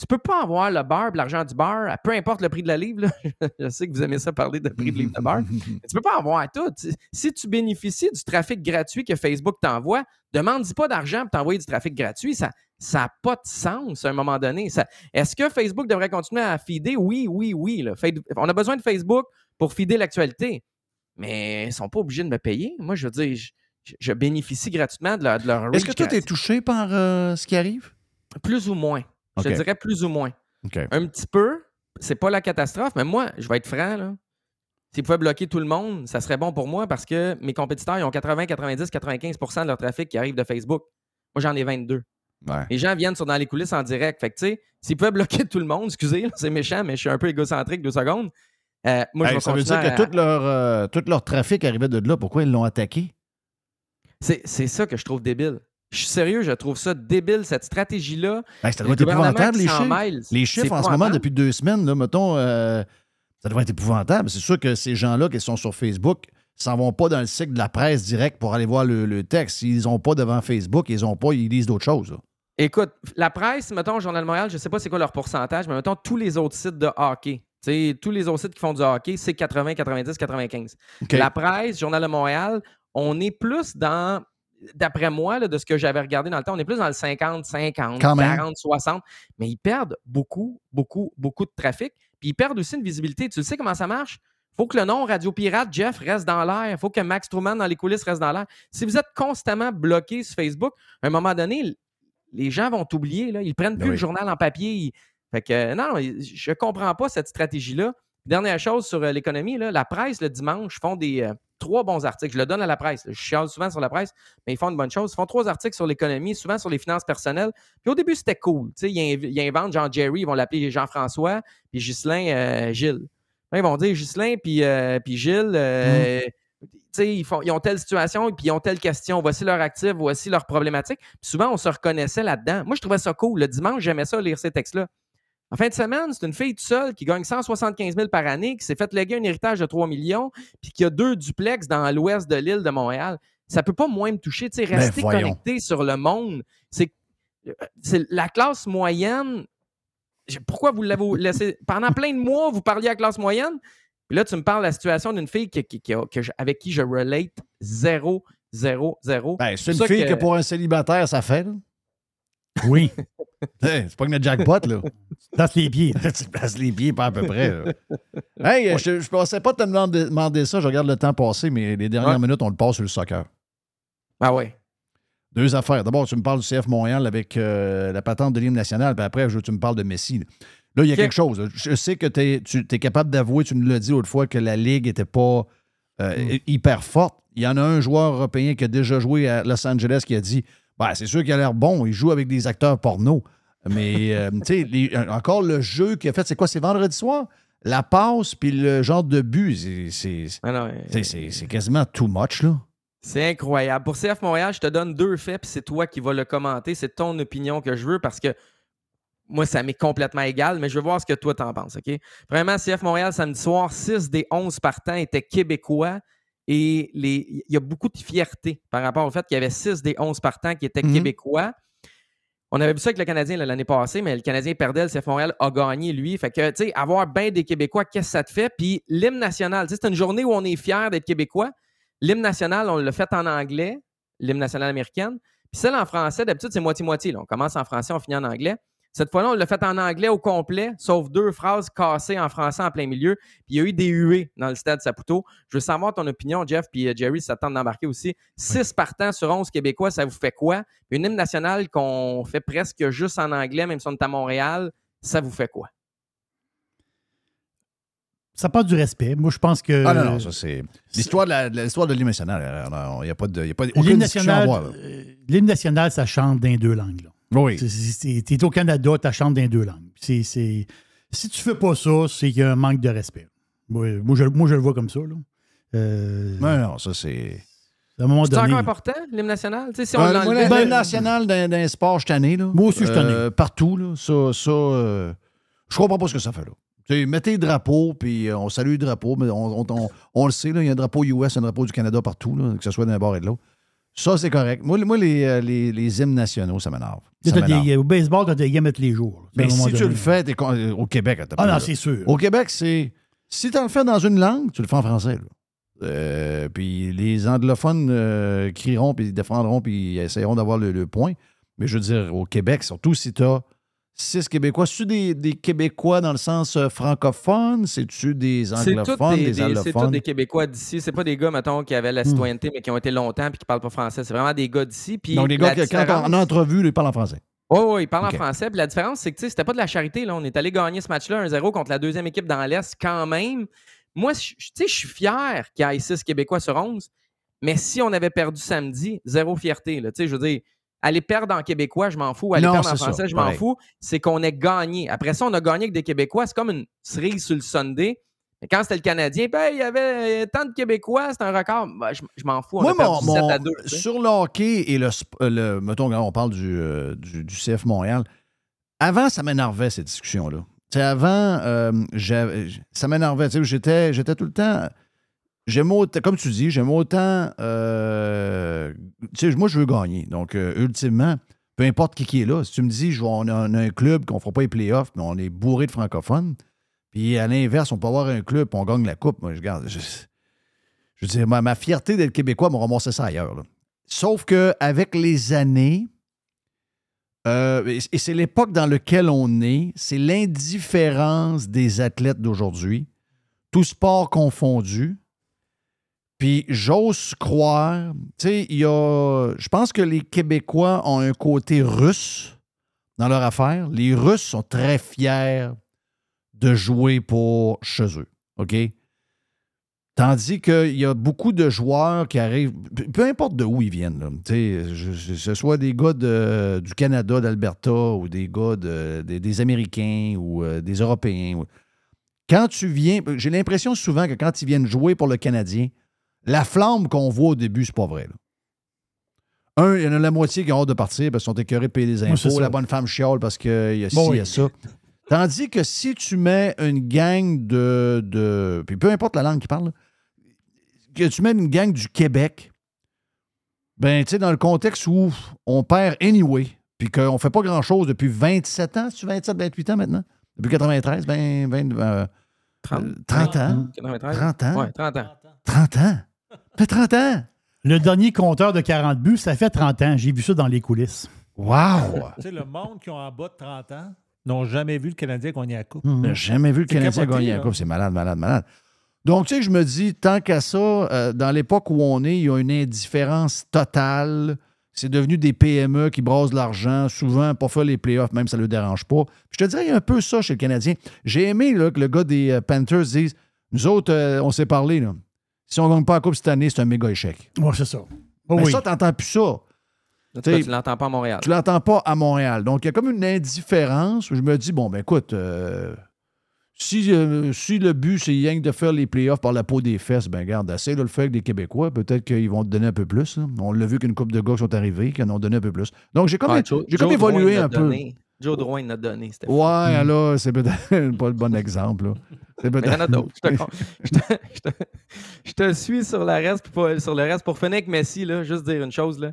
Tu peux pas avoir le de l'argent du à peu importe le prix de la livre. là. [LAUGHS] Je sais que vous aimez ça parler de prix de livre de beurre. [LAUGHS] mais tu peux pas avoir tout. Si tu bénéficies du trafic gratuit que Facebook t'envoie, demande-y pas d'argent pour t'envoyer du trafic gratuit. Ça n'a pas de sens à un moment donné. Ça- Est-ce que Facebook devrait continuer à feeder? Oui, oui, oui. là. On a besoin de Facebook pour feeder l'actualité. Mais ils ne sont pas obligés de me payer. Moi, je veux dire, je, bénéficie gratuitement de leur, de leur Est-ce que toi, tu es touché par euh, ce qui arrive? Plus ou moins. Je dirais plus ou moins. Un petit peu. C'est pas la catastrophe, mais moi, je vais être franc, là. S'ils pouvaient bloquer tout le monde, ça serait bon pour moi parce que mes compétiteurs, ils ont 80, 90, 95% de leur trafic qui arrive de Facebook. Moi, j'en ai 22. Ouais. Les gens viennent sur dans les coulisses en direct. Fait que, tu sais, s'ils pouvaient [LAUGHS] bloquer tout le monde, excusez, c'est méchant, mais je suis un peu égocentrique deux secondes. Euh, moi, Hey, ça veut dire que à- tout leur, euh, tout leur trafic arrivait de là. Pourquoi ils l'ont attaqué? C'est ça que je trouve débile. Je suis sérieux, je trouve ça débile, cette stratégie-là. Ben, ça doit être épouvantable, les chiffres. les chiffres en ce moment, depuis deux semaines, là, mettons, euh, ça doit être épouvantable. C'est sûr que ces gens-là qui sont sur Facebook s'en vont pas dans le cycle de la presse direct pour aller voir le, le texte. S'ils n'ont pas devant Facebook, ils ont pas, ils lisent d'autres choses. là. Écoute, la presse, mettons, Journal de Montréal, je ne sais pas c'est quoi leur pourcentage, mais mettons, tous les autres sites de hockey, tous les autres sites qui font du hockey, c'est 80, 90, 95. OK. La presse, Journal de Montréal, on est plus dans, d'après moi, là, de ce que j'avais regardé dans le temps, on est plus dans le 50, 50, Quand même. 40, 60, mais ils perdent beaucoup, beaucoup, beaucoup de trafic. Puis ils perdent aussi une visibilité. Tu sais comment ça marche? faut que le nom Radio Pirate, Jeff, reste dans l'air. faut que Max Truman dans les coulisses reste dans l'air. Si vous êtes constamment bloqué sur Facebook, à un moment donné, les gens vont t'oublier. là. Ils prennent plus Ben le oui. journal en papier. Ils- Fait que, euh, non, non, je ne comprends pas cette stratégie-là. Dernière chose sur euh, l'économie, la presse, le dimanche, font des euh, trois bons articles. Je le donne à la presse. Je chiale souvent sur la presse, mais ils font une bonne chose. Ils font trois articles sur l'économie, souvent sur les finances personnelles. Puis au début, c'était cool. Ils, ils inventent Jean Jerry, ils vont l'appeler Jean-François, puis Ghislain, euh, Gilles. Là, ils vont dire Ghislain, puis, euh, puis Gilles, sais, ils, font, ils ont telle situation, puis ils ont telle question. Voici leur actif, voici leur problématique. Puis souvent, on se reconnaissait là-dedans. Moi, je trouvais ça cool. Le dimanche, j'aimais ça, lire ces textes-là. En fin de semaine, c'est une fille toute seule qui gagne 175 000 par année, qui s'est fait léguer un héritage de 3 millions, puis qui a deux duplex dans l'ouest de l'île de Montréal. Ça peut pas moins me toucher. Sais, Ben, rester connecté sur le monde. C'est la classe moyenne. Pourquoi vous l'avez laissé. Pendant plein de mois, vous parliez à la classe moyenne? Puis là, tu me parles de la situation d'une fille qui- qui- qui a- que je- avec qui je relate zéro, zéro, zéro. Ben, c'est une fille que... pour un célibataire, ça fait. là. Oui. [LAUGHS] Hey, c'est pas que le jackpot, là. [LAUGHS] Place les pieds. [LAUGHS] tu places les pieds, pas à peu près. là. Hey, je, je pensais pas te demander, demander ça. Je regarde le temps passer, mais les dernières Ouais. minutes, on le passe sur le soccer. Ah ouais. Deux affaires. D'abord, tu me parles du CF Montréal avec euh, la patente de l'hymne national, puis après, je tu me parles de Messi. Là, Là, il y a quelque chose. Je sais que t'es- tu es capable d'avouer, tu nous l'as dit autrefois, que la Ligue n'était pas euh, Hmm. hyper forte. Il y en a un joueur européen qui a déjà joué à Los Angeles qui a dit ben, c'est sûr qu'il a l'air bon, il joue avec des acteurs porno. Mais, [LAUGHS] euh, tu sais, les- encore le jeu qu'il a fait, c'est quoi? C'est vendredi soir? La passe, puis le genre de but, c'est- c'est Ah euh, quasiment too much, là. C'est incroyable. Pour CF Montréal, je te donne deux faits, puis c'est toi qui vas le commenter. C'est ton opinion que je veux parce que moi, ça m'est complètement égal, mais je veux voir ce que toi t'en penses, OK? Vraiment, CF Montréal, samedi soir, 6 des 11 partants étaient québécois et les... il y a beaucoup de fierté par rapport au fait qu'il y avait 6 des 11 partants qui étaient Mhm. québécois. On avait vu ça avec le Canadien l'année passée, mais le Canadien perdait, le CF Montréal a gagné, lui. Fait que, tu sais, avoir bien des Québécois, qu'est-ce que ça te fait? Puis l'hymne national, c'est une journée où on est fiers d'être Québécois. L'hymne national, on l'a fait en anglais, l'hymne national américaine. Puis celle en français, d'habitude, c'est moitié-moitié. On commence en français, on finit en anglais. Cette fois-là, on l'a fait en anglais au complet, sauf deux phrases cassées en français en plein milieu. Puis il y a eu des huées dans le stade Saputo. Je veux savoir ton opinion, Jeff, puis euh, Jerry, si ça te tente d'embarquer aussi. Six partants sur 11 Québécois, ça vous fait quoi? Une hymne nationale qu'on fait presque juste en anglais, même si on est à Montréal, ça vous fait quoi? Ça part du respect. Moi, je pense que. Ah non, non, ça c'est. L'histoire de l'hymne national, il n'y a pas de. y a pas aucune à euh, l'hymne national, ça chante dans les deux langues. là. Oui. Tu es au Canada, tu chantes dans les deux langues. Si tu fais pas ça, c'est qu'il y a un manque de respect. Moi, moi, je, moi, je le vois comme ça. Là. Euh, Non, non, ça c'est. C'est encore important, l'hymne national? Si on Euh, l'hymne national d'un sport, je tanné, là. Moi aussi, je suis. Euh, partout, là. Ça, ça euh, je comprends pas ce que ça fait, là. Mettez le drapeau, puis euh, on salue le drapeau, mais on, on- on- on le sait, là, il y a un drapeau US, un drapeau du Canada partout, là, que ce soit d'un bord et de l'autre. Ça, c'est correct. Moi, moi les, euh, les, les hymnes nationaux, ça m'énerve. T'as au baseball, tu as des games tous les jours. Mais si tu donné. le fais, t'es con- euh, au Québec, attends Ah non, c'est sûr. Au Québec, c'est. Si tu le fais dans une langue, tu le fais en français. là. Euh, puis les anglophones euh, crieront, puis défendront, puis essaieront d'avoir le, le point. Mais je veux dire, au Québec, surtout si tu as six Québécois, c'est-tu des, des Québécois dans le sens euh, francophone? C'est-tu des anglophones, des, des, des- c'est tous allophones? des Québécois d'ici. C'est pas des gars, mettons, qui avaient la Hmm. citoyenneté, mais qui ont été longtemps et qui parlent pas français. C'est vraiment des gars d'ici. Puis Donc, des gars que, quand on, en entrevue, ils parlent en français. Oui, oui, ils parlent en français. Puis la différence, c'est que tu sais, c'était pas de la charité. Là. On est allé gagner ce match-là 1-0 contre la deuxième équipe dans l'Est quand même. Moi, je- tu sais, je suis fier qu'il y ait 6 Québécois sur 11. Mais si on avait perdu samedi, zéro fierté. Là. Je veux dire, aller perdre en Québécois, je m'en fous. Aller Non, perdre en français, je m'en fous. C'est qu'on ait gagné. Après ça, on a gagné avec des Québécois. C'est comme une cerise sur le Sunday. Mais quand c'était le Canadien, ben, il y avait tant de Québécois, c'était un record. Ben, je je m'en fous. On Moi, a perdu mon- 7 mon- à 2. tu sais. sur le hockey et le, euh, le mettons, on parle du, euh, du, du CF Montréal, avant, ça m'énervait, ces discussions-là. Tu sais, avant, euh, j'avais- ça m'énervait. J'étais tout le temps. J'aime comme tu dis, j'aime autant. euh, tu sais, moi, je veux gagner. Donc, euh, ultimement, peu importe qui, qui est là. Si tu me dis, on a, un club qu'on ne fera pas les playoffs, mais on est bourré de francophones, puis à l'inverse, on peut avoir un club, on gagne la coupe. Moi, je garde. Je, je veux dire, ma, ma fierté d'être Québécois m'a ramassé ça ailleurs. Sauf qu'avec les années, euh, et c'est l'époque dans laquelle on est, c'est l'indifférence des athlètes d'aujourd'hui, tout sport confondu. Puis j'ose croire, tu sais, il y a. Je pense que les Québécois ont un côté russe dans leur affaire. Les Russes sont très fiers de jouer pour chez eux. OK? Tandis qu'il y a beaucoup de joueurs qui arrivent, peu- importe de où ils viennent, là, je- ce soit des gars de- du Canada, d'Alberta, ou des gars de- des- Américains ou euh, des Européens. Quand tu viens, j'ai l'impression souvent que quand ils viennent jouer pour le Canadien, la flamme qu'on voit au début, c'est pas vrai. là. Un, il y en a la moitié qui ont hâte de partir parce qu'ils sont écœurés de payer c'est impôts. la bonne femme chiale parce qu'il y a ci, Bon, il y a ça. Tandis que si tu mets une gang de, de. Puis peu importe la langue qu'ils parlent, que tu mets une gang du Québec, ben, tu sais, dans le contexte où on perd anyway, puis qu'on fait pas grand-chose depuis 27 ans, c'est 27, 28 ans maintenant? Depuis 93, ben, 20, euh, 30. euh, 30 ans? 93? 30 ans? Ouais, 30 ans. 30 ans? Ça fait 30 ans! Le dernier compteur de 40 buts, ça fait 30 ans. J'ai vu ça dans les coulisses. Wow! Tu sais, le monde qui ont en bas de 30 ans n'ont jamais vu le Canadien gagner la Coupe. On n'a jamais vu le Canadien capoté, gagner la. Coupe. C'est malade, malade, malade. Donc, tu sais, je me dis, tant qu'à ça, euh, dans l'époque où on est, il y a une indifférence totale. C'est devenu des PME qui brassent l'argent, souvent pas faire les playoffs, même ça ne le dérange pas. Puis je te dirais, il y a un peu ça chez le Canadien. J'ai aimé là, que le gars des euh, Panthers dise Nous autres, euh, on s'est parlé. Là. Si on ne gagne pas la Coupe cette année, c'est un méga échec. Ouais, c'est ça. Oh Mais oui. ça, tu n'entends plus ça. Cas, tu l'entends pas à Montréal. Tu l'entends pas à Montréal. Donc, il y a comme une indifférence où je me dis, bon, ben écoute, euh, si, euh, si le but, c'est que de faire les playoffs par la peau des fesses, ben garde, essaye de le faire avec des Québécois. Peut-être qu'ils vont te donner un peu plus. On l'a vu qu'une couple de gars qui sont arrivés, qui en ont donné un peu plus. Donc, j'ai comme, Ouais, j'ai comme évolué un peu. donné. Joe Drouin l'a donné. Ouais, là, c'est peut-être [LAUGHS] pas le bon exemple. là. C'est Mais il y en a peut-être. d'autres. Je te, con- [LAUGHS] je te- je te- je te suis sur, la reste, sur le reste. Pour finir avec Messi, là, juste dire une chose. Là.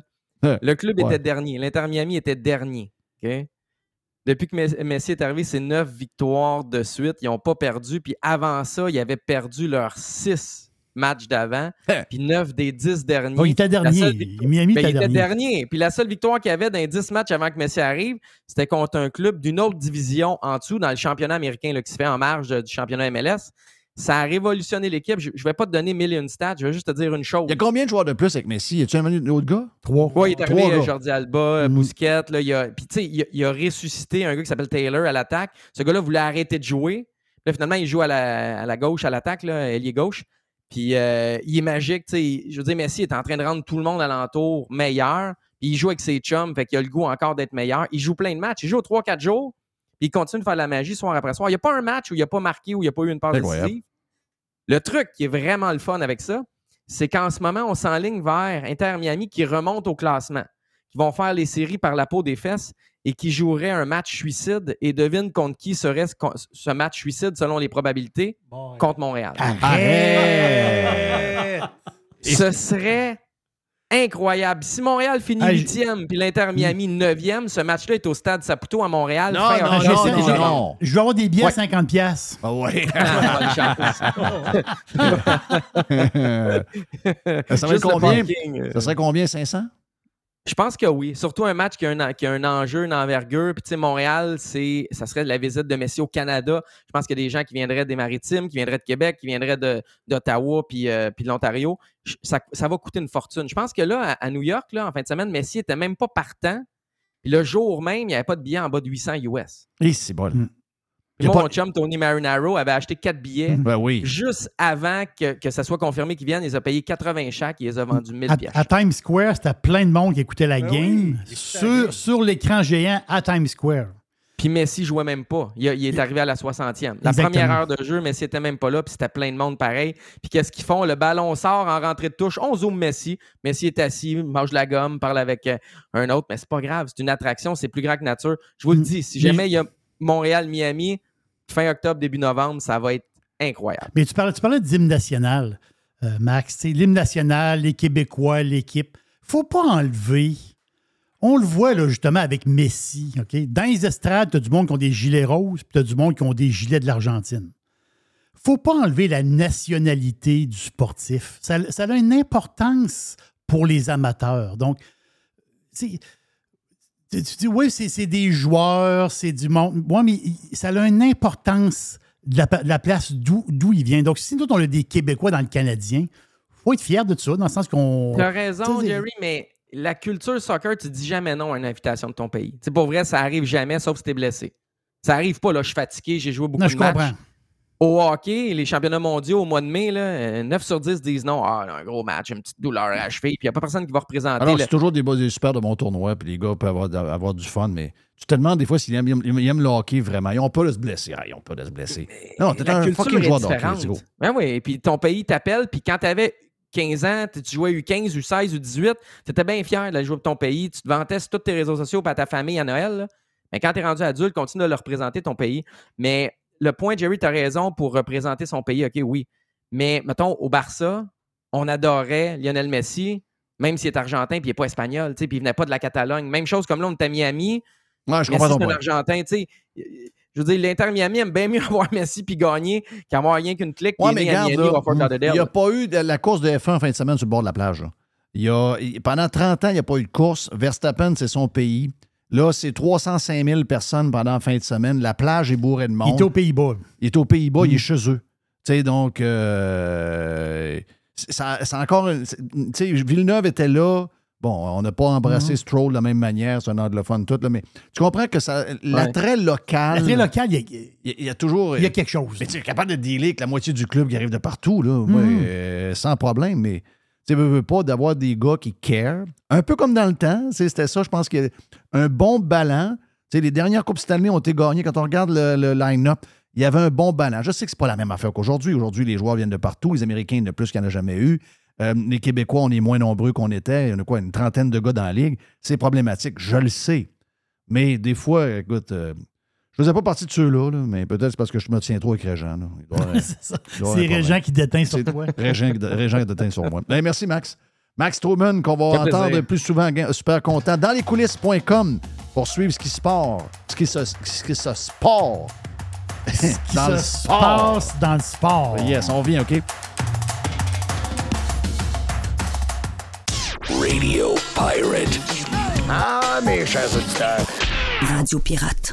Le club ouais. était dernier. L'Inter Miami était dernier. OK? Depuis que Mes- Messi est arrivé, c'est neuf victoires de suite. Ils n'ont pas perdu. Puis avant ça, ils avaient perdu leurs six matchs d'avant. Puis neuf des dix derniers. Oh, il était dernier. victoire- Miami Ben, était il était dernier. dernier. Puis la seule victoire qu'il y avait dans les 10 matchs avant que Messi arrive, c'était contre un club d'une autre division en dessous, dans le championnat américain là, qui se fait en marge du championnat MLS. Ça a révolutionné l'équipe. Je ne vais pas te donner mille et une stats, je vais juste te dire une chose. Il y a combien de joueurs de plus avec Messi? Y a-tu un autre gars? Trois. Ouais, il est arrivé Trois. Jordi Alba, Mm. Bousquet. Là, il a, puis, tu sais, il, a- il a ressuscité un gars qui s'appelle Taylor à l'attaque. Ce gars-là voulait arrêter de jouer. Là, finalement, il joue à la, à la gauche, à l'attaque, là, ailier gauche. Puis euh, il est magique. tu sais. Je veux dire, Messi est en train de rendre tout le monde alentour meilleur. Puis il joue avec ses chums, fait qu'il a le goût encore d'être meilleur. Il joue plein de matchs. Il joue 3-4 jours. Puis il continue de faire de la magie soir après soir. Il n'y a pas un match où il n'a pas marqué, où il n'y a pas eu une passe décisive. Le truc qui est vraiment le fun avec ça, c'est qu'en ce moment, on s'enligne vers Inter Miami qui remonte au classement, qui vont faire les séries par la peau des fesses et qui joueraient un match suicide. Et devine contre qui serait ce, ce match suicide selon les probabilités? Contre Montréal. Arrête! Ce serait incroyable. Si Montréal finit Ah, j- huitième puis l'Inter Miami neuvième, ce match-là est au stade Saputo à Montréal. Non, fin non, non, j'ai- non. Je vais avoir des billets Ouais. à 50 pièces. Ah ouais. [LAUGHS] [LAUGHS] Ça serait combien? Ça serait combien? 500? Je pense que oui. Surtout un match qui a un, qui a un enjeu, une envergure. Puis, tu sais, Montréal, c'est, ça serait la visite de Messi au Canada. Je pense qu'il y a des gens qui viendraient des Maritimes, qui viendraient de Québec, qui viendraient de, d'Ottawa puis, euh, puis de l'Ontario. Ça, ça va coûter une fortune. Je pense que là, à, à New York, là, en fin de semaine, Messi était même pas partant. Puis le jour même, il n'y avait pas de billets en bas de 800 US. Et c'est bon. Mm. A mon pas- chum, Tony Marinaro, avait acheté quatre billets. Ben oui. Juste avant que, que ça soit confirmé qu'ils viennent, ils ont payé 80 chaque et ils les ont vendus 1000 À, pièces. à Times Square, c'était plein de monde qui écoutait la Ben game oui, sur, sur l'écran géant à Times Square. Puis Messi jouait même pas. Il, est arrivé à la 60e. La Exactement. première heure de jeu, Messi était même pas là, puis c'était plein de monde pareil. Puis qu'est-ce qu'ils font? Le ballon sort en rentrée de touche. On zoome Messi. Messi est assis, mange la gomme, parle avec euh, un autre, mais c'est pas grave. C'est une attraction, c'est plus grand que nature. Je vous le Mm. dis, si Mais jamais il y a Montréal-Miami, fin octobre, début novembre, ça va être incroyable. Mais tu parlais, tu parlais d'hymne national, euh, Max. L'hymne national, les Québécois, l'équipe. faut pas enlever On le voit là, justement avec Messi. OK? Dans les estrades, tu as du monde qui ont des gilets roses, puis tu as du monde qui ont des gilets de l'Argentine. faut pas enlever la nationalité du sportif. Ça, ça a une importance pour les amateurs. Donc, c'est- tu tu dis, oui, c'est des joueurs, c'est du monde. Oui, mais ça a une importance de la, de la place d'où il vient. Donc, si nous, on a des Québécois dans le Canadien, faut être fier de ça, dans le sens qu'on. T'as raison, Jerry, mais la culture soccer, tu dis jamais non à une invitation de ton pays. C'est pour vrai, ça arrive jamais, sauf si t'es blessé. Ça arrive pas, là, je suis fatigué, j'ai joué beaucoup Non, de matchs. comprends. Au hockey, les championnats mondiaux au mois de mai, là, euh, 9 sur 10 disent non. Ah, un gros match, une petite douleur à la cheville, puis il n'y a pas personne qui va représenter. Alors, le- c'est toujours des, des super de bons tournois, puis les gars peuvent avoir, avoir du fun, mais tu te demandes des fois s'ils aiment, ils aiment le hockey vraiment. Ils n'ont pas de se blesser. Ah, ils n'ont pas de se blesser. Non, t'es un fucking joueur de hockey, différente. let's go. Ben oui, et puis ton pays t'appelle, puis quand t'avais 15 ans, tu jouais U15, U16, U18, t'étais bien fier de jouer pour ton pays, tu te vantais sur tous tes réseaux sociaux, à ta famille à Noël. là. Mais quand t'es rendu adulte, continue de le représenter ton pays. Mais le point, Jerry, t'as raison pour représenter son pays, OK, oui. Mais mettons, au Barça, on adorait Lionel Messi, même s'il est argentin, puis il n'est pas espagnol, tu puis il venait pas de la Catalogne. Même chose comme là, on est à Miami. Ouais, je Messi, comprends ton point. Argentin, tu sais. Je veux dire, l'Inter Miami aime bien mieux [LAUGHS] avoir Messi puis gagner qu'avoir rien qu'une clique Ouais, mais regarde, il n'y a pas eu de la course de F1 en fin de semaine sur le bord de la plage. là. Il y a, il- pendant 30 ans, il n'y a pas eu de course. Verstappen, c'est son pays. Là, c'est 305 000 personnes pendant la fin de semaine. La plage est bourrée de monde. Il est aux Pays-Bas. Il est aux Pays-Bas, il est Mm. chez eux. Tu sais, donc, euh, c'est encore. Tu sais, Villeneuve était là. Bon, on n'a pas embrassé Mhm. Stroll de la même manière, c'est un anglophone tout, là, mais tu comprends que ça, l'attrait local. L'attrait local, il y a- y, y toujours. Il y a quelque chose. Mais tu es capable de dealer avec la moitié du club qui arrive de partout, là, ouais, euh, sans problème, mais tu veux, veux pas d'avoir des gars qui care. Un peu comme dans le temps, c'était ça, je pense qu'il y a un bon ballon. Les dernières Coupes Stanley ont été gagnées. Quand on regarde le, le line-up, il y avait un bon ballon. Je sais que c'est pas la même affaire qu'aujourd'hui. Aujourd'hui, les joueurs viennent de partout. Les Américains, il y en a plus qu'il n'y en a jamais eu. Euh, les Québécois, on est moins nombreux qu'on était. Il y en a quoi, une trentaine de gars dans la ligue. C'est problématique, je le sais. Mais des fois, écoute, euh, je faisais pas partie de ceux-là, là, mais peut-être c'est parce que je me tiens trop avec Régent. [LAUGHS] c'est. Régent qui déteint sur toi. [LAUGHS] Régent, Régent qui déteint sur moi. Ben, merci, Max. Max Truman, qu'on va entendre plaisir. plus souvent, super content. Dans les coulisses.com pour suivre ce qui se passe. Ce qui se, ce qui se sport. [LAUGHS] Qui dans le se sport. passe dans le sport. Yes, on vient, OK? Radio Pirate. Ah, mes chers auditeurs. Radio Pirate.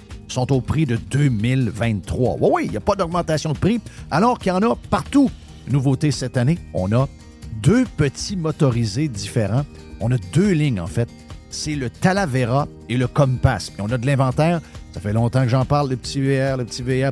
sont au prix de 2023. Oui, oui, il n'y a pas d'augmentation de prix, alors qu'il y en a partout. Nouveauté cette année, on a deux petits motorisés différents. On a deux lignes, en fait. C'est le Talavera et le Compass. Puis on a de l'inventaire. Ça fait longtemps que j'en parle, le petit VR, le petit VR.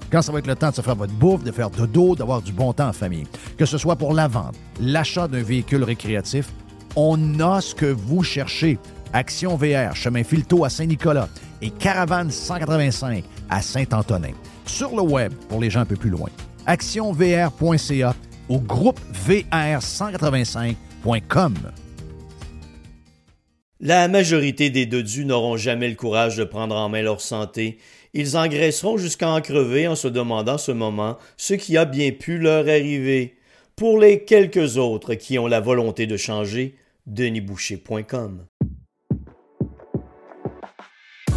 quand ça va être le temps de se faire votre bouffe, de faire dodo, d'avoir du bon temps en famille. Que ce soit pour la vente, l'achat d'un véhicule récréatif, on a ce que vous cherchez. Action VR, chemin Filto à Saint-Nicolas et Caravane 185 à Saint-Antonin. Sur le web, pour les gens un peu plus loin, actionvr.ca ou groupe VR185.com. La majorité des dodus n'auront jamais le courage de prendre en main leur santé. Ils engraisseront jusqu'à en crever en se demandant ce moment ce qui a bien pu leur arriver. Pour les quelques autres qui ont la volonté de changer, denisboucher.com.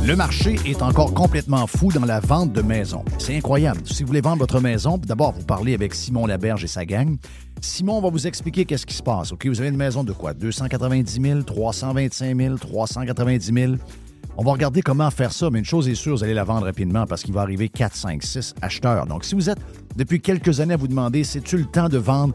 Le marché est encore complètement fou dans la vente de maisons. C'est incroyable. Si vous voulez vendre votre maison, d'abord, vous parlez avec Simon Laberge et sa gang. Simon va vous expliquer qu'est-ce qui se passe. Vous avez une maison de quoi? 290 000, 325 000, 390 000. On va regarder comment faire ça, mais une chose est sûre, vous allez la vendre rapidement parce qu'il va arriver 4, 5, 6 acheteurs. Donc, si vous êtes depuis quelques années à vous demander, c'est-tu le temps de vendre?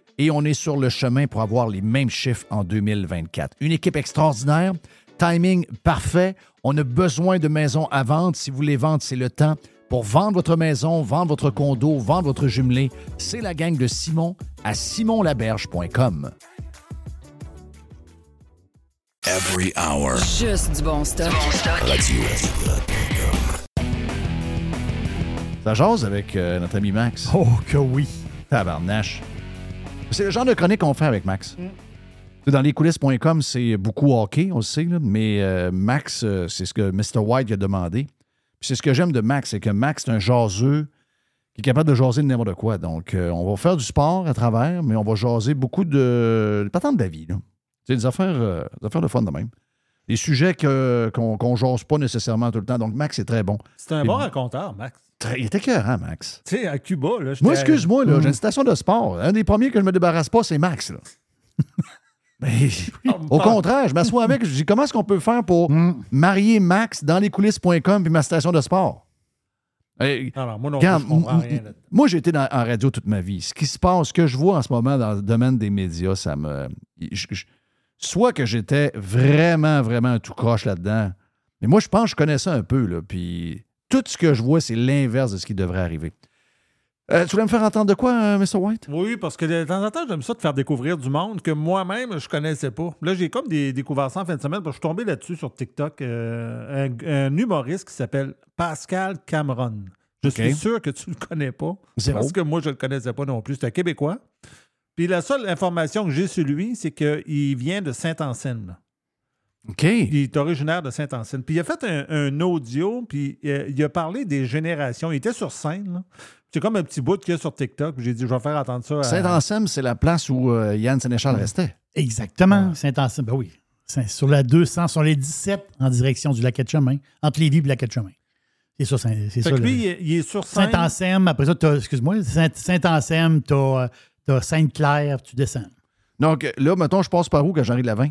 et on est sur le chemin pour avoir les mêmes chiffres en 2024. Une équipe extraordinaire, timing parfait. On a besoin de maisons à vendre. Si vous voulez vendre, c'est le temps. Pour vendre votre maison, vendre votre condo, vendre votre jumelé, c'est la gang de Simon à simonlaberge.com. Every hour. Juste du bon stock. Radio. Ça jase avec euh, notre ami Max. Oh que oui. Tabarnache. C'est le genre de chronique qu'on fait avec Max. Dans les coulisses.com, c'est beaucoup hockey, on le sait, là, mais euh, Max, euh, c'est ce que Mr. White a demandé. Puis c'est ce que j'aime de Max, c'est que Max, c'est un jaseux qui est capable de jaser de n'importe quoi. Donc, euh, on va faire du sport à travers, mais on va jaser beaucoup de. pas tant de la vie, là. C'est des affaires, des affaires de fun de même. Des sujets qu'on jase pas nécessairement tout le temps. Donc, Max est très bon. C'est un Et bon raconteur, Max. très- il était cœur, Max? Tu sais, à Cuba, là. Moi, excuse-moi, là, j'ai une station de sport. Un des premiers que je me débarrasse pas, c'est Max. Là. [LAUGHS] Mais, au contraire, je m'assois avec, je dis comment est-ce qu'on peut faire pour marier Max dans les coulisses.com puis ma station de sport? Alors, moi non je comprends rien moi, j'ai été dans- en radio toute ma vie. Ce qui se passe, ce que je vois en ce moment dans le domaine des médias, ça me. je- je- soit que j'étais vraiment, vraiment un tout croche là-dedans. Mais moi, je pense que je connais ça un peu. Là, puis tout ce que je vois, c'est l'inverse de ce qui devrait arriver. Euh, tu voulais me faire entendre de quoi, euh, Mr. White? Oui, parce que de temps en temps, j'aime ça de faire découvrir du monde que moi-même, je connaissais pas. Là, j'ai comme des découvert ça en fin de semaine, parce que je suis tombé là-dessus sur TikTok. euh, un, un humoriste qui s'appelle Pascal Cameron. Je suis sûr que tu le connais pas. Zéro. Parce que moi, je le connaissais pas non plus. C'est un Québécois. Puis la seule information que j'ai sur lui, c'est qu'il vient de Saint-Anselme. OK. Il est originaire de Saint-Anselme. Puis il a fait un, un audio, puis euh, il a parlé des générations. Il était sur scène. là. C'est comme un petit bout qu'il y a sur TikTok. J'ai dit, je vais faire entendre ça. à- Saint-Anselme, c'est la place où euh, Yann Sénéchal restait. Exactement. Saint-Anselme, ben oui. Sur la 200, sur les 17 en direction du lac de chemin, entre Lévis et le lac de chemin. C'est ça, c'est ça. le- lui, il est, il est sur scène. Saint-Anselme, après ça, t'as- excuse-moi, Saint- Saint-Anselme, t'as euh, t'as Sainte-Claire, tu descends. Donc là, mettons, je passe par où quand j'arrive de la 20?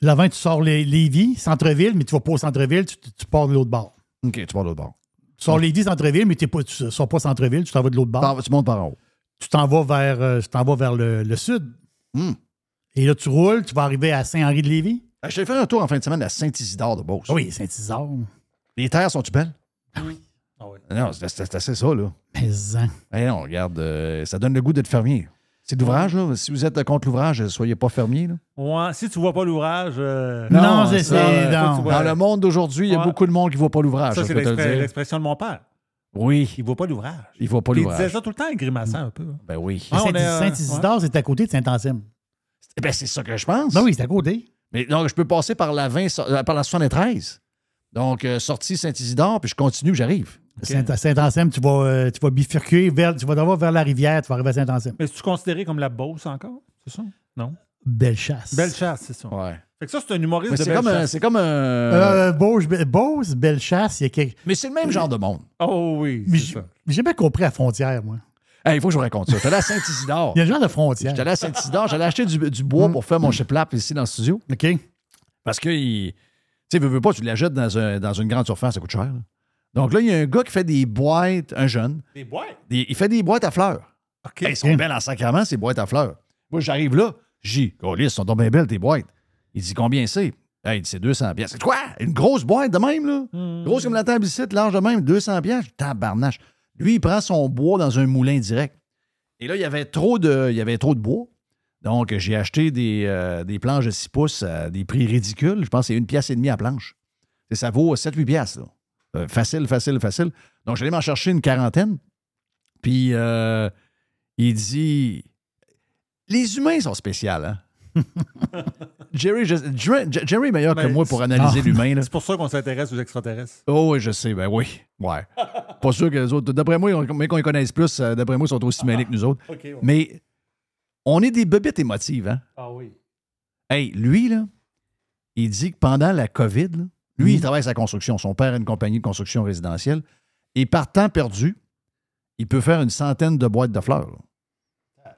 L'avant, tu sors les Lévis, centre-ville, mais tu vas pas au centre-ville, tu, tu pars de l'autre bord. OK, tu pars de l'autre bord. Tu sors Lévis, centre-ville, mais t'es pas, tu ne sors pas centre-ville, tu t'en vas de l'autre bord. Tu montes par en haut. Tu t'en vas vers, euh, tu t'en vas vers le, le sud. Hmm. Et là, tu roules, tu vas arriver à Saint-Henri-de-Lévis. Je t'ai fait un tour en fin de semaine à Saint-Isidore de Beauce. Oui, Saint-Isard. Les terres sont-tu belles? Oui. Ah ouais. Non, c'est assez ça, là. Mais hein. Eh non, regarde, euh, ça donne le goût d'être fermier. C'est l'ouvrage, là? Si vous êtes contre l'ouvrage, soyez pas fermier, là. Ouais, si tu vois pas l'ouvrage. euh, Non, c'est euh, vois- Dans le monde d'aujourd'hui, il y a Ouais. beaucoup de monde qui ne voit pas l'ouvrage. ça, c'est l'expression de mon père. Oui, Il voit pas l'ouvrage. il voit pas Puis Il disait l'ouvrage. ça tout le temps grimaçant un peu. hein. Ben oui. Ah, euh, Saint-Isidore, c'est à côté de Saint-Anselme. Ben, c'est ça que je pense. Ben oui, c'est à côté. Mais donc, je peux passer par la 20, so- euh, par la 73. Donc, euh, sortie Saint-Isidore, puis je continue, j'arrive. Saint- Saint-Anselme, tu vas, euh, tu vas bifurquer vers, tu vas d'abord vers la rivière, tu vas arriver à Saint-Anselme. Mais es-tu considéré comme la Beauce encore? C'est ça? Non? Belle chasse. Belle chasse, c'est ça. Ouais. Fait que ça, c'est un humoriste Mais de c'est belle comme, un- chasse. c'est comme un. Euh, Beauce, Be- Beauce, belle chasse, il y a quelque... Mais c'est le même genre de monde. Oh oui, Mais. J'ai jamais compris la frontière, moi. Hey, il faut que je vous raconte ça. J'étais allé à Saint-Isidore. [LAUGHS] Il y a un genre de frontière. J'étais allé à Saint-Isidore. J'allais acheter du, du bois pour faire mon chiplap ici dans le studio. OK. Parce que, il- tu sais, veux, veux pas, tu l'achètes dans, un- dans une grande surface, ça coûte cher. là. Donc là, il y a un gars qui fait des boîtes, un jeune, Des boîtes? des- il fait des boîtes à fleurs. OK. Hey, ils sont belles en sacrament, ces boîtes à fleurs. Moi, j'arrive là, j'ai oh, ils sont donc bien belles, tes boîtes. Il dit, combien c'est? Hey, c'est 200 pièces. C'est quoi? Une grosse boîte de même, là? Hmm. Grosse comme la table ici, large de même, 200 pièces. Tabarnache. Lui, il prend son bois dans un moulin direct. Et là, il y avait trop de, il y avait trop de bois. Donc, j'ai acheté des, euh, des planches de 6 pouces à des prix ridicules. Je pense que c'est une pièce et demie à planche. Et ça vaut 7-8 pièces. Facile, facile, facile. Donc, j'allais m'en chercher une quarantaine. Puis, euh, il dit Les humains sont spéciaux, hein? [LAUGHS] Jerry, je- Jerry, Jerry est meilleur que Ben, moi pour analyser l'humain. C'est pour ça qu'on s'intéresse aux extraterrestres. Oh oui, je sais, ben oui. Ouais. [LAUGHS] Pas sûr que les autres. D'après moi, mais qu'on les connaisse plus, euh, d'après moi, ils sont aussi mêlés que nous autres. Ouais. Mais on est des bebites émotives, hein? Ah oui. Hey, lui, là, il dit que pendant la COVID, là, lui, il travaille sa construction. Son père a une compagnie de construction résidentielle. Et par temps perdu, il peut faire une centaine de boîtes de fleurs. Euh,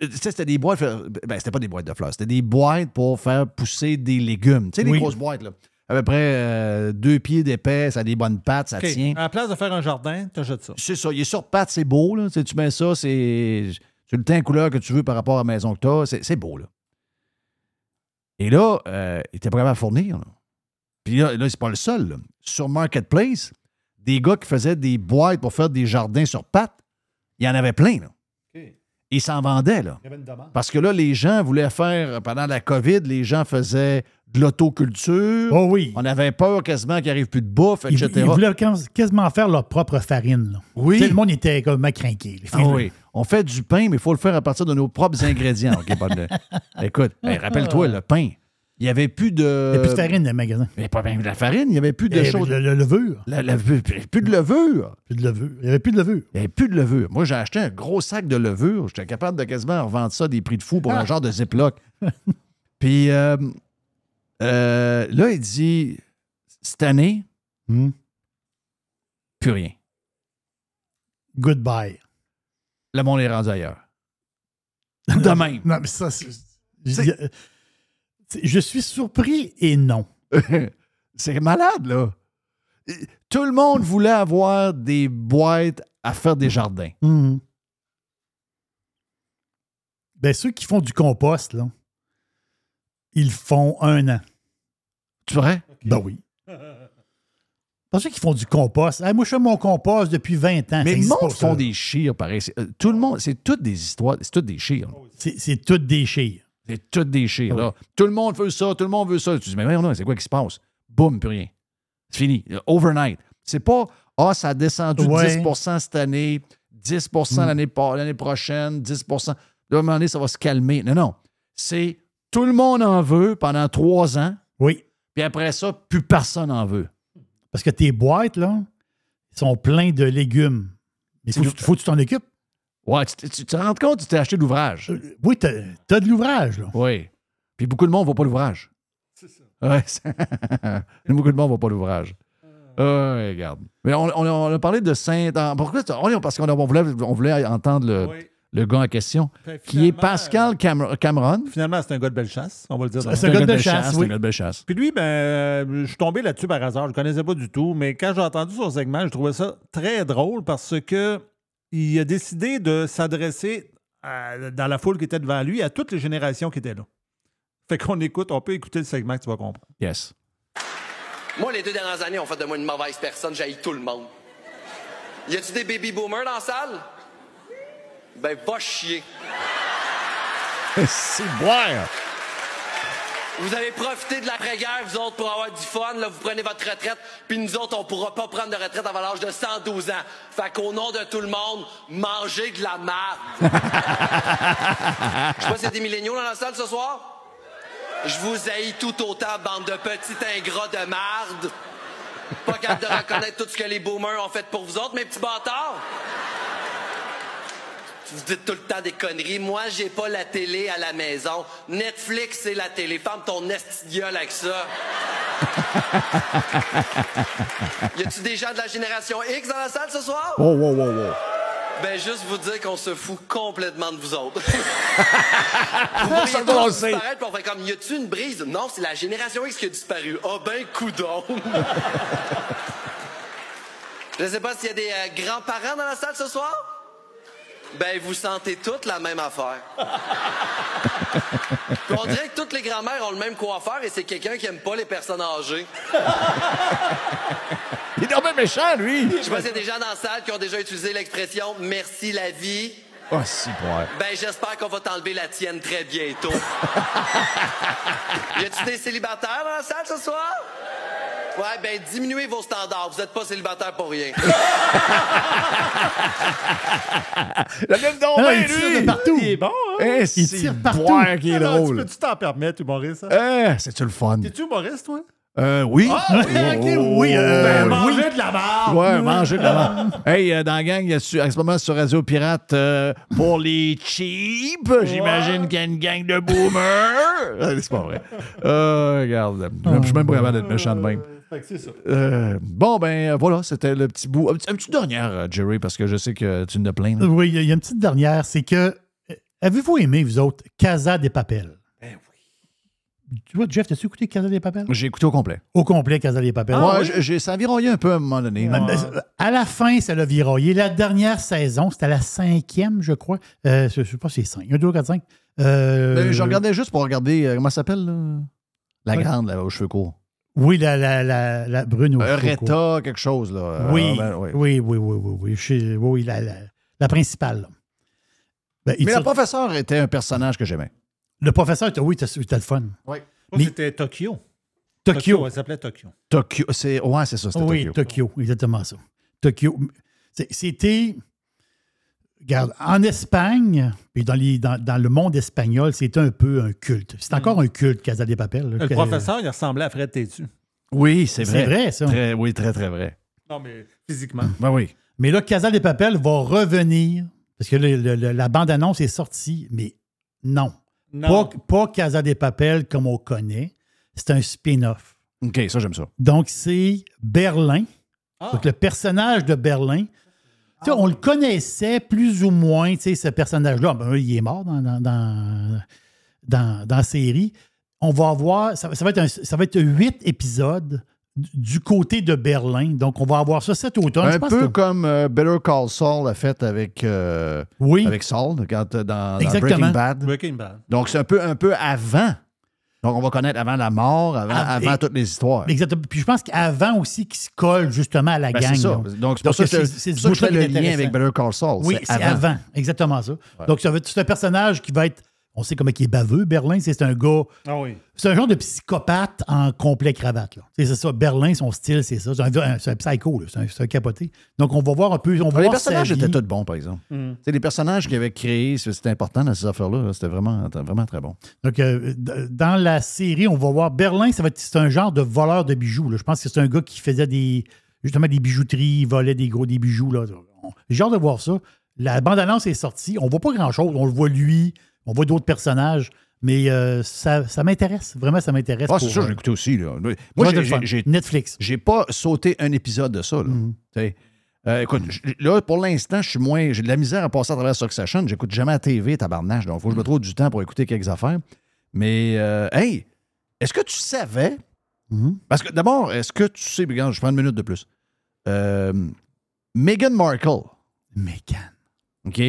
Tu sais, c'était des boîtes. Ben, c'était pas des boîtes de fleurs, c'était des boîtes pour faire pousser des légumes. Tu sais, les grosses boîtes, là. À peu près euh, deux pieds d'épais, ça a des bonnes pattes, ça tient. À la place de faire un jardin, t'achètes ça. C'est ça, il est sur pattes, c'est beau, là. Tu, sais, tu mets ça, c'est. Tu le teint couleur que tu veux par rapport à la maison que tu as, c'est, beau, là. Et là, euh, il était pas capable à fournir. là. Puis là, là c'est pas le seul. là. Sur Marketplace, des gars qui faisaient des boîtes pour faire des jardins sur pattes, il y en avait plein, là. Ils s'en vendaient, là. Il y avait une demande. Parce que là, les gens voulaient faire, pendant la COVID, les gens faisaient de l'autoculture. Oh oui. On avait peur quasiment qu'il n'y arrive plus de bouffe, etc. ils voulaient quas- quasiment faire leur propre farine. là. Oui. Sais, le monde était comme craqué. Ah oui. On fait du pain, mais il faut le faire à partir de nos propres ingrédients. [LAUGHS] Écoute, hey, rappelle-toi, le pain, il n'y avait plus de. Il n'y a plus de farine dans le magasin. Mais pas bien de la farine, il n'y avait plus de Il avait choses. de la levure. La, levure, plus plus de levure. Plus de levure. Il n'y avait plus de levure. Il n'y avait plus de levure. Moi, j'ai acheté un gros sac de levure. J'étais capable de quasiment revendre ça à des prix de fou pour un genre de Ziploc. [LAUGHS] Puis euh, euh, là, il dit cette année, Hmm? plus rien. Goodbye. Le monde est rendu ailleurs. De même. Non, mais ça, c'est. Je, suis surpris et non. [LAUGHS] C'est malade, là. Tout le monde voulait avoir des boîtes à faire des jardins. Mhm. Ben, ceux qui font du compost, là, ils font un an. Tu vrai? Ben oui. Parce ceux qui font du compost. Hey, moi, je fais mon compost depuis 20 ans. Mais le monde font des chires, pareil. Euh, tout le monde, c'est toutes des histoires, c'est toutes des chires. C'est c'est tout des chires. C'est toutes des chires. là. Tout le monde veut ça, tout le monde veut ça. Tu dis, mais non, c'est quoi qui se passe? Boum, plus rien. C'est fini. Overnight. C'est pas, ah, ça a descendu de Ouais. 10% cette année, 10 l'année pa- l'année prochaine, 10 Là, à un moment donné, ça va se calmer. Non, non. C'est tout le monde en veut pendant trois ans. Oui. Puis après ça, plus personne en veut. Parce que tes boîtes, là, sont pleines de légumes. Mais faut, faut que tu t'en occupes. Ouais, tu, tu- tu te rends compte, tu t'es acheté de l'ouvrage. Oui, t'as as de l'ouvrage, là. Oui. Puis beaucoup de monde ne voit pas l'ouvrage. C'est ça. Ouais. c'est- [LAUGHS] beaucoup de monde ne voit pas l'ouvrage. Ouais, regarde. Mais on, on- on a parlé de Saint. Pourquoi? tu- Parce qu'on a- on voulait, on voulait entendre le, le gars en question, Fait qui est Pascal Cam- Cameron. Finalement, c'est un gars de belle chasse, on va le dire. C'est un gars de belle chasse, oui. un gars de belle chasse. Puis lui, ben, euh, je suis tombé là-dessus par hasard. Je ne connaissais pas du tout. Mais quand j'ai entendu son segment, je trouvais ça très drôle parce que il a décidé de s'adresser dans la foule qui était devant lui à toutes les générations qui étaient là. Fait qu'on écoute, on peut écouter le segment, tu vas comprendre. Yes. Moi, les deux dernières années, on fait de moi une mauvaise personne. J'haïs tout le monde. Y a-tu des baby boomers dans la salle? Ben, va chier. [LAUGHS] C'est boire. Vous avez profité de l'après-guerre, vous autres, pour avoir du fun. Là, vous prenez votre retraite. Puis nous autres, on pourra pas prendre de retraite avant l'âge de 112 ans. Fait qu'au nom de tout le monde, mangez de la merde. [LAUGHS] Je sais pas y a des milléniaux dans la salle ce soir. Je vous haïs tout autant, bande de petits ingrats de marde. Pas capable de reconnaître tout ce que les boomers ont fait pour vous autres, mes petits bâtards. Vous dites tout le temps des conneries. Moi, j'ai pas la télé à la maison. Netflix, c'est la télé. Ferme ton gueule avec ça. [LAUGHS] y a-tu des gens de la génération X dans la salle ce soir? Wow, wow, wow, wow. Ben, juste vous dire qu'on se fout complètement de vous autres. [LAUGHS] Ça, vous pourriez tous sait. disparaître, puis on fait comme, y a-tu une brise? Non, c'est la génération X qui a disparu. Ah ben, coudon! [LAUGHS] Je sais pas s'il y a des euh, grands-parents dans la salle ce soir? Ben, vous sentez toutes la même affaire. [LAUGHS] On dirait que toutes les grand-mères ont le même coiffeur et c'est quelqu'un qui aime pas les personnes âgées. [LAUGHS] Il est dommage méchant, lui. Je sais pas s'il y a des gens dans la salle qui ont déjà utilisé l'expression « merci la vie Oh, si, ouais. ». Ben, j'espère qu'on va t'enlever la tienne très bientôt. [LAUGHS] y a-tu des célibataires dans la salle ce soir? Ouais, ben, diminuez vos standards. Vous êtes pas célibataire pour rien. [LAUGHS] La même don, Ah, ben, il tire lui. de partout. Il est bon, hein? Eh, Il c'est tire partout. boire qui est Alors, drôle. Tu peux-tu t'en permettre, humoriste? hein? Eh, c'est-tu le fun? T'es-tu humoriste, toi? Euh, oui. Ah, Oh, ok, oh, oui. euh, Ben, oui. manger de la barbe. Ouais, manger de la marde. [LAUGHS] Hey, euh, dans la gang, il y a su- en ce moment sur Radio Pirate, euh, pour les cheap, j'imagine qu'il y a une gang de boomers. [LAUGHS] Ah, c'est pas vrai. Euh, regarde, je suis même pas capable d'être méchant de même. Fait que c'est ça. Euh, bon, ben voilà, c'était le petit bout. Un petit, un petit dernière, euh, Jerry, parce que je sais que tu ne plains. là. Oui, il y a une petite dernière, c'est que. euh, Avez-vous aimé, vous autres, Casa des Papels? Ben oui. Tu vois, Jeff, t'as-tu écouté Casa des Papels? J'ai écouté au complet. Au complet, Casa des Papels. ouais, j'ai- j'ai- ça a viroyé un peu à un moment donné. là. Euh, À la fin, ça l'a viraillé. La dernière saison, c'était la cinquième, je crois. Euh, je ne sais pas si c'est cinq. Un, deux, quatre, cinq. Euh, Ben, je regardais juste pour regarder, euh, comment ça s'appelle? La Ouais. grande, là, aux cheveux courts. Oui, la, la, la, la brune au Euh. Retta, quelque chose, là. Oui, Euh, ben, ouais. oui, oui, oui, oui, oui. Oui, oui, la, la, la principale. là. Ben, Mais la tire- professeure était un personnage que j'aimais. Le professeur, était- oui, c'était le fun. Oui. Mais- c'était Tokyo. Tokyo. Elle s'appelait Tokyo. Tokyo, c'est. Ouais, c'est ça, c'était Oui, Tokyo. Tokyo, exactement ça. Tokyo. C'était. Regarde, en Espagne, puis dans, les- dans, dans le monde espagnol, c'était un peu un culte. C'est encore un culte, Casa des Papel. là, Le que- professeur, il ressemblait à Fred Tétu. Oui, c'est vrai. C'est vrai, ça. Très- oui, très, très vrai. Non, mais physiquement. Ben oui. Mais là, Casa des Papel va revenir, parce que le- le- le- la bande-annonce est sortie, mais non. Non. Pas, pas Casa des Papel comme on connaît. C'est un spin-off. OK, ça, j'aime ça. Donc, c'est Berlin. Ah. Donc, le personnage de Berlin. Sais, on le connaissait plus ou moins, tu sais, ce personnage-là. Ben, il est mort dans, dans, dans, dans- dans la série. On va avoir, ça, ça va être un- ça va être huit épisodes du- côté de Berlin. Donc, on va avoir ça cet automne. Je Un pense peu que- comme euh, Better Call Saul a fait avec, euh, Oui. avec Saul quand, dans. Breaking Bad. Breaking Bad. Donc, c'est un peu, un peu avant. Donc, on va connaître avant la mort, avant, Ah, avant et- toutes les histoires. Exactement. Puis je pense qu'avant aussi, qu'il se colle justement à la Ben, gang. c'est ça. Donc, c'est pour ça que c'est je fais le qui lien avec. Better Call Saul. Oui, c'est avant. Exactement ça. Donc, ça être c'est un personnage qui va être. On sait comment il est baveux, Berlin. C'est un gars. Ah oui. C'est un genre de psychopathe en complet cravate. là. C'est ça. Berlin, son style, c'est ça. C'est un, psycho. là. C'est un, capoté. Donc, on va voir un peu. On va les voir sa personnages vie. étaient tous bons, par exemple. Mm. C'est les personnages qu'ils avaient créés, c'est- c'était important dans ces affaires-là. là. C'était vraiment, vraiment très bon. Donc, euh, dans la série, on va voir Berlin, ça va être, c'est un genre de voleur de bijoux. là. Je pense que c'est un gars qui faisait des, justement des bijouteries, il volait des gros des bijoux. Là. J'ai hâte de voir ça. La bande-annonce est sortie. On voit pas grand-chose. On le voit lui, on voit d'autres personnages, mais euh, ça, ça m'intéresse. Vraiment, ça m'intéresse. Ah, c'est sûr, euh, j'ai écouté aussi. Là. Moi, j'ai- Netflix. J'ai pas sauté un épisode de ça. Là. Sais. Euh, écoute, là, pour l'instant, je suis moins. J'ai de la misère à passer à travers Succession. J'écoute jamais la TV, tabarnache. Donc, il faut que je me trouve du temps pour écouter quelques affaires. Mais, euh, hey, est-ce que tu savais. Mm-hmm. Parce que d'abord, est-ce que tu sais. Regarde, je prends une minute de plus. Meghan Markle. Meghan. OK?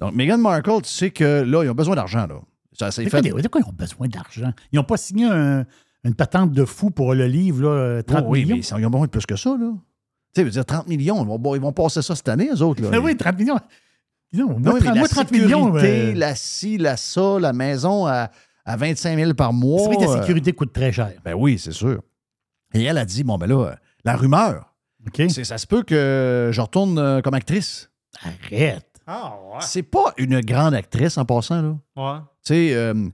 Donc, Meghan Markle, tu sais que là, ils ont besoin d'argent. là. Ça s'est De fait. quoi, de quoi ils ont besoin d'argent? Ils n'ont pas signé un- une patente de fou pour le livre, là, euh, 30 Oh oui, millions. mais ils ont besoin de plus que ça. là. Tu sais, veut dire 30 millions. Ils vont, ils vont passer ça cette année, eux autres. Là. [LAUGHS] Oui, 30 millions. Non, moi, Non, mais 30, la moi, 30 millions. euh, la ci, la ça, la maison à, à 25 000 par mois. C'est vrai que la euh, sécurité coûte très cher. ben oui, c'est sûr. Et elle a dit, bon, ben là, euh, la rumeur, c'est- ça se peut que je retourne euh, comme actrice. Arrête. Ah ouais. C'est pas une grande actrice en passant, là. Ouais. Tu sais, euh,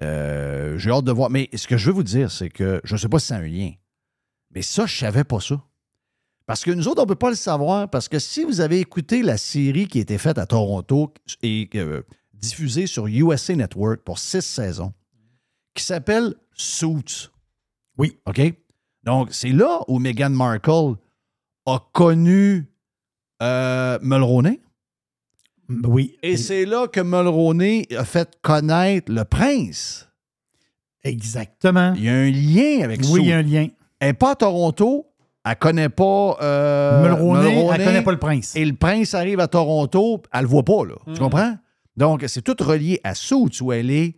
euh, j'ai hâte de voir. Mais ce que je veux vous dire, c'est que je ne sais pas si c'est un lien. Mais ça, je savais pas ça. Parce que nous autres, on ne peut pas le savoir. Parce que si vous avez écouté la série qui a été faite à Toronto et euh, diffusée sur USA Network pour six saisons, qui s'appelle Suits. Oui. OK? Donc, c'est là où Meghan Markle a connu euh, Mulroney. Oui. Et c'est là que Mulroney a fait connaître le prince. Exactement. Il y a un lien avec Oui, il y a un lien. Elle n'est pas à Toronto. Elle connaît pas euh, Mulroney, elle connaît pas le prince. Et le prince arrive à Toronto, elle le voit pas, là. Tu Mhm. comprends? Donc, c'est tout relié à Suits où elle est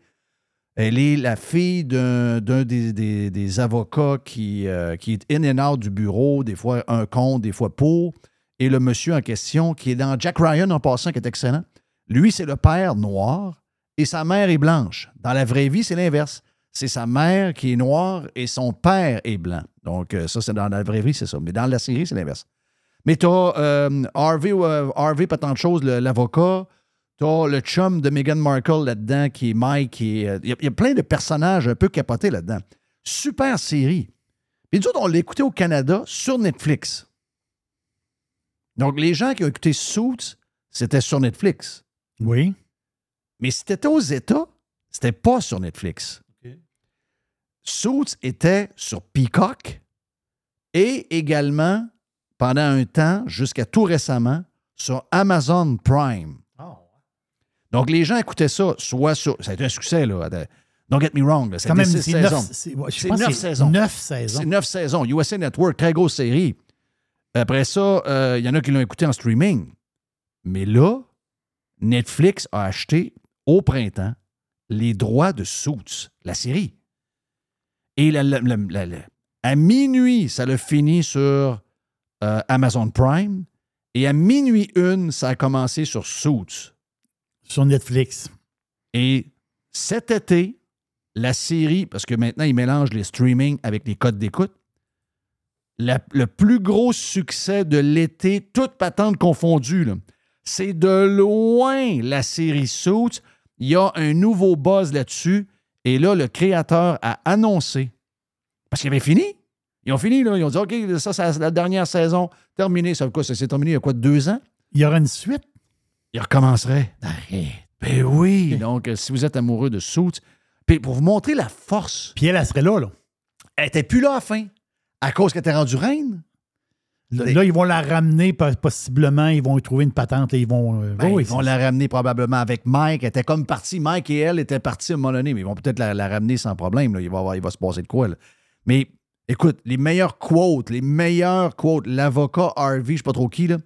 Elle est la fille d'un d'un des, des- des avocats qui, euh, qui est in and out du bureau, des fois un contre, des fois pour. Et le monsieur en question, qui est dans Jack Ryan en passant, qui est excellent, lui, c'est le père noir et sa mère est blanche. Dans la vraie vie, c'est l'inverse. C'est sa mère qui est noire et son père est blanc. Donc, euh, ça, c'est dans la vraie vie, c'est ça. Mais dans la série, c'est l'inverse. Mais tu as Harvey, euh, Harvey, pas tant de choses, l'avocat. Tu as le chum de Meghan Markle là-dedans, qui est Mike. est, euh, Il y, il y a plein de personnages un peu capotés là-dedans. Super série. Puis nous autres, on l'a écouté au Canada sur Netflix. Donc, les gens qui ont écouté Suits, c'était sur Netflix. Oui. Mais si c'était aux États, c'était pas sur Netflix. Suits était sur Peacock et également, pendant un temps, jusqu'à tout récemment, sur Amazon Prime. Donc, les gens écoutaient ça, soit sur. Ça a été un succès, là. Don't get me wrong. là, C'est quand même six saisons. c'est- neuf saisons. neuf saisons. C'est neuf saisons. USA Network, très grosse série. Après ça, euh, il y en a qui l'ont écouté en streaming. Mais là, Netflix a acheté au printemps les droits de Suits, la série. Et la- la- la- la- la- à minuit, ça l'a fini sur euh, Amazon Prime. Et à minuit une, ça a commencé sur Suits. Sur Netflix. Et cet été, la série, parce que maintenant, ils mélangent les streamings avec les codes d'écoute, la- le plus gros succès de l'été, toute patente confondue, c'est de loin la série Suits. Il y a un nouveau buzz là-dessus. Et là, le créateur a annoncé, parce qu'il avait fini. Ils ont fini, là. Ils ont dit, OK, ça, c'est la dernière saison. Terminé. Ça veut quoi? Ça s'est terminé il y a quoi, deux ans? Il y aura une suite? Il recommencerait. Ben oui. Donc, euh, si vous êtes amoureux de Suits, puis pour vous montrer la force. Puis elle, elle serait là, là. Elle était plus là à la fin. À cause qu'elle était rendue reine? Là, là, ils vont la ramener po- possiblement. Ils vont y trouver une patente. là, ils vont. euh, Ben, ils vont la ramener probablement avec Mike. Elle était comme partie. Mike et elle étaient partis à un moment donné, mais ils vont peut-être la, la ramener sans problème. là. Il, va avoir- il va se passer de quoi. là. Mais écoute, les meilleurs quotes, les meilleurs quotes, l'avocat Harvey, je sais pas trop qui, là.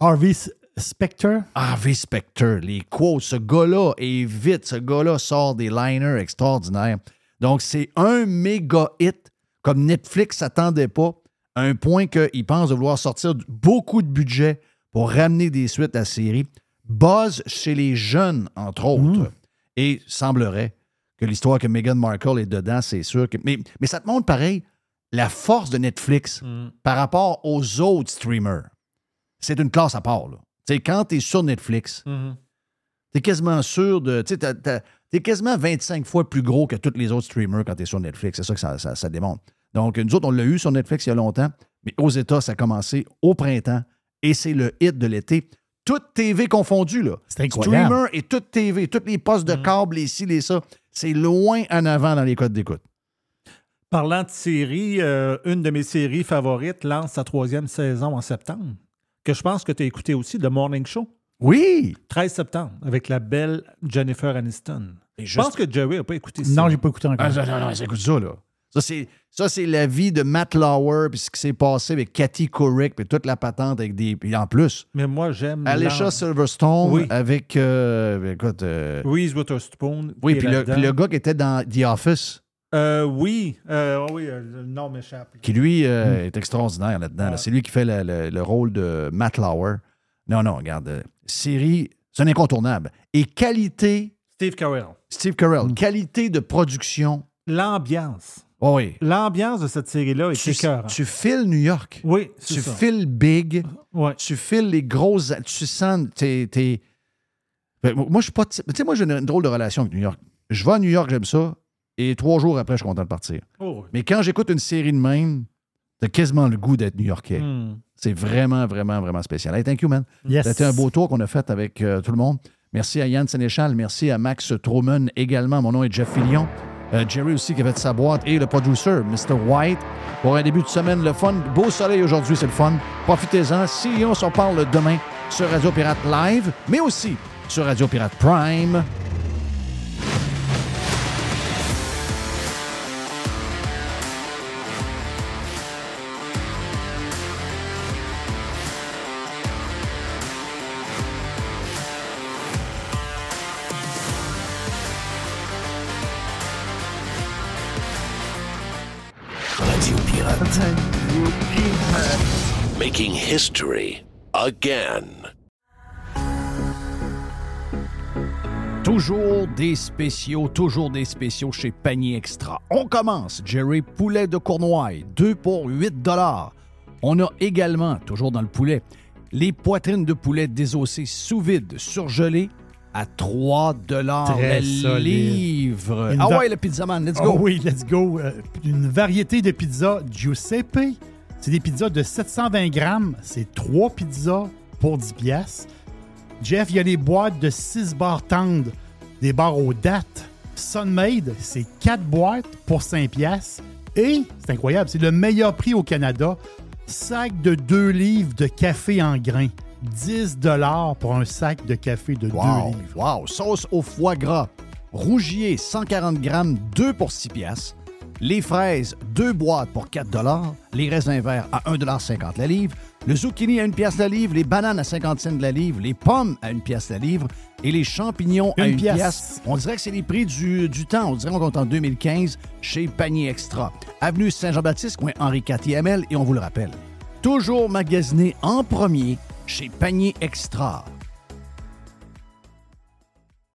Harvey Specter? Harvey Specter, les quotes, ce gars-là est vite, ce gars-là sort des liners extraordinaires. Donc, c'est un méga hit, comme Netflix s'attendait pas, à un point qu'il pense de vouloir sortir beaucoup de budget pour ramener des suites à la série. Buzz chez les jeunes, entre autres. Et semblerait que l'histoire que Meghan Markle est dedans, c'est sûr que. Mais, mais ça te montre pareil la force de Netflix par rapport aux autres streamers. C'est une classe à part, là. Quand tu es sur Netflix, tu es quasiment sûr de. Tu es quasiment 25 fois plus gros que tous les autres streamers quand tu es sur Netflix. C'est ça que ça, ça- ça démontre. Donc, nous autres, on l'a eu sur Netflix il y a longtemps, mais aux États, ça a commencé au printemps et c'est le hit de l'été. Toute TV confondue, là. C'est incroyable. Streamer et toute TV, tous les postes de câble, les ci, les ça, c'est loin en avant dans les codes d'écoute. Parlant de séries, euh, une de mes séries favorites lance sa troisième saison en septembre, que je pense que tu as écouté aussi, The Morning Show. Oui! 13 septembre, avec la belle Jennifer Aniston. Je pense que Jerry n'a pas écouté ça. Non, j'ai pas écouté encore. Ah, non, non, non, écoute ça, là. Ça, c'est, ça, c'est la vie de Matt Lauer, puis ce qui s'est passé avec Cathy Couric, puis toute la patente avec des. Puis en plus, Mais moi, j'aime. Alicia Silverstone Oui. avec. euh, écoute. euh, Reese Witherspoon. oui, puis le, le gars qui était dans The Office, Euh, oui, euh, oh oui, euh, le nom m'échappe. qui lui Hmm. est extraordinaire là-dedans. là. C'est lui qui fait le, le- le rôle de Matt Lauer. Non, non, regarde. série, c'est un incontournable. Et qualité. Steve Carell. Steve Carell, qualité de production. L'ambiance. Oh oui. L'ambiance de cette série-là est Tu, écœurante. tu files New York. Oui, Tu ça. files big. Ouais. Tu files les grosses. Tu sens. T'es, t'es- Ben, moi, je suis pas. Tu sais, moi, j'ai une, une drôle de relation avec New York. Je vais à New York, j'aime ça. Et trois jours après, je suis content de partir. Oh, oui. Mais quand j'écoute une série de même, t'as quasiment le goût d'être New-Yorkais. Hmm. C'est vraiment, vraiment, vraiment spécial. Hey, thank you, man. Yes. C'était un beau tour qu'on a fait avec euh, tout le monde. Merci à Yann Sénéchal. Merci à Max Truman également. Mon nom est Jeff Fillion. Euh, Jerry aussi qui a fait sa boîte et le producer, Mr. White. Pour un début de semaine, le fun. Beau soleil aujourd'hui, c'est le fun. Profitez-en. Si on s'en parle demain sur Radio Pirate Live, mais aussi sur Radio Pirate Prime. History again. Toujours des spéciaux, toujours des spéciaux chez Panier Extra. On commence, Jerry, poulet de Cournoye, 2 pour 8 On a également, toujours dans le poulet, les poitrines de poulet désossées sous vide, surgelées, à 3 Très le livre. Une Ah ouais, le pizzaman, let's Oh go. oui, let's go. Euh, une variété de pizzas Giuseppe. C'est des pizzas de 720 grammes. C'est trois pizzas pour 10 piastres. Jeff, il y a les boîtes de 6 barres tendres, des barres aux dates. Sunmade, c'est 4 boîtes pour 5 piastres. Et, c'est incroyable, c'est le meilleur prix au Canada. Sac de 2 livres de café en grains. 10 pour un sac de café de 2 Wow, livres. wow. Sauce au foie gras. Rougier, 140 grammes, 2 pour 6 piastres. Les fraises, 2 boîtes pour 4 Les raisins verts à 1,50 la livre. Le zucchini à 1 pièce la livre. Les bananes à 50 cents la livre. Les pommes à 1 pièce la livre. Et les champignons à Une 1 pièce. pièce. On dirait que c'est les prix du, du temps. On dirait qu'on compte en 2015 chez Panier Extra. Avenue Saint-Jean-Baptiste, coin Henri IV Et on vous le rappelle, toujours magasiné en premier chez Panier Extra.